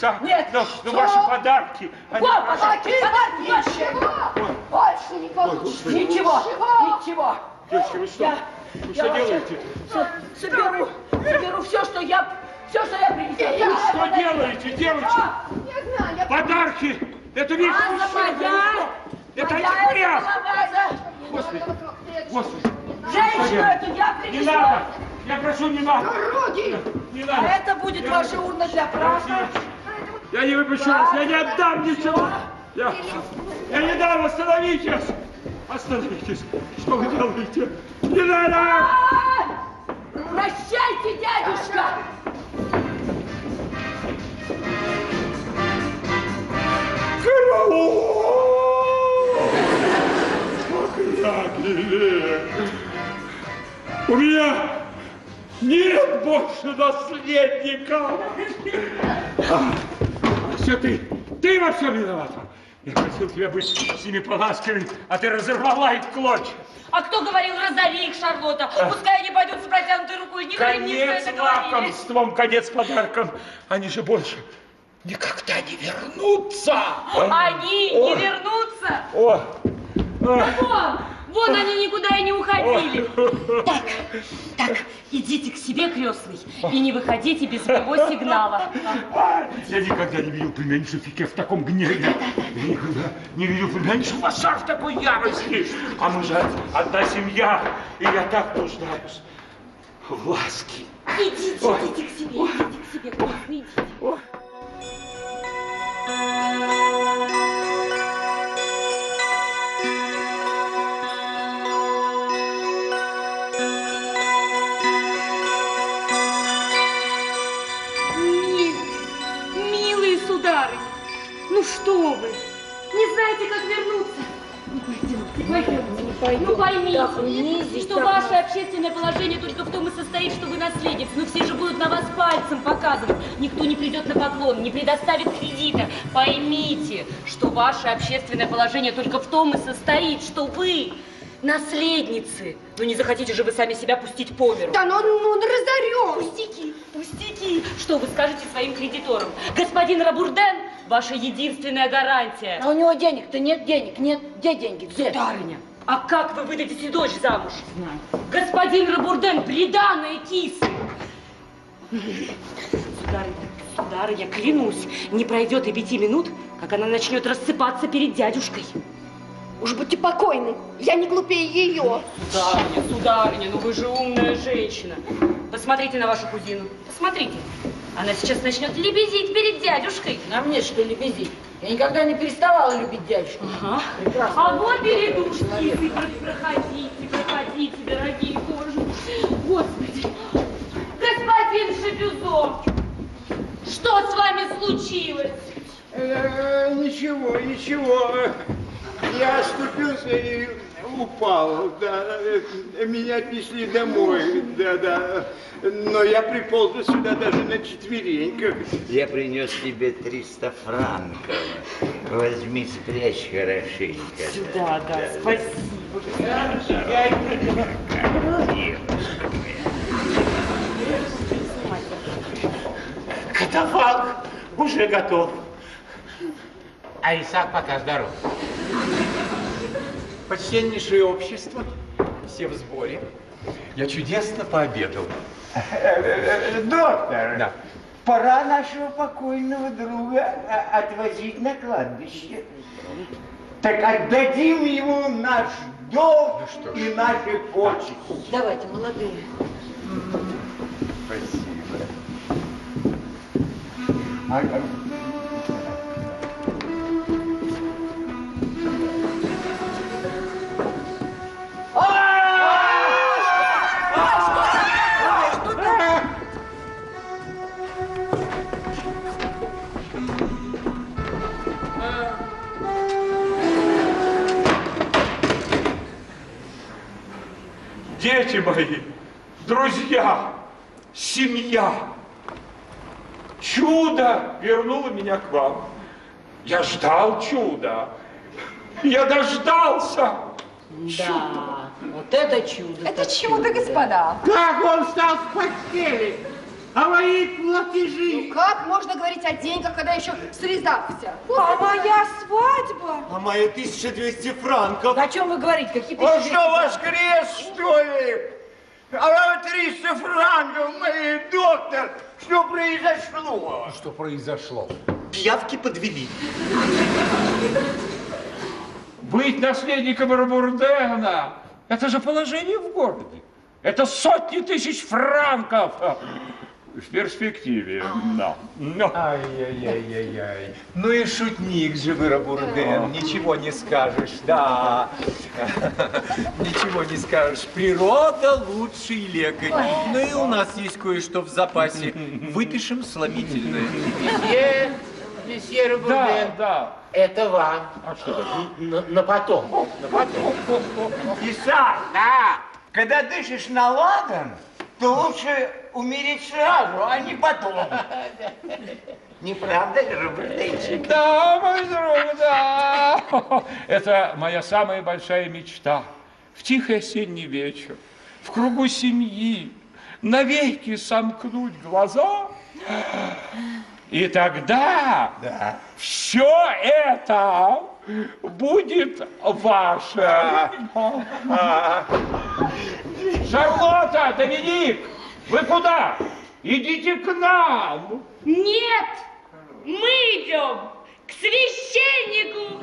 Давайте помиримся. а? Нет. Ну, ну Что? ваши подарки. они- Вот, пожалуйста, Такие подарки ваши. ничего! Больше не получится! Ничего, ничего. Девочки, вы что? Я, Вы я что вообще делаете? со- соберу, соберу все, что я, все, что я принесла. Вы что делаете, девочки? Не знаю, я... Подарки! Это Ваза священная. моя! Это Моя. Господи, Господи. Женщину эту я Не принесла. надо! Я прошу, не надо! Дороги! Не А надо! это будет ваша урна для праха. Я не выпущу вас, я не отдам ничего! Я, я не дам, остановитесь! Остановитесь! Что вы делаете? Не надо! Прощайте, дядюшка! У меня нет больше наследника. А, все ты, ты во всем виновата. Я просил тебя быть с ними поласковей, а ты разорвала их клочья. А кто говорил, разори их, Шарлотта? Пускай они пойдут с протянутой рукой. Не Конец это лакомством, конец подарком. Они же больше никогда не вернутся. Они О. не вернутся. О, Да вон, они никуда и не уходили. Так, Так, идите к себе, крестный, и не выходите без моего сигнала. Я никогда не видел племянницу Фике в таком гневе. Я никогда не видел племянницу Васа в такой ярости. А мы же одна семья, и я так нуждаюсь в ласке. Идите, идите к себе, идите к себе, крестный, идите. Ну что вы, не знаете, как вернуться? Ну, пойдемте, пойдемте. Ну, поймите, что ваше общественное положение только в том и состоит, что вы наследница. Но все же будут на вас пальцем показывать. Никто не придет на поклон, не предоставит кредита. Поймите, что ваше общественное положение только в том и состоит, что вы наследницы. Ну не захотите же вы сами себя пустить по миру. Да ну, ну разорем! Пустяки, пустяки. Что вы скажете своим кредиторам? Господин Рабурден, ваша единственная гарантия. А у него денег-то нет денег, нет. Где деньги? Где? Сударыня, а как вы выдадите дочь замуж? Господин Рабурден, приданная кисы. Сударыня, сударыня, клянусь, не пройдет и пяти минут, как она начнет рассыпаться перед дядюшкой. Уж будьте покойны, я не глупее ее. Сударыня, сударыня, ну вы же умная женщина. Посмотрите на вашу кузину, посмотрите. Она сейчас начнет лебезить перед дядюшкой. На мне что лебезить? Я никогда не переставала любить дядюшку. Ага. Прекрасно. А вот и рядушки. Проходите, проходите, дорогие боже. Господи. Господин Шапюзо, что с вами случилось? Э, Ничего, ничего. Я оступился и упал. Да. Э, Меня отнесли домой. Да, да. Но я приполз сюда даже на четвереньках. Я принес тебе 300 франков. Возьми, спрячь хорошенько. Сюда, да, спасибо. Катафалк уже готов. А Исаак пока здоров. Почтеннейшее общество, все в сборе. Я чудесно пообедал. Доктор, Да. пора нашего покойного друга а, отвозить на кладбище. Так отдадим ему наш долг Ну и наши почести. Давайте, молодые. Спасибо. Дети мои, друзья, семья, чудо вернуло меня к вам. Я ждал чуда. Я дождался. Да, вот это чудо. Это чудо, господа. Как он встал с постели? А мои платежи? Ну как можно говорить о деньгах, когда еще срезался? А моя свадьба? А мои 1200 франков? О чем вы говорите? Какие Он что, воскрес, что ли? А вам 300 франков, мой доктор. Что произошло? Что произошло? Пиявки подвели. Быть наследником Рабурдена – это же положение в городе. Это сотни тысяч франков. В перспективе, да. Но. Ай-яй-яй-яй-яй. Ну и шутник же вы, Рабурден, ничего не скажешь, да. [laughs] Ничего не скажешь. Природа лучший лекарь. Ну и у нас есть кое-что в запасе. Выпишем сломительное. Месье, месье Рабурден, да. это вам. А что это? На, на потом, на потом. Исаак, Да. когда дышишь на ладан, то лучше умереть сразу, а не потом. Не правда ли, Робертейчик? Да, мой друг, да. Это моя самая большая мечта. В тихий осенний вечер, в кругу семьи, навеки сомкнуть глаза. И тогда Да. все это будет ваше. Шарлотта, Доминик, вы куда? Идите к нам. Нет, мы идем к священнику.